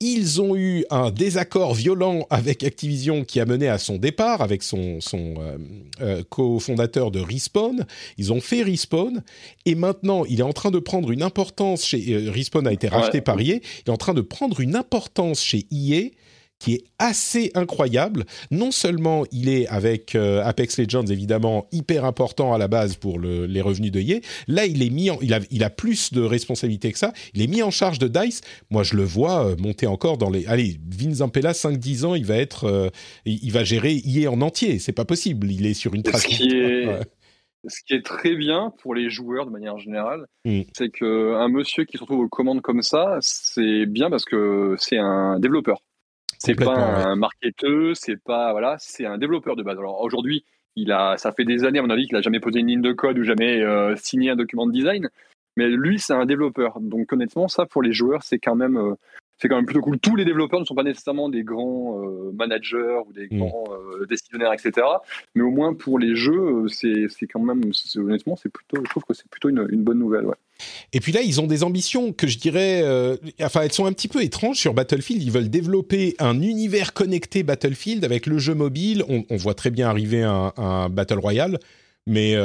Ils ont eu un désaccord violent avec Activision qui a mené à son départ avec son, son euh, euh, cofondateur de Respawn. Ils ont fait Respawn et maintenant il est en train de prendre une importance chez euh, Respawn a été racheté par EA. Il est en train de prendre une importance chez EA qui est assez incroyable. Non seulement il est avec euh, Apex Legends évidemment hyper important à la base pour les revenus de EA, là il est mis il, a, il a plus de responsabilités que ça, il est mis en charge de DICE. Moi je le vois euh, monter encore dans les allez, Vince Zampella 5 10 ans, il va être euh, il va gérer EA en entier, c'est pas possible, il est sur une trace ce qui est Ce qui est très bien pour les joueurs de manière générale, mm. c'est qu'un monsieur qui se retrouve aux commandes comme ça, c'est bien parce que c'est un développeur. C'est pas un marketeur, c'est pas voilà, c'est un développeur de base. Alors aujourd'hui, il a, ça fait des années à mon avis qu'il a jamais posé une ligne de code ou jamais euh, signé un document de design. Mais lui, c'est un développeur. Donc honnêtement, ça pour les joueurs, c'est quand même euh, c'est quand même plutôt cool. Tous les développeurs ne sont pas nécessairement des grands euh, managers ou des mm. grands euh, décisionnaires, etc. Mais au moins pour les jeux, euh, c'est quand même, honnêtement, c'est plutôt, je trouve que c'est plutôt une, bonne nouvelle. Ouais. Et puis là, ils ont des ambitions que je dirais, enfin, elles sont un petit peu étranges sur Battlefield. Ils veulent développer un univers connecté Battlefield avec le jeu mobile. On, voit très bien arriver un, un Battle Royale, mais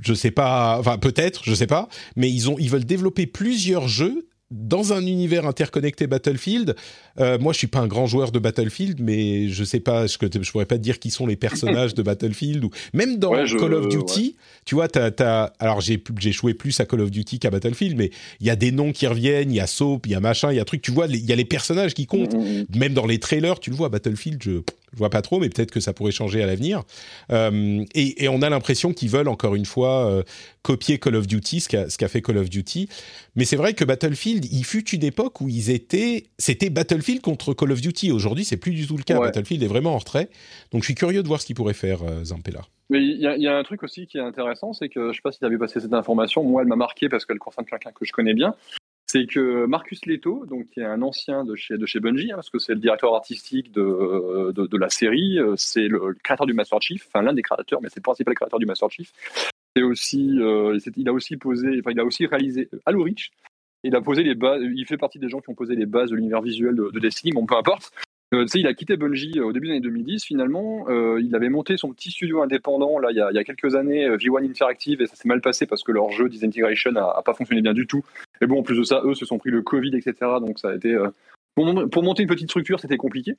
je sais pas, enfin peut-être, je sais pas, mais ils ont, ils veulent développer plusieurs jeux dans un univers interconnecté Battlefield, euh, moi je suis pas un grand joueur de Battlefield, mais je sais pas, je, je pourrais pas te dire qui sont les personnages de Battlefield ou même dans Call of Duty. Tu vois, t'as, alors j'ai j'ai joué plus à Call of Duty qu'à Battlefield, mais il y a des noms qui reviennent, il y a Soap, il y a machin, il y a truc. Tu vois, il y a les personnages qui comptent. Mm, mm, mm. Même dans les trailers, tu le vois. Battlefield, je je vois pas trop, mais peut-être que ça pourrait changer à l'avenir. Euh, et, on a l'impression qu'ils veulent encore une fois euh, copier Call of Duty, ce qu'a, fait Call of Duty. Mais c'est vrai que Battlefield, il fut une époque où ils étaient, c'était Battlefield contre Call of Duty. Aujourd'hui, c'est plus du tout le cas. Battlefield est vraiment en retrait. Donc, je suis curieux de voir ce qu'il pourrait faire euh, Zampella. Mais il y, a un truc aussi qui est intéressant, c'est que je sais pas si tu avais passé cette information. Moi, elle m'a marqué parce qu'elle concerne quelqu'un que je connais bien c'est que Marcus Leto, donc qui est un ancien de chez de chez Bungie, hein, parce que c'est le directeur artistique de, de, la série, euh, c'est le, créateur du Master Chief, enfin l'un des créateurs, mais c'est le principal créateur du Master Chief. Aussi, euh, il a aussi posé, enfin il a aussi réalisé Halo Reach. Il a posé les bases, il fait partie des gens qui ont posé les bases de l'univers visuel de, Destiny, bon peu importe. sais, il a quitté Bungie au début des années 2010. Finalement, il avait monté son petit studio indépendant là il y a, il y a quelques années, V1 Interactive, et ça s'est mal passé parce que leur jeu Disintegration a, a pas fonctionné bien du tout. Et bon, en plus de ça, eux se sont pris le Covid, etc. Donc ça a été pour, monter une petite structure, c'était compliqué.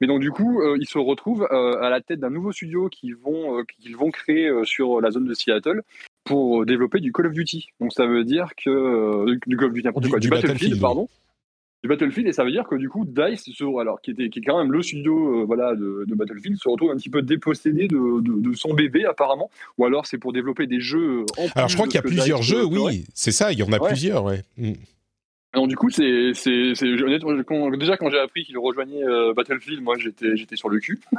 Mais donc, du coup, euh, ils se retrouvent euh, à la tête d'un nouveau studio qu'ils vont, euh, qu'ils vont créer sur la zone de Seattle pour développer du Call of Duty. Donc, ça veut dire que. du Call of Duty, n'importe quoi. Du, Battlefield, pardon. Du Battlefield, et ça veut dire que du coup, DICE, alors, qui, était, qui est quand même le studio voilà, de, Battlefield, se retrouve un petit peu dépossédé de, de, son bébé, apparemment. Ou alors, c'est pour développer des jeux. En alors, je crois qu'il y a plusieurs jeux, oui. C'est ça, il y en a plusieurs, ouais. Mm. Alors du coup, c'est, c'est, déjà quand j'ai appris qu'il rejoignait euh, Battlefield, moi j'étais, j'étais sur le cul. <laughs>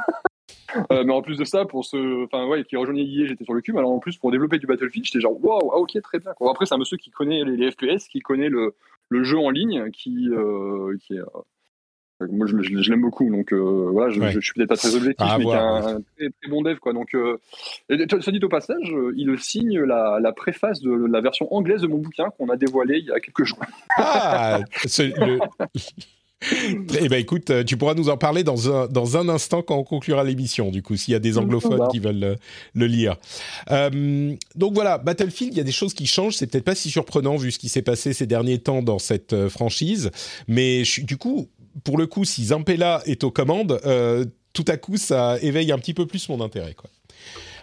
Euh, mais en plus de ça, pour ce, enfin ouais, qui rejoignait EA, j'étais sur le cul. Mais alors en plus pour développer du Battlefield, j'étais genre waouh, ah, ok, très bien. Après, c'est un monsieur qui connaît les, FPS, qui connaît le, le jeu en ligne, qui, euh, qui est moi, je, je, l'aime beaucoup, donc euh, voilà, je, je, suis peut-être pas très objectif, mais qui est un, très, très, bon dev, quoi. Donc, euh, ça dit au passage, euh, il signe la, la, préface de la version anglaise de mon bouquin qu'on a dévoilé il y a quelques jours. Ah, le... <laughs> <laughs> Eh ben écoute, tu pourras nous en parler dans un, dans un instant quand on conclura l'émission, du coup, s'il y a des anglophones qui veulent le, lire. Euh, donc voilà, Battlefield, il y a des choses qui changent, c'est peut-être pas si surprenant vu ce qui s'est passé ces derniers temps dans cette franchise, mais je, du coup, pour le coup, si Zampella est aux commandes, euh, tout à coup, ça éveille un petit peu plus mon intérêt. Quoi.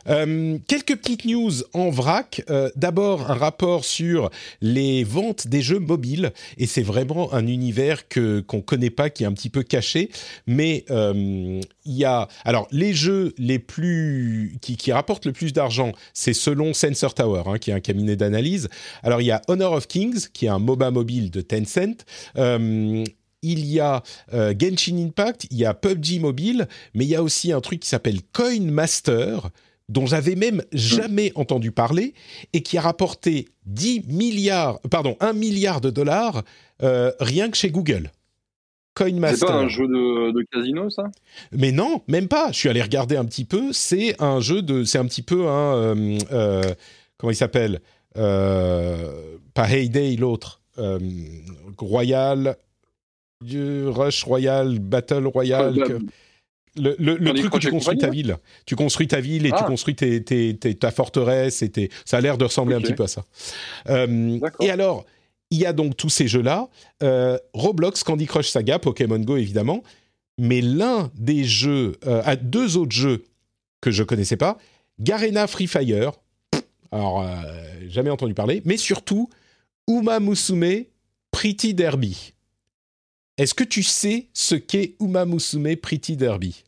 Euh, quelques petites news en vrac. Euh, d'abord, un rapport sur les ventes des jeux mobiles. Et c'est vraiment un univers que qu'on connaît pas, qui est un petit peu caché. Mais il y a... Alors, les jeux les plus... qui, rapportent le plus d'argent, c'est selon Sensor Tower, hein, qui est un cabinet d'analyse. Alors, il y a Honor of Kings, qui est un MOBA mobile de Tencent il y a euh, Genshin Impact, il y a PUBG Mobile, mais il y a aussi un truc qui s'appelle Coin Master, dont j'avais même jamais entendu parler et qui a rapporté 10 milliards, pardon, 1 milliard de dollars euh, rien que chez Google. Master. C'est pas un jeu de, casino, ça? Mais non, même pas. Je suis allé regarder un petit peu. C'est un jeu de, c'est un petit peu un, euh, comment il s'appelle? Pas Heyday, l'autre. Royal Rush Royal, Battle Royale. Le, le, truc où tu construis ta ville. Tu construis ta ville et tu ah. construis ta forteresse. Et Ça a l'air de ressembler un petit peu à ça. Euh, et alors, il y a donc tous ces jeux-là. Euh, Roblox, Candy Crush Saga, Pokémon Go évidemment. Mais l'un des jeux, euh, à deux autres jeux que je connaissais pas, Garena Free Fire. Alors, jamais entendu parler. Mais surtout, Uma Musume Pretty Derby. Est-ce que tu sais ce qu'est Uma Musume Pretty Derby?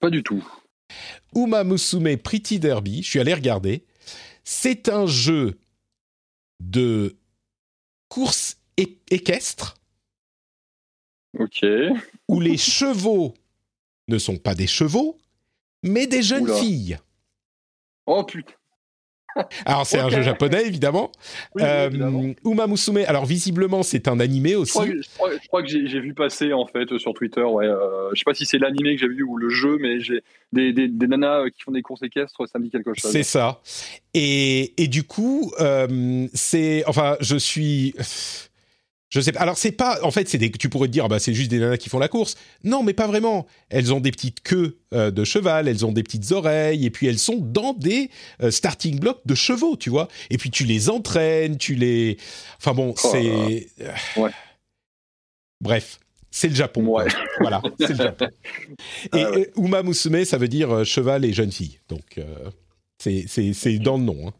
Pas du tout. Uma Musume Pretty Derby, je suis allé regarder. C'est un jeu de course équestre. Ok. Où les chevaux ne sont pas des chevaux, mais des jeunes filles. Oh putain. Alors c'est un jeu japonais évidemment. Euh, Uma Musume. Alors visiblement c'est un animé aussi. Je crois, que j'ai vu passer en fait sur Twitter. Ouais, euh, je sais pas si c'est l'animé que j'ai vu ou le jeu, mais j'ai des, des, nanas euh, qui font des courses équestres. Ça me dit quelque chose. C'est ça. Et, et du coup euh, c'est enfin je suis je sais pas. Alors c'est pas. En fait, c'est des. Tu pourrais te dire, bah c'est juste des nanas qui font la course. Non, mais pas vraiment. Elles ont des petites queues euh, de cheval, elles ont des petites oreilles, et puis elles sont dans des euh, starting blocks de chevaux, tu vois. Et puis tu les entraînes, tu les. Enfin bon, oh c'est. Ouais. Bref. C'est le Japon. Ouais. Voilà, c'est le Japon. <laughs> Et ah Uma Musume, ça veut dire euh, cheval et jeune fille. Donc, c'est dans le nom. Hein.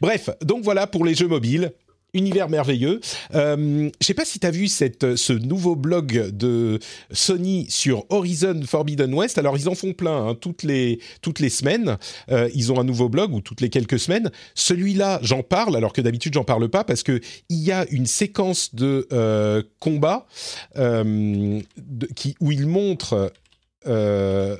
Bref, donc voilà pour les jeux mobiles univers merveilleux. Euh, je sais pas si tu as vu cette, ce nouveau blog de Sony sur Horizon Forbidden West. Alors, ils en font plein hein, toutes, les, toutes les semaines. Euh, ils ont un nouveau blog ou toutes les quelques semaines. Celui-là, j'en parle, alors que d'habitude, j'en parle pas parce qu'il y a une séquence de euh, combat euh, qui, où il montre. Euh,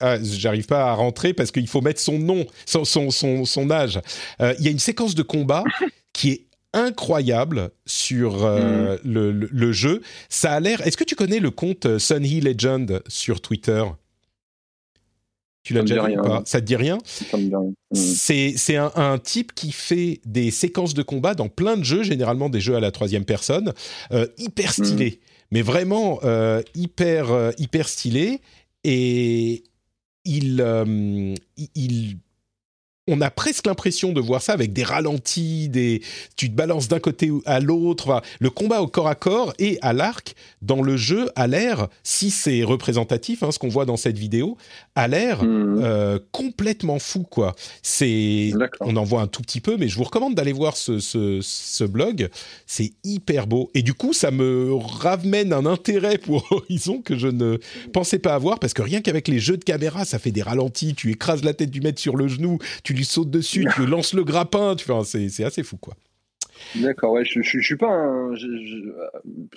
ah, j'arrive pas à rentrer parce qu'il faut mettre son nom, son, son, son, âge. Il y a une séquence de combat <laughs> qui est incroyable sur euh, mm. le, le, jeu. Ça a l'air. Est-ce que tu connais le compte euh, Sunny Legend sur Twitter? Tu l'as déjà vu ou pas? Ça te dit rien? Mm. C'est un, un, type qui fait des séquences de combat dans plein de jeux, généralement des jeux à la troisième personne, hyper mm. stylés mais vraiment hyper hyper stylé et il, il on a presque l'impression de voir ça avec des ralentis, des tu te balances d'un côté à l'autre. le combat au corps à corps et à l'arc dans le jeu a l'air, si c'est représentatif, hein, ce qu'on voit dans cette vidéo, a l'air mhm. euh, complètement fou quoi. C'est, on en voit un tout petit peu, mais je vous recommande d'aller voir ce, ce, blog. C'est hyper beau et du coup ça me ramène un intérêt pour <laughs> Horizon que je ne pensais pas avoir parce que rien qu'avec les jeux de caméra, ça fait des ralentis, tu écrases la tête du maître sur le genou, tu lui sautes dessus, tu <laughs> lances le grappin, tu vois, c'est assez fou quoi. D'accord, ouais, je, je, suis pas un.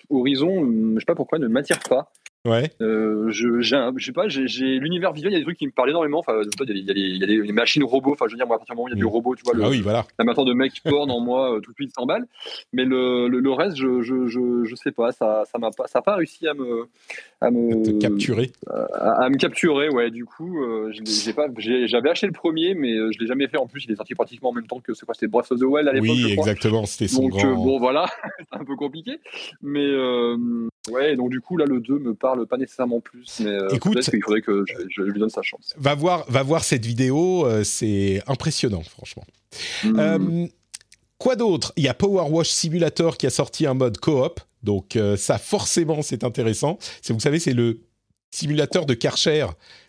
Horizon, je sais pas pourquoi, ne m'attire pas. Ouais. Euh, je, j'ai, je sais pas, j'ai, l'univers visuel, il y a des trucs qui me parlent énormément. Enfin, il y, y a des machines robots. Enfin, je veux dire, moi, à partir du moment où il y a du mm. robot, tu vois, le, ah oui, voilà. de mec porn en moi, euh, tout de suite s'emballe. Mais le, le, reste, je, je, je, je, sais pas, ça, ça m'a pas, ça a pas réussi à me, à me capturer. À, me capturer, ouais. Du coup, euh, j'ai pas, j'avais acheté le premier, mais euh, je l'ai jamais fait. En plus, il est sorti pratiquement en même temps que c'est quoi, c'était Breath of the Wild à l'époque. Oui, exactement. C'était son donc, bon, voilà, <laughs> c'est un peu compliqué. Mais ouais, donc du coup, là, le 2 me parle pas nécessairement plus mais euh, écoute, il faudrait que je, lui donne sa chance. Va voir, va voir cette vidéo, euh, c'est impressionnant, franchement. Hmm. Euh, quoi d'autre? Il y a Power Wash Simulator qui a sorti un mode coop, donc ça forcément c'est intéressant. Vous savez, c'est le simulateur de Karcher.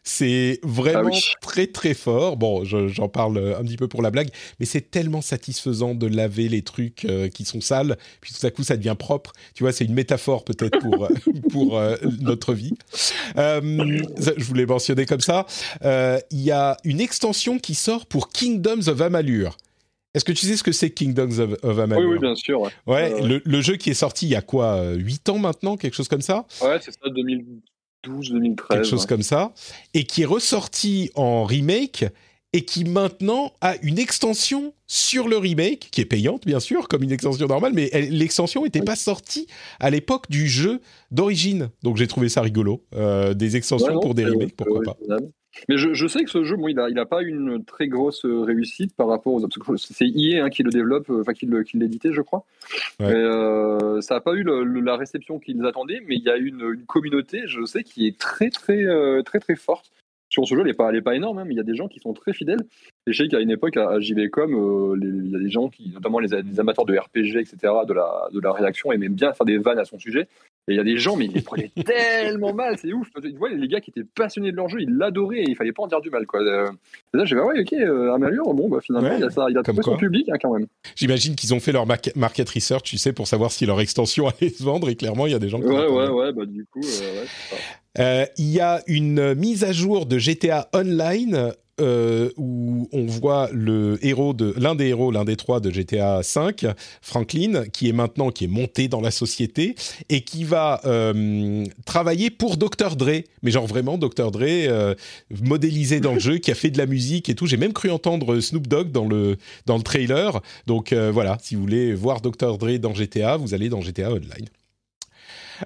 C'est vraiment ah très très fort. Bon, j'en parle un petit peu pour la blague, mais c'est tellement satisfaisant de laver les trucs euh, qui sont sales, puis tout à coup ça devient propre. Tu vois, c'est une métaphore peut-être pour, euh, <laughs> pour euh, notre vie. je voulais mentionner comme ça. Il y a une extension qui sort pour Kingdoms of Amalur. Est-ce que tu sais ce que c'est Kingdoms of, Amalur? Oui, bien sûr. Ouais, Le, jeu qui est sorti il y a quoi 8 ans maintenant Quelque chose comme ça? Ouais, c'est ça, 2000, 2013. Quelque chose comme ça. Et qui est ressorti en remake et qui maintenant a une extension sur le remake, qui est payante bien sûr, comme une extension normale, mais l'extension n'était pas sortie à l'époque du jeu d'origine. Donc j'ai trouvé ça rigolo. Euh, des extensions pour des remakes, pourquoi pas. Mais je, sais que ce jeu, bon, il n'a il a pas une très grosse euh, réussite par rapport aux. C'est IE hein, qui le développe, euh, enfin qui l'éditait, je crois. Euh, ça n'a pas eu la réception qu'ils attendaient, mais il y a une, une, communauté, je sais, qui est très, très, très, très, forte. Sur ce jeu, elle n'est pas, pas énorme, hein, mais il y a des gens qui sont très fidèles. Et je sais qu'à une époque, à, JVcom, il y a des gens qui, notamment les, amateurs de RPG, etc., de la, de la rédaction, aimaient bien faire des vannes à son sujet. Et il y a des gens, mais ils les prenaient <laughs> tellement mal, c'est ouf. Tu vois, les gars qui étaient passionnés de leur jeu, ils l'adoraient et il fallait pas en dire du mal. Quoi. Euh, et là, j'ai dit, ouais, ok, euh, bon, bah, finalement, il a, ça, il a trouvé son public hein, quand même. J'imagine qu'ils ont fait leur market research, tu sais, pour savoir si leur extension <laughs> allait se vendre et clairement, il y a des gens qui. Ouais, ouais, ouais, bah, du coup, euh, ouais, euh, il y a une mise à jour de GTA Online euh, où on voit le héros de l'un des héros, l'un des trois de GTA V, Franklin, qui est maintenant qui est monté dans la société et qui va euh, travailler pour Dr Dre, mais genre vraiment Dr Dre euh, modélisé dans le jeu, qui a fait de la musique et tout. J'ai même cru entendre Snoop Dogg dans le dans le trailer. Donc voilà, si vous voulez voir Dr Dre dans GTA, vous allez dans GTA Online.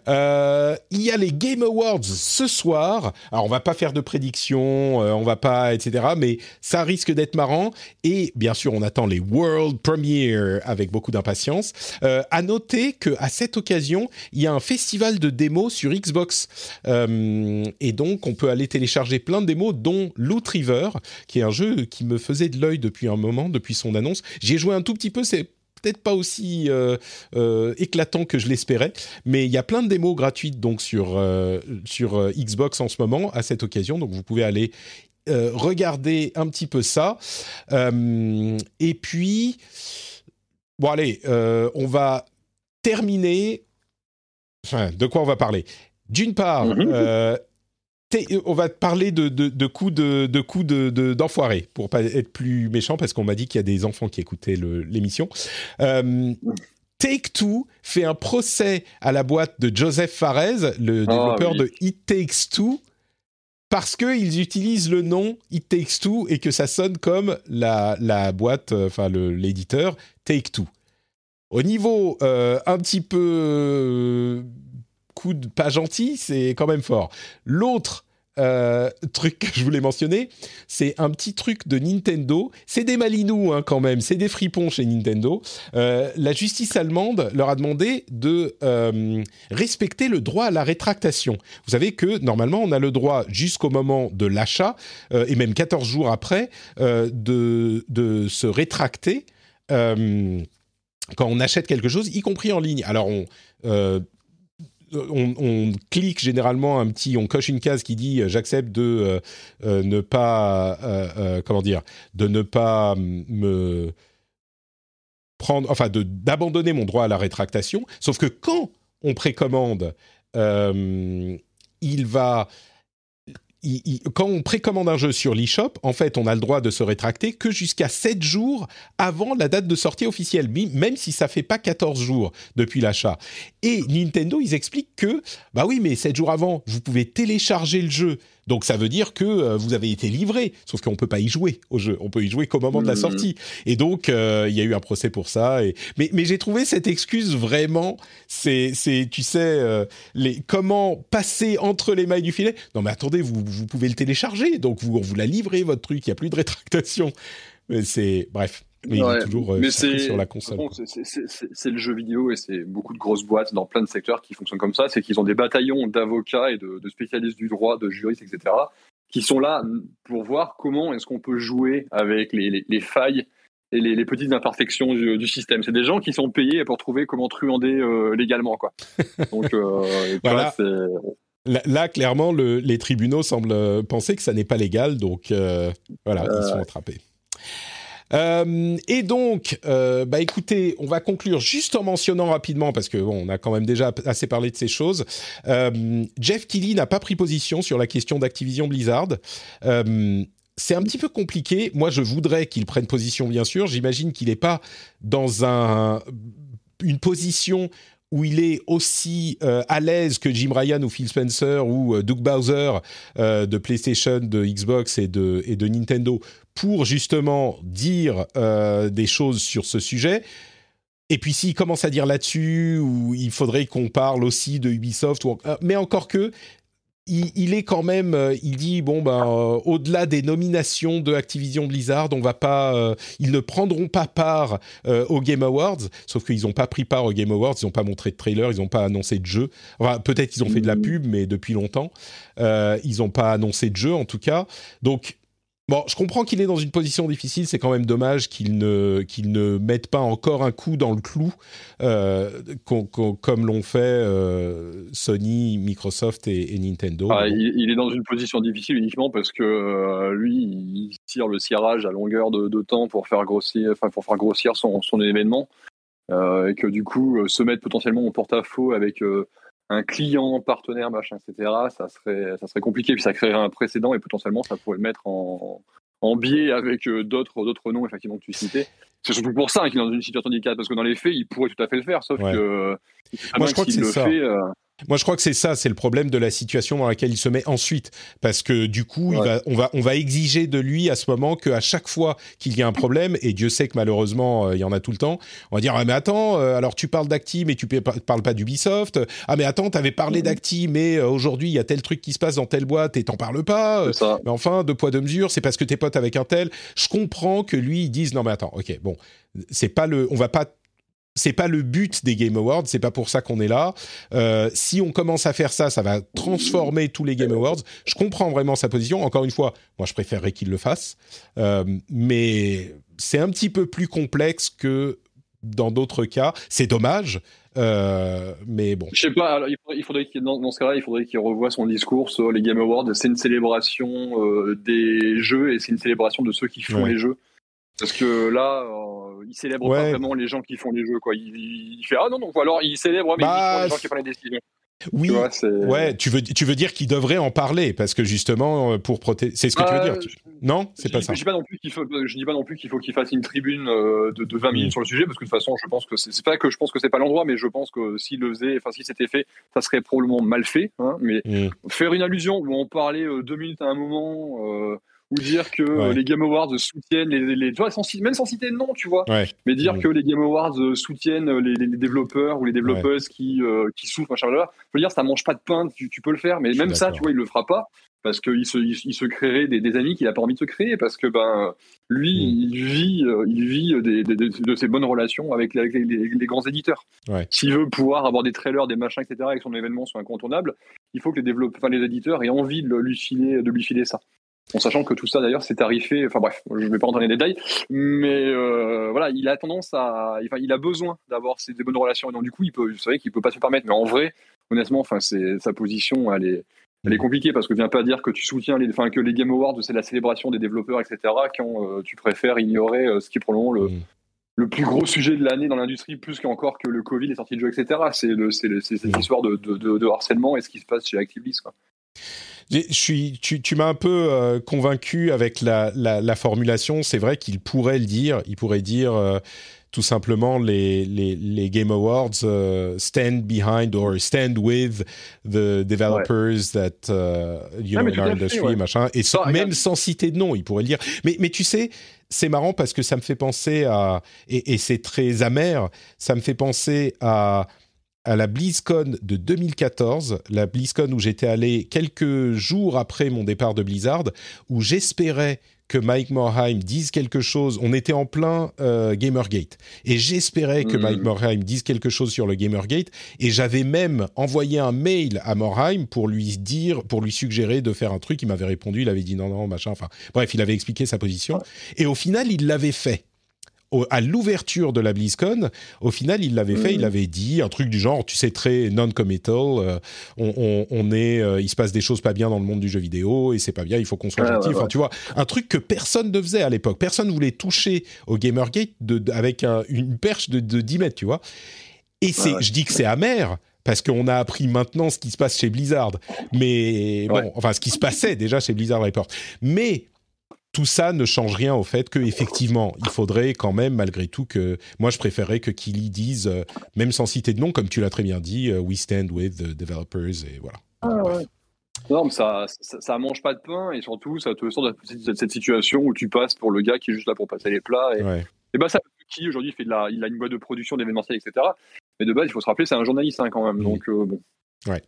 Euh, il y a les Game Awards ce soir. Alors on va pas faire de prédictions, euh, on va pas, etc. Mais ça risque d'être marrant. Et bien sûr, on attend les World Premiere avec beaucoup d'impatience. Euh, à noter que à cette occasion, il y a un festival de démos sur Xbox, euh, et donc on peut aller télécharger plein de démos, dont Loot River, qui est un jeu qui me faisait de l'œil depuis un moment, depuis son annonce. J'y ai joué un tout petit peu. C'est peut-être pas aussi euh, euh, éclatant que je l'espérais, mais il y a plein de démos gratuites donc sur euh, sur Xbox en ce moment à cette occasion, donc vous pouvez aller regarder un petit peu ça. et puis bon allez, on va terminer. Enfin, de quoi on va parler? D'une part, mm-hmm on va parler de, de, coups de, de coups de, pour pas être plus méchant parce qu'on m'a dit qu'il y a des enfants qui écoutaient l'émission. Euh, Take Two fait un procès à la boîte de Joseph Fares, le ah développeur de It Takes Two, parce qu'ils utilisent le nom It Takes Two et que ça sonne comme la, la boîte, euh, enfin l'éditeur Take Two. Au niveau euh, un petit peu coup de pas gentil, c'est quand même fort. L'autre euh, truc que je voulais mentionner, c'est un petit truc de Nintendo. C'est des malinous hein, quand même, c'est des fripons chez Nintendo. Euh, la justice allemande leur a demandé de euh, respecter le droit à la rétractation. Vous savez que normalement on a le droit jusqu'au moment de l'achat et même 14 jours après de, de, se rétracter quand on achète quelque chose, y compris en ligne. Alors on on, clique généralement un petit, on coche une case qui dit euh, j'accepte de euh, euh, ne pas, comment dire, de ne pas me prendre, enfin d'abandonner mon droit à la rétractation. Sauf que quand on précommande, il va quand on précommande un jeu sur l'eShop, en fait, on a le droit de se rétracter que jusqu'à 7 jours avant la date de sortie officielle, même si ça fait pas 14 jours depuis l'achat. Et Nintendo, ils expliquent que, bah oui, mais 7 jours avant, vous pouvez télécharger le jeu donc ça veut dire que euh, vous avez été livré, sauf qu'on peut pas y jouer au jeu. On peut y jouer qu'au moment de la mmh. sortie. Et donc euh, il y a eu un procès pour ça. Et... Mais, mais j'ai trouvé cette excuse vraiment, c'est, tu sais, euh, les, comment passer entre les mailles du filet. Non mais attendez, vous, vous pouvez le télécharger, donc vous, on vous l'a livré votre truc, il y a plus de rétractation. Mais c'est bref. Mais il est toujours mais sur la console. C'est le jeu vidéo et c'est beaucoup de grosses boîtes dans plein de secteurs qui fonctionnent comme ça. C'est qu'ils ont des bataillons d'avocats et de, spécialistes du droit, de juristes, etc., qui sont là pour voir comment est-ce qu'on peut jouer avec les, les, failles et les, petites imperfections du, système. C'est des gens qui sont payés pour trouver comment truander euh, légalement. Quoi. <laughs> Donc, euh, voilà. Là, clairement, le, les tribunaux semblent penser que ça n'est pas légal, donc euh, voilà, ils sont attrapés. Euh, et donc, euh, bah écoutez, on va conclure juste en mentionnant rapidement, parce que bon, on a quand même déjà assez parlé de ces choses. Euh, Jeff Keighley n'a pas pris position sur la question d'Activision Blizzard. C'est un petit peu compliqué. Moi, je voudrais qu'il prenne position, bien sûr. J'imagine qu'il n'est pas dans un, une position où il est aussi euh, à l'aise que Jim Ryan ou Phil Spencer ou euh, Doug Bowser euh, de PlayStation, de Xbox et de, et de Nintendo pour justement dire des choses sur ce sujet. Et puis s'il commence à dire là-dessus, il faudrait qu'on parle aussi de Ubisoft, mais encore que, il, est quand même, euh, il dit bon ben euh, au-delà des nominations de Activision Blizzard, on va pas, euh, ils ne prendront pas part aux Game Awards, sauf qu'ils n'ont pas pris part aux Game Awards, ils n'ont pas montré de trailer, ils n'ont pas annoncé de jeu. Enfin, peut-être qu'ils ont fait de la mmh. pub, mais depuis longtemps, ils n'ont pas annoncé de jeu en tout cas. Donc Bon, je comprends qu'il est dans une position difficile. C'est quand même dommage qu'il ne qu'il ne mette pas encore un coup dans le clou, euh, comme l'ont fait euh, Sony, Microsoft et, Nintendo. Ah, il, est dans une position difficile uniquement parce que euh, lui, il tire le cirage à longueur de, temps pour faire grossir, enfin pour faire grossir son, son événement, et que du coup, se mettre potentiellement en porte-à-faux avec un client, partenaire, machin, etc., ça serait, ça serait compliqué, puis ça créerait un précédent et potentiellement ça pourrait le mettre en, en biais avec euh, d'autres, d'autres noms, effectivement, que tu citais. C'est surtout pour ça qu'il est dans une situation délicate, parce que dans les faits, il pourrait tout à fait le faire, sauf que. Moi, je crois que c'est ça. Fait, euh, moi, je crois que c'est ça, c'est le problème de la situation dans laquelle il se met ensuite, parce que du coup, il va, on va, on va exiger de lui à ce moment qu'à chaque fois qu'il y a un problème, et Dieu sait que malheureusement euh, il y en a tout le temps, on va dire ah mais attends, euh, alors tu parles d'Acti mais tu parles pas d'Ubisoft, ah mais attends, t'avais parlé d'Acti mais euh, aujourd'hui il y a tel truc qui se passe dans telle boîte et t'en parles pas, mais enfin deux poids deux mesures, c'est parce que t'es pote avec un tel. Je comprends que lui il dise non mais attends, ok bon, c'est pas le, on va pas c'est pas le but des Game Awards, c'est pas pour ça qu'on est là. Euh, si on commence à faire ça, ça va transformer tous les Game Awards. Je comprends vraiment sa position. Encore une fois, moi je préférerais qu'il le fasse, euh, mais c'est un petit peu plus complexe que dans d'autres cas. C'est dommage. Euh, mais bon. Je sais pas. il faudrait, qu'il, dans, ce cas-là, il faudrait qu'il revoie son discours sur les Game Awards. C'est une célébration des jeux et c'est une célébration de ceux qui font les jeux. Parce que là, euh, il célèbre pas vraiment les gens qui font les jeux, quoi. Il, fait ah non non, ou alors il célèbre mais bah, les gens qui prennent les décisions. Oui, tu ouais, tu veux, tu veux dire qu'il devrait en parler parce que justement euh, pour protéger, c'est ce que tu veux dire. Euh, non, c'est pas ça. Je dis pas non plus qu'il faut, je dis pas non plus qu'il faut qu'il fasse une tribune de, de 20 minutes sur le sujet parce que de toute façon, je pense que c'est pas que je pense que c'est pas l'endroit, mais je pense que s'il le faisait, enfin si c'était fait, ça serait probablement mal fait. Hein, mais mm. faire une allusion où on parlait deux minutes à un moment ou dire que euh, les Game Awards soutiennent les, les, tu vois, sans, même sans citer de nom, tu vois, mais dire que les Game Awards euh, soutiennent les, les développeurs ou les développeuses qui, euh, qui souffrent, machin, là, je veux dire, ça mange pas de pain, tu, tu peux le faire, mais même ça, tu vois, il le fera pas. parce qu'il se, il, se créerait des, amis qu'il n'a pas envie de se créer, parce que ben, lui, mm. il vit, euh, il vit de ses bonnes relations avec, les, grands éditeurs. S'il veut pouvoir avoir des trailers, des machins, etc., et que son événement soit incontournable, il faut que les, développeurs, les éditeurs aient envie de lui filer, de lui filer ça. En sachant que tout ça d'ailleurs c'est tarifé, enfin bref, je ne vais pas rentrer dans les détails, mais euh, voilà, il a tendance à, enfin, il a besoin d'avoir ces des bonnes relations et donc du coup il peut, vous savez qu'il peut pas se permettre, mais en vrai, honnêtement, enfin sa position, elle est, elle est mm. compliquée parce que viens pas dire que tu soutiens les, enfin que les Game Awards c'est la célébration des développeurs etc. quand euh, tu préfères ignorer euh, ce qui est probablement le mm. le plus gros sujet de l'année dans l'industrie, plus qu'encore que le Covid, les sorties de jeux, etc. C'est cette mm. histoire de, de, de, harcèlement et ce qui se passe chez Activision. Quoi. Je suis, tu, tu m'as un peu euh, convaincu avec la, la, la formulation. C'est vrai qu'il pourrait le dire. Il pourrait dire euh, tout simplement les, les, les Game Awards uh, stand behind or stand with the developers that uh, you ah, know in our industry ouais. machin. Et sans, même sans citer de nom, il pourrait le dire. Mais, mais tu sais, c'est marrant parce que ça me fait penser à et, et c'est très amer. Ça me fait penser à à la BlizzCon de 2014, la BlizzCon où j'étais allé quelques jours après mon départ de Blizzard, où j'espérais que Mike Morheim dise quelque chose. On était en plein euh, Gamergate et j'espérais que Mike hmm. Morheim dise quelque chose sur le Gamergate et j'avais même envoyé un mail à Morheim pour lui dire, pour lui suggérer de faire un truc. Il m'avait répondu, il avait dit non non machin. Enfin bref, il avait expliqué sa position et au final il l'avait fait à l'ouverture de la BlizzCon, au final, il l'avait fait, il mm. avait dit un truc du genre, tu sais, très non-committal, euh, on, est, euh, il se passe des choses pas bien dans le monde du jeu vidéo et c'est pas bien, il faut qu'on soit gentil. enfin, tu vois, un truc que personne ne faisait à l'époque. Personne voulait toucher au Gamergate de, avec une perche de, 10 mètres, tu vois. Et c'est, je dis que c'est amer, parce qu'on a appris maintenant ce qui se passe chez Blizzard. Mais bon, enfin, ce qui se passait déjà chez Blizzard Report. Mais tout ça ne change rien au fait que effectivement, il faudrait quand même, malgré tout, que moi je préférerais que Kili dise, euh, même sans citer de nom, comme tu l'as très bien dit, euh, we stand with the developers et voilà. Ah, non, mais ça, ça, mange pas de pain et surtout ça te sort de cette situation où tu passes pour le gars qui est juste là pour passer les plats et, et bah ça qui aujourd'hui fait de la, il a une boîte de production d'événementiel etc. Mais de base il faut se rappeler c'est un journaliste hein, quand même donc euh, bon. Ouais.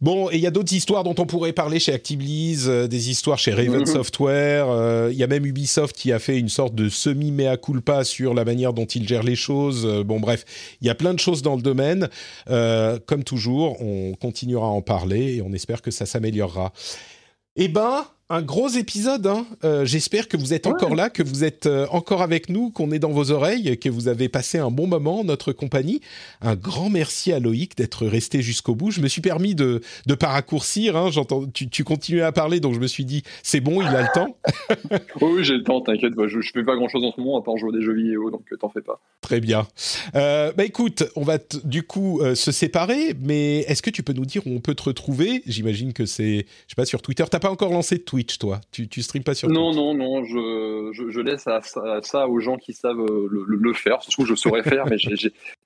Bon, et il y a d'autres histoires dont on pourrait parler chez Activision, euh, des histoires chez Raven mhm. Software. Euh, il y a même Ubisoft qui a fait une sorte de semi-mea culpa sur la manière dont il gère les choses. Euh, bon, bref, il y a plein de choses dans le domaine. comme toujours, on continuera à en parler et on espère que ça s'améliorera. Eh ben, un gros épisode. Hein. Euh, j'espère que vous êtes encore là, que vous êtes euh, encore avec nous, qu'on est dans vos oreilles, que vous avez passé un bon moment en notre compagnie. Un grand merci à Loïc d'être resté jusqu'au bout. Je me suis permis de de pas raccourcir. Hein. J'entends, tu, tu continuais à parler, donc je me suis dit c'est bon, il a le temps. <laughs> oui, j'ai le temps. T'inquiète, je, je fais pas grand chose en ce moment à part jouer des jeux vidéo, donc t'en fais pas. Très bien. Euh, bah écoute, on va du coup se séparer, mais est-ce que tu peux nous dire où on peut te retrouver? J'imagine que c'est, je sais pas, sur Twitter. T'as pas encore lancé de Twitter Twitch, toi tu, tu streames pas sur Non, non, non, je, je, laisse à, ça aux gens qui savent euh, le, faire. Ce que je saurais faire, mais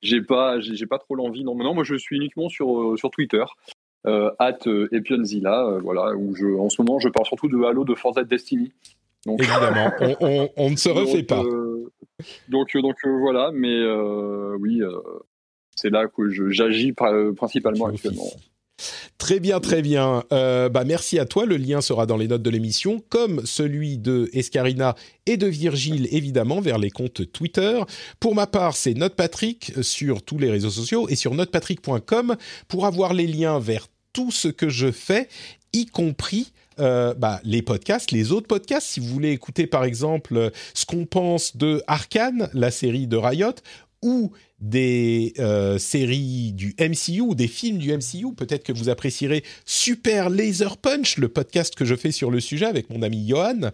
j'ai pas, j'ai pas trop l'envie. Non, non, moi je suis uniquement sur, euh, sur Twitter. Euh, at Epionzilla, voilà, où je, en ce moment je parle surtout de Halo, de Forza Destiny. Donc, Évidemment, <laughs> on, on, ne se refait pas. donc, donc voilà, mais oui, c'est là que j'agis principalement actuellement. Très bien, très bien. Euh, bah, merci à toi. Le lien sera dans les notes de l'émission, comme celui de Escarina et de Virgile, évidemment, vers les comptes Twitter. Pour ma part, c'est NotePatrick sur tous les réseaux sociaux et sur notepatrick.com pour avoir les liens vers tout ce que je fais, y compris euh, bah, les podcasts, les autres podcasts. Si vous voulez écouter par exemple ce qu'on pense de Arkane, la série de Riot, ou des euh, séries du MCU des films du MCU. Peut-être que vous apprécierez Super Laser Punch, le podcast que je fais sur le sujet avec mon ami Johan.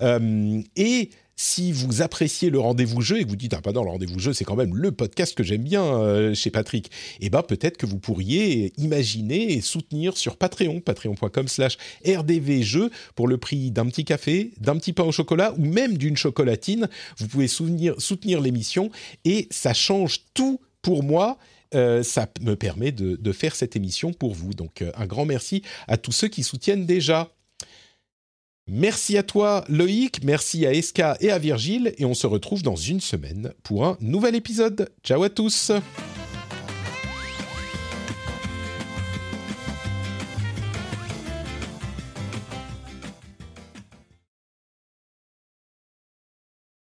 Euh, et si vous appréciez le rendez-vous jeu et vous dites ah pas non le rendez-vous jeu c'est quand même le podcast que j'aime bien euh, chez Patrick, eh ben peut-être que vous pourriez imaginer et soutenir sur Patreon, patreon.com/slash rdvjeux pour le prix d'un petit café, d'un petit pain au chocolat ou même d'une chocolatine. Vous pouvez soutenir, l'émission et ça change tout pour moi. Euh, ça me permet de, de, faire cette émission pour vous. Donc euh, un grand merci à tous ceux qui soutiennent déjà. Merci à toi Loïc, merci à Eska et à Virgile. Et on se retrouve dans une semaine pour un nouvel épisode. Ciao à tous